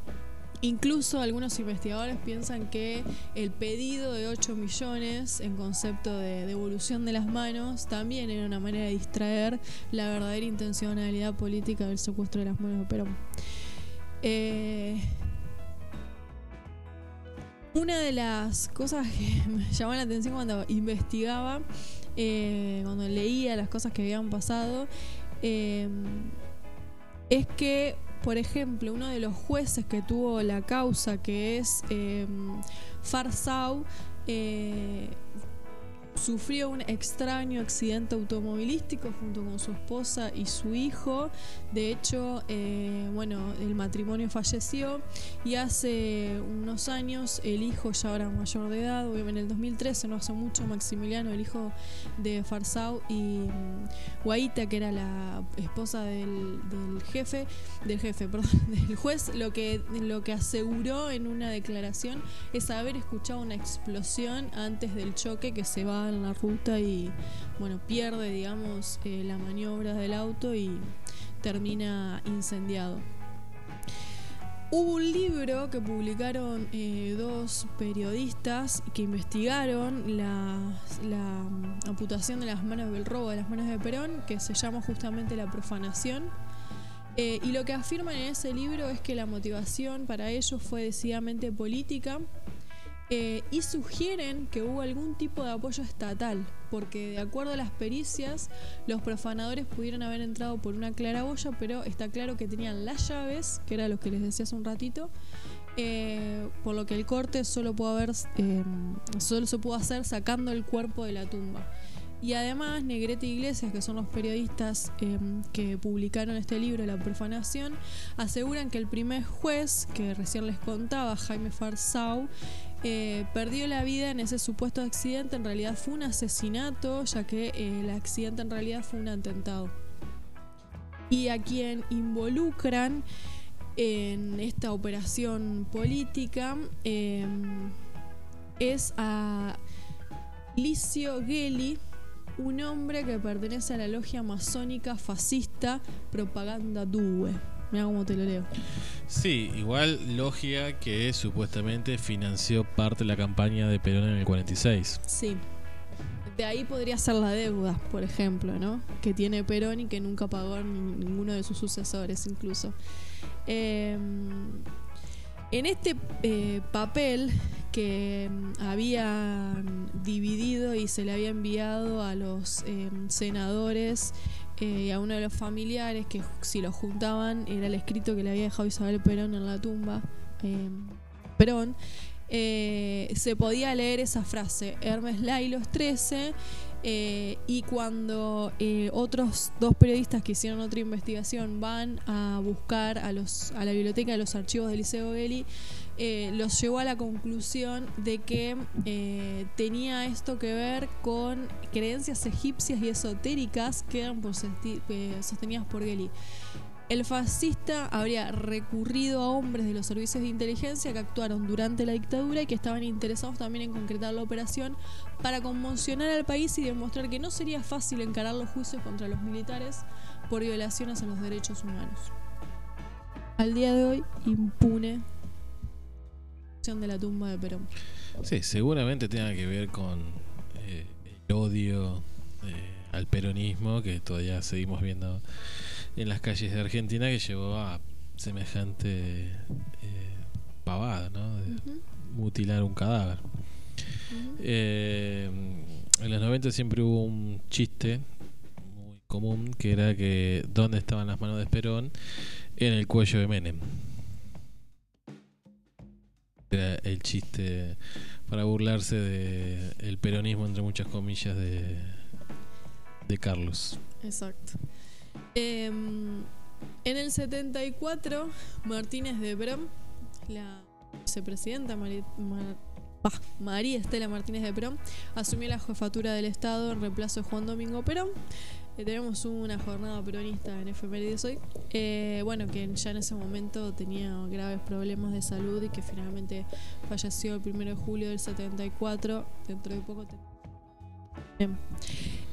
Incluso algunos investigadores piensan que el pedido de 8 millones en concepto de devolución de las manos también era una manera de distraer la verdadera intencionalidad política del secuestro de las manos de Perón. Eh, una de las cosas que me llamó la atención cuando investigaba, eh, cuando leía las cosas que habían pasado, eh, es que por ejemplo, uno de los jueces que tuvo la causa, que es eh, Farsau, eh, sufrió un extraño accidente automovilístico junto con su esposa y su hijo. De hecho, eh, bueno, el matrimonio falleció y hace unos años el hijo ya era mayor de edad, en el 2013, no hace mucho, Maximiliano, el hijo de Farsau y mm, Guaita, que era la esposa del, del jefe, del jefe, perdón, del juez, lo que, lo que aseguró en una declaración es haber escuchado una explosión antes del choque que se va en la ruta y bueno, pierde, digamos, eh, la maniobra del auto y termina incendiado. Hubo un libro que publicaron eh, dos periodistas que investigaron la, la amputación de las manos del robo de las manos de Perón, que se llama justamente La profanación. Eh, y lo que afirman en ese libro es que la motivación para ellos fue decididamente política eh, y sugieren que hubo algún tipo de apoyo estatal, porque de acuerdo a las pericias, los profanadores pudieron haber entrado por una claraboya, pero está claro que tenían las llaves, que era lo que les decía hace un ratito, eh, por lo que el corte solo, pudo haber, eh, solo se pudo hacer sacando el cuerpo de la tumba. Y además Negrete Iglesias, que son los periodistas eh, que publicaron este libro, La profanación, aseguran que el primer juez, que recién les contaba, Jaime Farsau, eh, perdió la vida en ese supuesto accidente. En realidad fue un asesinato, ya que eh, el accidente en realidad fue un atentado. Y a quien involucran en esta operación política eh, es a Licio Gelli, un hombre que pertenece a la logia masónica fascista Propaganda Due. Mira cómo te lo leo. Sí, igual logia que supuestamente financió parte de la campaña de Perón en el 46. Sí. De ahí podría ser la deuda, por ejemplo, ¿no? Que tiene Perón y que nunca pagó ni- ninguno de sus sucesores, incluso. Eh, en este eh, papel que mm, habían dividido y se le había enviado a los eh, senadores eh, y a uno de los familiares, que si lo juntaban era el escrito que le había dejado Isabel Perón en la tumba, eh, Perón, eh, se podía leer esa frase, Hermes Lailos 13, eh, y cuando otros dos periodistas que hicieron otra investigación van a buscar a, los, a la biblioteca de los archivos del Liceo Gelli, eh, los llevó a la conclusión de que eh, tenía esto que ver con creencias egipcias y esotéricas que eran eh, sostenidas por Gelli. El fascista habría recurrido a hombres de los servicios de inteligencia que actuaron durante la dictadura y que estaban interesados también en concretar la operación para conmocionar al país y demostrar que no sería fácil encarar los juicios contra los militares por violaciones a los derechos humanos. Al día de hoy, impune de la tumba de Perón. Sí, seguramente tenga que ver con eh, el odio eh, al peronismo que todavía seguimos viendo en las calles de Argentina que llevó a semejante eh, pavada, ¿no? De mutilar un cadáver. en los 90 siempre hubo un chiste muy común que era que ¿dónde estaban las manos de Perón? En el cuello de Menem. Era el chiste para burlarse de el peronismo entre muchas comillas de, de Carlos. Exacto. Em, en el 74, Martínez de Perón, la vicepresidenta Mari- Mar- bah, María Estela Martínez de Perón, asumió la jefatura del Estado en reemplazo de Juan Domingo Perón. Eh, tenemos una jornada peronista en efemérides hoy. Eh, bueno, que ya en ese momento tenía graves problemas de salud y que finalmente falleció el 1 de julio del 74. Dentro de poco.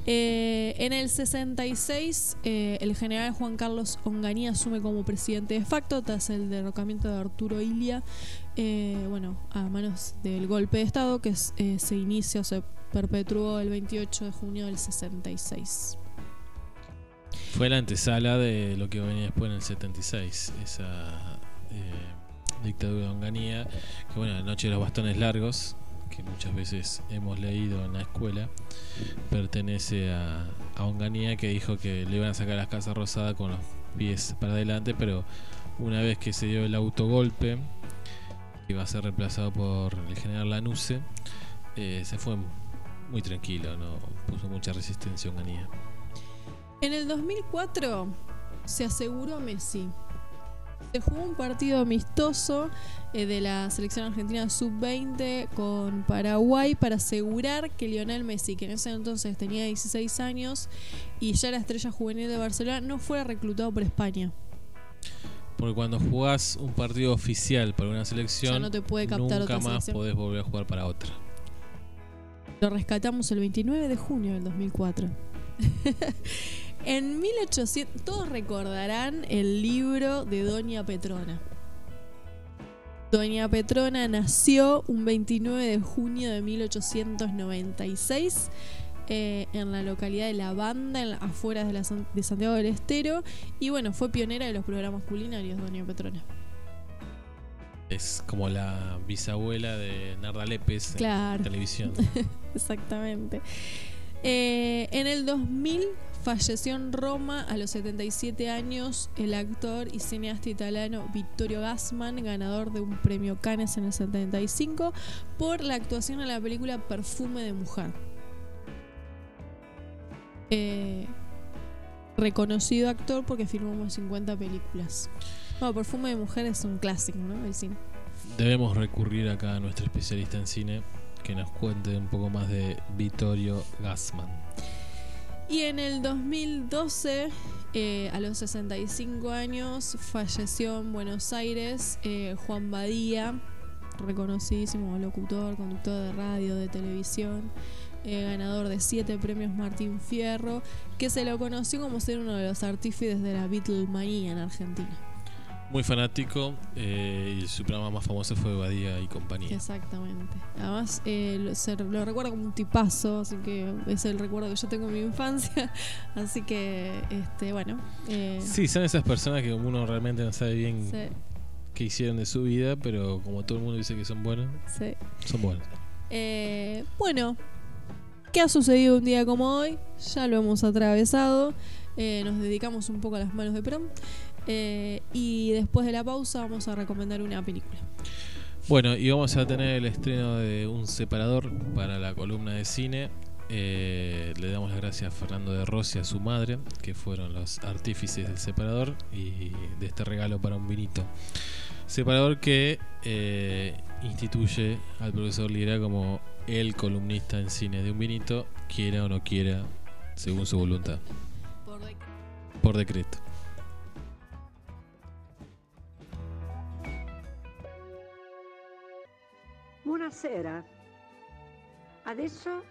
Eh, en el 66, eh, el general Juan Carlos Onganía asume como presidente de facto tras el derrocamiento de Arturo Ilia, eh, bueno, a manos del golpe de Estado que se inicia o se perpetuó el 28 de junio del 66. Fue la antesala de lo que venía después en el 76, esa eh, dictadura de Onganía, que bueno, la noche de los bastones largos, que muchas veces hemos leído en la escuela, pertenece a, a Onganía que dijo que le iban a sacar las casas rosadas con los pies para adelante, pero una vez que se dio el autogolpe, que iba a ser reemplazado por el general Lanuse, eh, se fue muy tranquilo, no puso mucha resistencia a Onganía. En el 2004 se aseguró Messi. Se jugó un partido amistoso eh, de la selección argentina sub-20 con Paraguay para asegurar que Lionel Messi, que en ese entonces tenía 16 años y ya era estrella juvenil de Barcelona, no fuera reclutado por España. Porque cuando jugás un partido oficial para una selección, Ya no te puede captar nunca otra más podés volver a jugar para otra. Lo rescatamos el 29 de junio del 2004. en 1800, todos recordarán el libro de Doña Petrona. Doña Petrona nació un 29 de junio de 1896 eh, en la localidad de La Banda, en la- afueras de, la de Santiago del Estero. Y bueno, fue pionera de los programas culinarios, Doña Petrona. Es como la bisabuela de Narda Lépez en Claro. televisión. Exactamente. Eh, en el 2000 falleció en Roma a los 77 años el actor y cineasta italiano Vittorio Gassman, ganador de un premio Cannes en el 75 por la actuación en la película Perfume de Mujer. Eh, reconocido actor porque filmó más de 50 películas. Bueno, Perfume de Mujer es un clásico, ¿no? Del cine. Debemos recurrir acá a nuestro especialista en cine que nos cuente un poco más de Vittorio Gassman. Y en el 2012, eh, a los 65 años, falleció en Buenos Aires eh, Juan Badía, reconocidísimo locutor, conductor de radio, de televisión, eh, ganador de siete premios Martín Fierro, que se lo conoció como ser uno de los artífices de la Beatlemanía en Argentina. Muy fanático eh, y su programa más famoso fue Badía y compañía. Exactamente. Además, eh, lo, se lo recuerdo como un tipazo, así que es el recuerdo que yo tengo de mi infancia. Así que, este, bueno. eh, Sí, son esas personas que uno realmente no sabe bien sí, qué hicieron de su vida, pero como todo el mundo dice que son buenos, sí. son buenos. Eh, bueno, ¿qué ha sucedido un día como hoy? Ya lo hemos atravesado. Eh, nos dedicamos un poco a las manos de Perón. Eh, y después de la pausa vamos a recomendar una película. Bueno, y vamos a tener el estreno de un separador para la columna de cine. Eh, le damos las gracias a Fernando de Rossi y a su madre, que fueron los artífices del separador y de este regalo para un vinito. Separador que eh, instituye al profesor Lira como el columnista en cine de un vinito, quiera o no quiera, según su voluntad, por decreto. Buonasera. Adesso,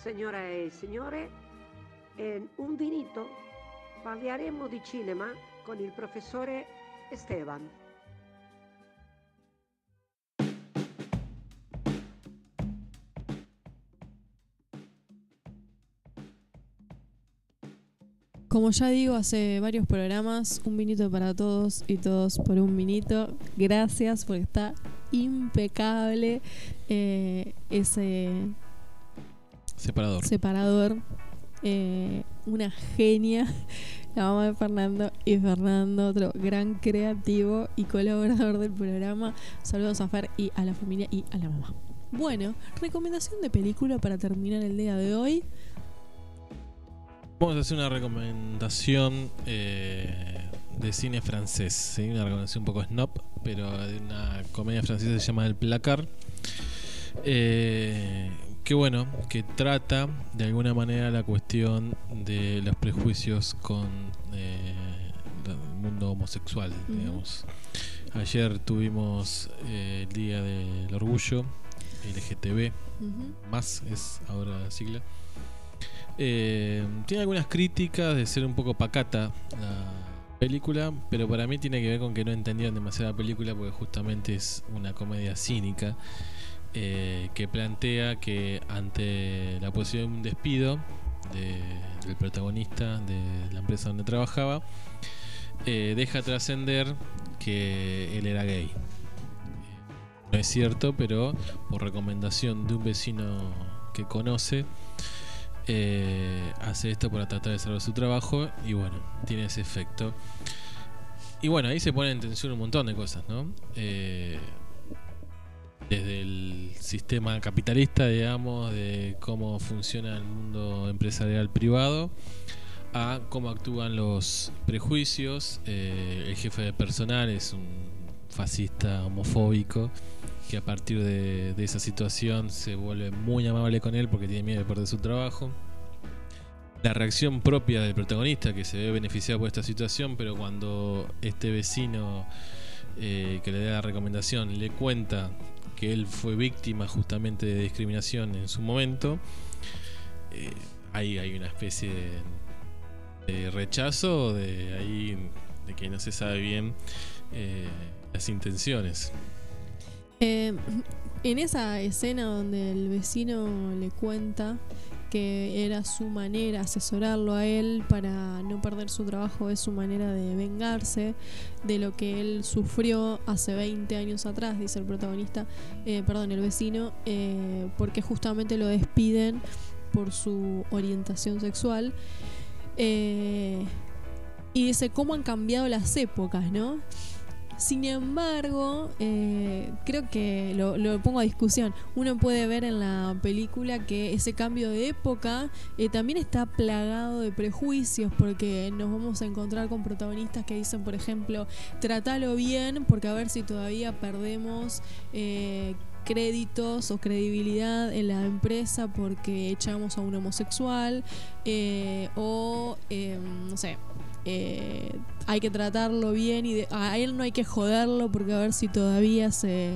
signore e signore, in un vinito parleremo di cinema con il professore Esteban. Como ya digo, hace varios programas, un vinito para todos y todos por un vinito. Gracias porque está impecable eh, ese Separador. separador. Eh, una genia, la mamá de Fernando y Fernando, otro gran creativo y colaborador del programa. Saludos a Fer y a la familia y a la mamá. Bueno, recomendación de película para terminar el día de hoy. Vamos a hacer una recomendación eh, de cine francés, ¿sí? una recomendación un poco snob, pero de una comedia francesa que se llama El Placar. Eh, que bueno, que trata de alguna manera la cuestión de los prejuicios con eh, el mundo homosexual, digamos. Ayer tuvimos eh, el Día del Orgullo LGTB, más es ahora la sigla. Tiene algunas críticas de ser un poco pacata la película, pero para mí tiene que ver con que no entendieron demasiado la película porque justamente es una comedia cínica eh, que plantea que ante la posibilidad de un despido de- del protagonista de la empresa donde trabajaba, eh, deja trascender que él era gay. No es cierto, pero por recomendación de un vecino que conoce, eh, hace esto para tratar de salvar su trabajo y bueno, tiene ese efecto. Y bueno, ahí se pone en tensión un montón de cosas, ¿no? Eh, desde el sistema capitalista, digamos, de cómo funciona el mundo empresarial privado, a cómo actúan los prejuicios. Eh, el jefe de personal es un fascista homofóbico que a partir de, esa situación se vuelve muy amable con él porque tiene miedo de perder su trabajo la reacción propia del protagonista que se ve beneficiado por esta situación, pero cuando este vecino eh, que le da la recomendación le cuenta que él fue víctima justamente de discriminación en su momento, eh, ahí hay una especie de, de rechazo, de ahí de que no se sabe bien eh, las intenciones. Eh, en esa escena donde el vecino le cuenta que era su manera, asesorarlo a él para no perder su trabajo, es su manera de vengarse de lo que él sufrió hace 20 años atrás, dice el protagonista, eh, perdón, el vecino, eh, porque justamente lo despiden por su orientación sexual. Eh, y dice cómo han cambiado las épocas, ¿no? Sin embargo, eh, creo que lo, pongo a discusión. Uno puede ver en la película que ese cambio de época eh, también está plagado de prejuicios porque nos vamos a encontrar con protagonistas que dicen, por ejemplo, tratalo bien porque a ver si todavía perdemos eh, créditos o credibilidad en la empresa porque echamos a un homosexual o, eh, no sé, hay que tratarlo bien y de- a él no hay que joderlo porque a ver si todavía se,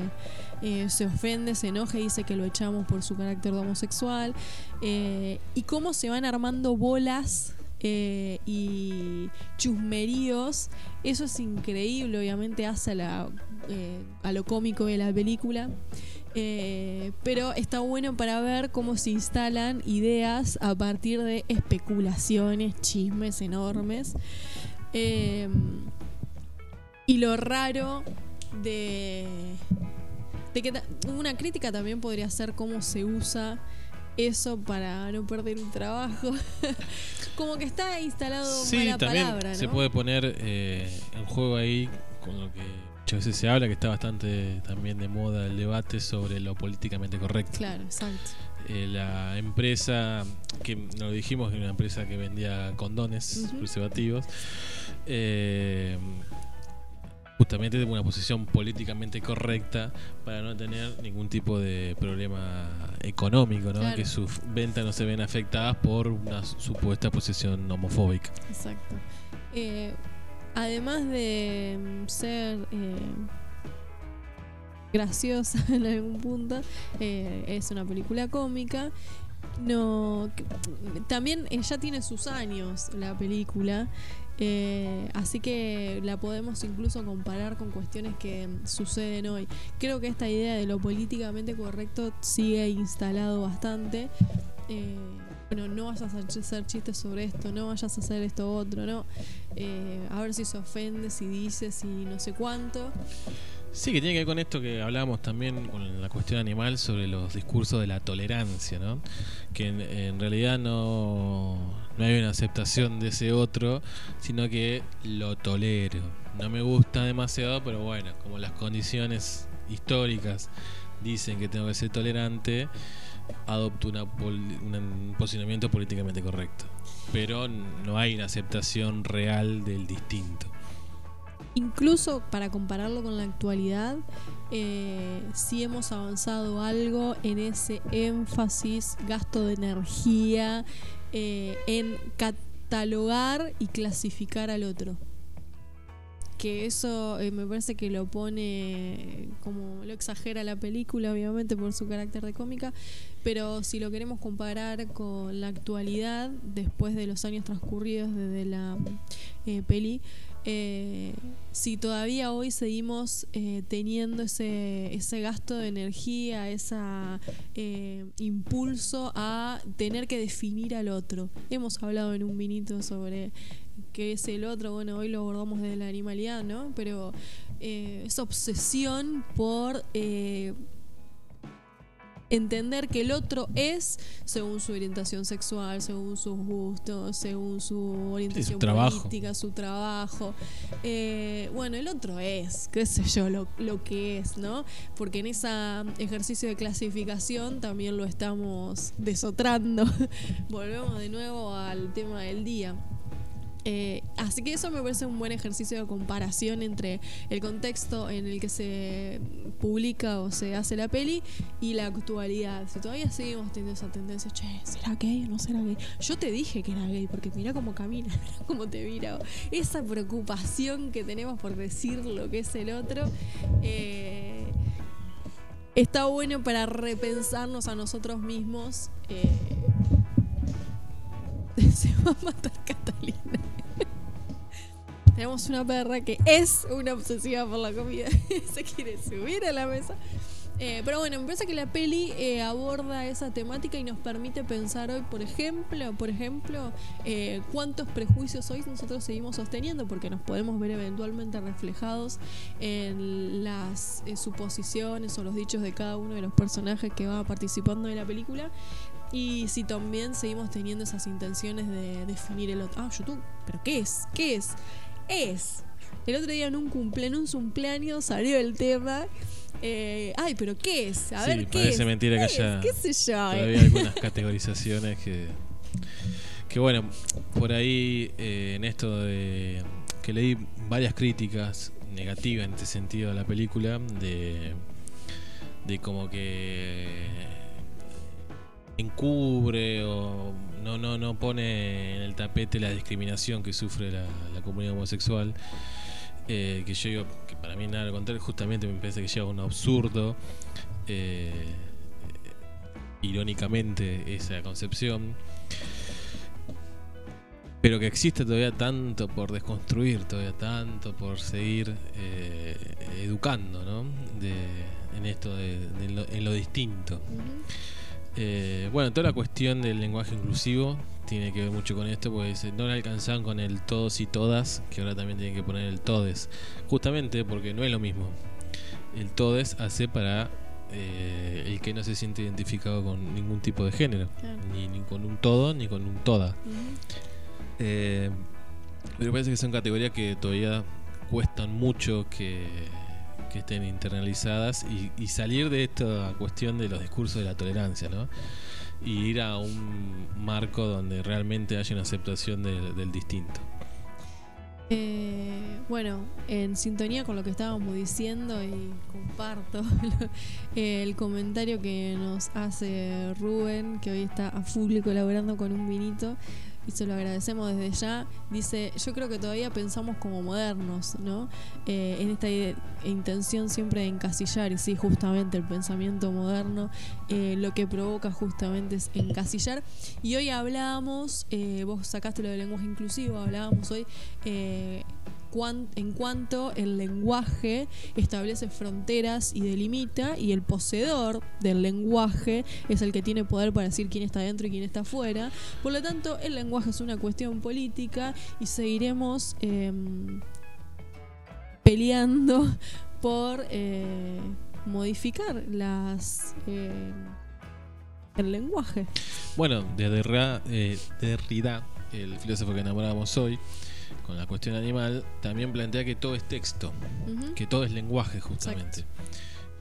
eh, se ofende, se enoja y dice que lo echamos por su carácter de homosexual. Eh, y cómo se van armando bolas eh, y chusmeríos. Eso es increíble, obviamente hace a, la, a lo cómico de la película. Pero está bueno para ver cómo se instalan ideas a partir de especulaciones, chismes enormes. Eh, y lo raro de, de que una crítica también podría ser cómo se usa eso para no perder un trabajo. Como que está instalado Sí, mala también palabra, ¿no? se puede poner eh, en juego ahí con lo que muchas veces se habla, que está bastante también de moda el debate sobre lo políticamente correcto. Claro, exacto. Eh, la empresa, que no lo dijimos, que era una empresa que vendía condones, preservativos, eh, justamente de una posición políticamente correcta para no tener ningún tipo de problema económico, ¿no? Claro. que sus ventas no se ven afectadas por una supuesta posición homofóbica. Exacto. Eh, además de ser eh, graciosa en algún punto, eh, es una película cómica. No, también eh, ya tiene sus años la película, eh, así que la podemos incluso comparar con cuestiones que suceden hoy. Creo que esta idea de lo políticamente correcto sigue instalado bastante. Eh, bueno, no vayas a hacer hacer chistes sobre esto, no vayas a hacer esto otro, no. Eh, a ver si se ofende, si dice, si no sé cuánto. Sí, que tiene que ver con esto que hablábamos también con la cuestión animal sobre los discursos de la tolerancia, ¿no? Que en, realidad no, no hay una aceptación de ese otro, sino que lo tolero. No me gusta demasiado, pero bueno, como las condiciones históricas dicen que tengo que ser tolerante, adopto una un posicionamiento políticamente correcto. Pero no hay una aceptación real del distinto. Incluso para compararlo con la actualidad, eh, sí hemos avanzado algo en ese énfasis, gasto de energía, eh, en catalogar y clasificar al otro. Que eso eh, me parece que lo pone, como lo exagera la película, obviamente por su carácter de cómica, pero si lo queremos comparar con la actualidad, después de los años transcurridos desde la eh, peli, eh, si todavía hoy seguimos eh, teniendo ese, ese gasto de energía, ese impulso a tener que definir al otro. Hemos hablado en un minuto sobre qué es el otro, bueno, hoy lo abordamos desde la animalidad, ¿no? Pero eh, esa obsesión por... entender que el otro es según su orientación sexual, según sus gustos, según su orientación trabajo. política, su trabajo. Eh, bueno, el otro es, qué sé yo, lo, lo que es, ¿no? Porque en ese ejercicio de clasificación también lo estamos desotrando. Volvemos de nuevo al tema del día. Eh, así que eso me parece un buen ejercicio de comparación entre el contexto en el que se publica o se hace la peli y la actualidad. Si todavía seguimos teniendo esa tendencia, che, ¿será gay o no será gay? Yo te dije que era gay porque mira cómo camina, mira cómo te mira. Esa preocupación que tenemos por decir lo que es el otro. eh, está bueno para repensarnos a nosotros mismos. eh, se va a matar Catalina. Tenemos una perra que es una obsesiva por la comida. se quiere subir a la mesa. Eh, pero bueno, me parece que la peli eh, aborda esa temática y nos permite pensar hoy, por ejemplo, por ejemplo, eh, cuántos prejuicios hoy nosotros seguimos sosteniendo, porque nos podemos ver eventualmente reflejados en las suposiciones o los dichos de cada uno de los personajes que va participando en la película. Y si también seguimos teniendo esas intenciones de definir el otro. Ah, YouTube, ¿pero qué es? ¿Qué es? Es. El otro día en un cumple, en un cumpleaños salió el tema. eh, ay, pero ¿qué es? A Sí, ver, ¿qué parece es? mentira que haya ¿Qué sé yo? Todavía eh? hay algunas categorizaciones que. Que bueno, por ahí eh, en esto de. que leí varias críticas negativas en este sentido a la película, de. de como que. Encubre o no, no, no pone en el tapete la discriminación que sufre la, comunidad homosexual. eh, que yo digo que para mí nada al contrario, justamente me parece que llega a un absurdo. eh, irónicamente esa concepción. Pero que existe todavía tanto por desconstruir, todavía tanto por seguir eh, educando, ¿no? De, en esto de, lo, en lo distinto. Eh, bueno, toda la cuestión del lenguaje inclusivo tiene que ver mucho con esto, pues no le alcanzan con el todos y todas, que ahora también tienen que poner el todes. Justamente porque no es lo mismo. El todes hace para eh, el que no se siente identificado con ningún tipo de género, Claro. ni, ni con un todo ni con un toda. Eh, pero parece que son categorías que todavía cuestan mucho que, que estén internalizadas y, salir de esta cuestión de los discursos de la tolerancia, ¿no? Y ir a un marco donde realmente haya una aceptación del distinto. Eh, bueno, en sintonía con lo que estábamos diciendo y comparto el comentario que nos hace Rubén, que hoy está a full colaborando con un vinito y se lo agradecemos desde ya. Dice, yo creo que todavía pensamos como modernos, ¿no? Eh, en esta intención siempre de encasillar, y sí, justamente el pensamiento moderno eh, lo que provoca justamente es encasillar. Y hoy hablábamos, eh, vos sacaste lo del lenguaje inclusivo, hablábamos hoy en cuanto el lenguaje establece fronteras y delimita, y el poseedor del lenguaje es el que tiene poder para decir quién está dentro y quién está afuera. Por lo tanto, el lenguaje es una cuestión política y seguiremos em, peleando por eh, modificar las eh, el lenguaje. Bueno, de eh, Derrida, el filósofo que enamorábamos hoy, con la cuestión animal, también plantea que todo es texto. Que todo es lenguaje justamente.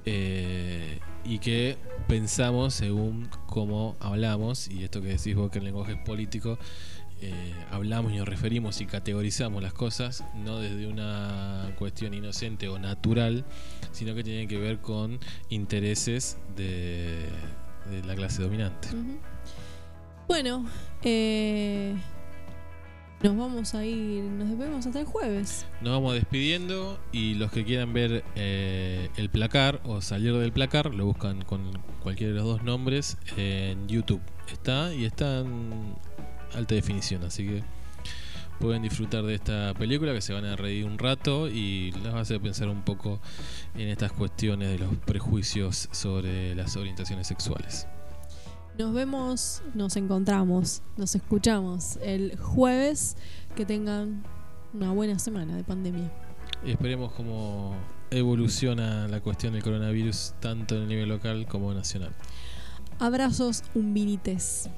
Eh, y que pensamos según cómo hablamos, y esto que decís vos que el lenguaje es político, eh, hablamos y nos referimos y categorizamos las cosas no desde una cuestión inocente o natural, sino que tiene que ver con intereses de, de la clase dominante. Bueno, eh, nos vamos a ir, nos despedimos hasta el jueves. Nos vamos despidiendo y los que quieran ver eh, el placar o salir del placar lo buscan con cualquiera de los dos nombres en YouTube. Está y está en alta definición, así que pueden disfrutar de esta película que se van a reír un rato y les va a hacer pensar un poco en estas cuestiones de los prejuicios sobre las orientaciones sexuales. Nos vemos, nos encontramos, nos escuchamos el jueves. Que tengan una buena semana de pandemia. Y esperemos cómo evoluciona la cuestión del coronavirus tanto en el nivel local como nacional. Abrazos umbinites.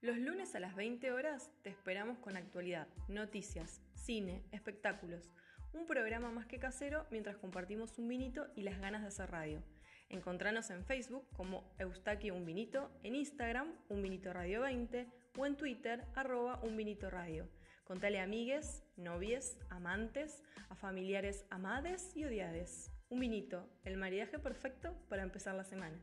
Los lunes a las 20 horas te esperamos con actualidad, noticias, cine, espectáculos. Un programa más que casero mientras compartimos un vinito y las ganas de hacer radio. Encontranos en Facebook como Eustaquio Un Vinito, en Instagram Un Vinito Radio 20 o en Twitter arroba Un Radio. Contale a amigues, novies, amantes, a familiares amades y odiades. Un vinito, el maridaje perfecto para empezar la semana.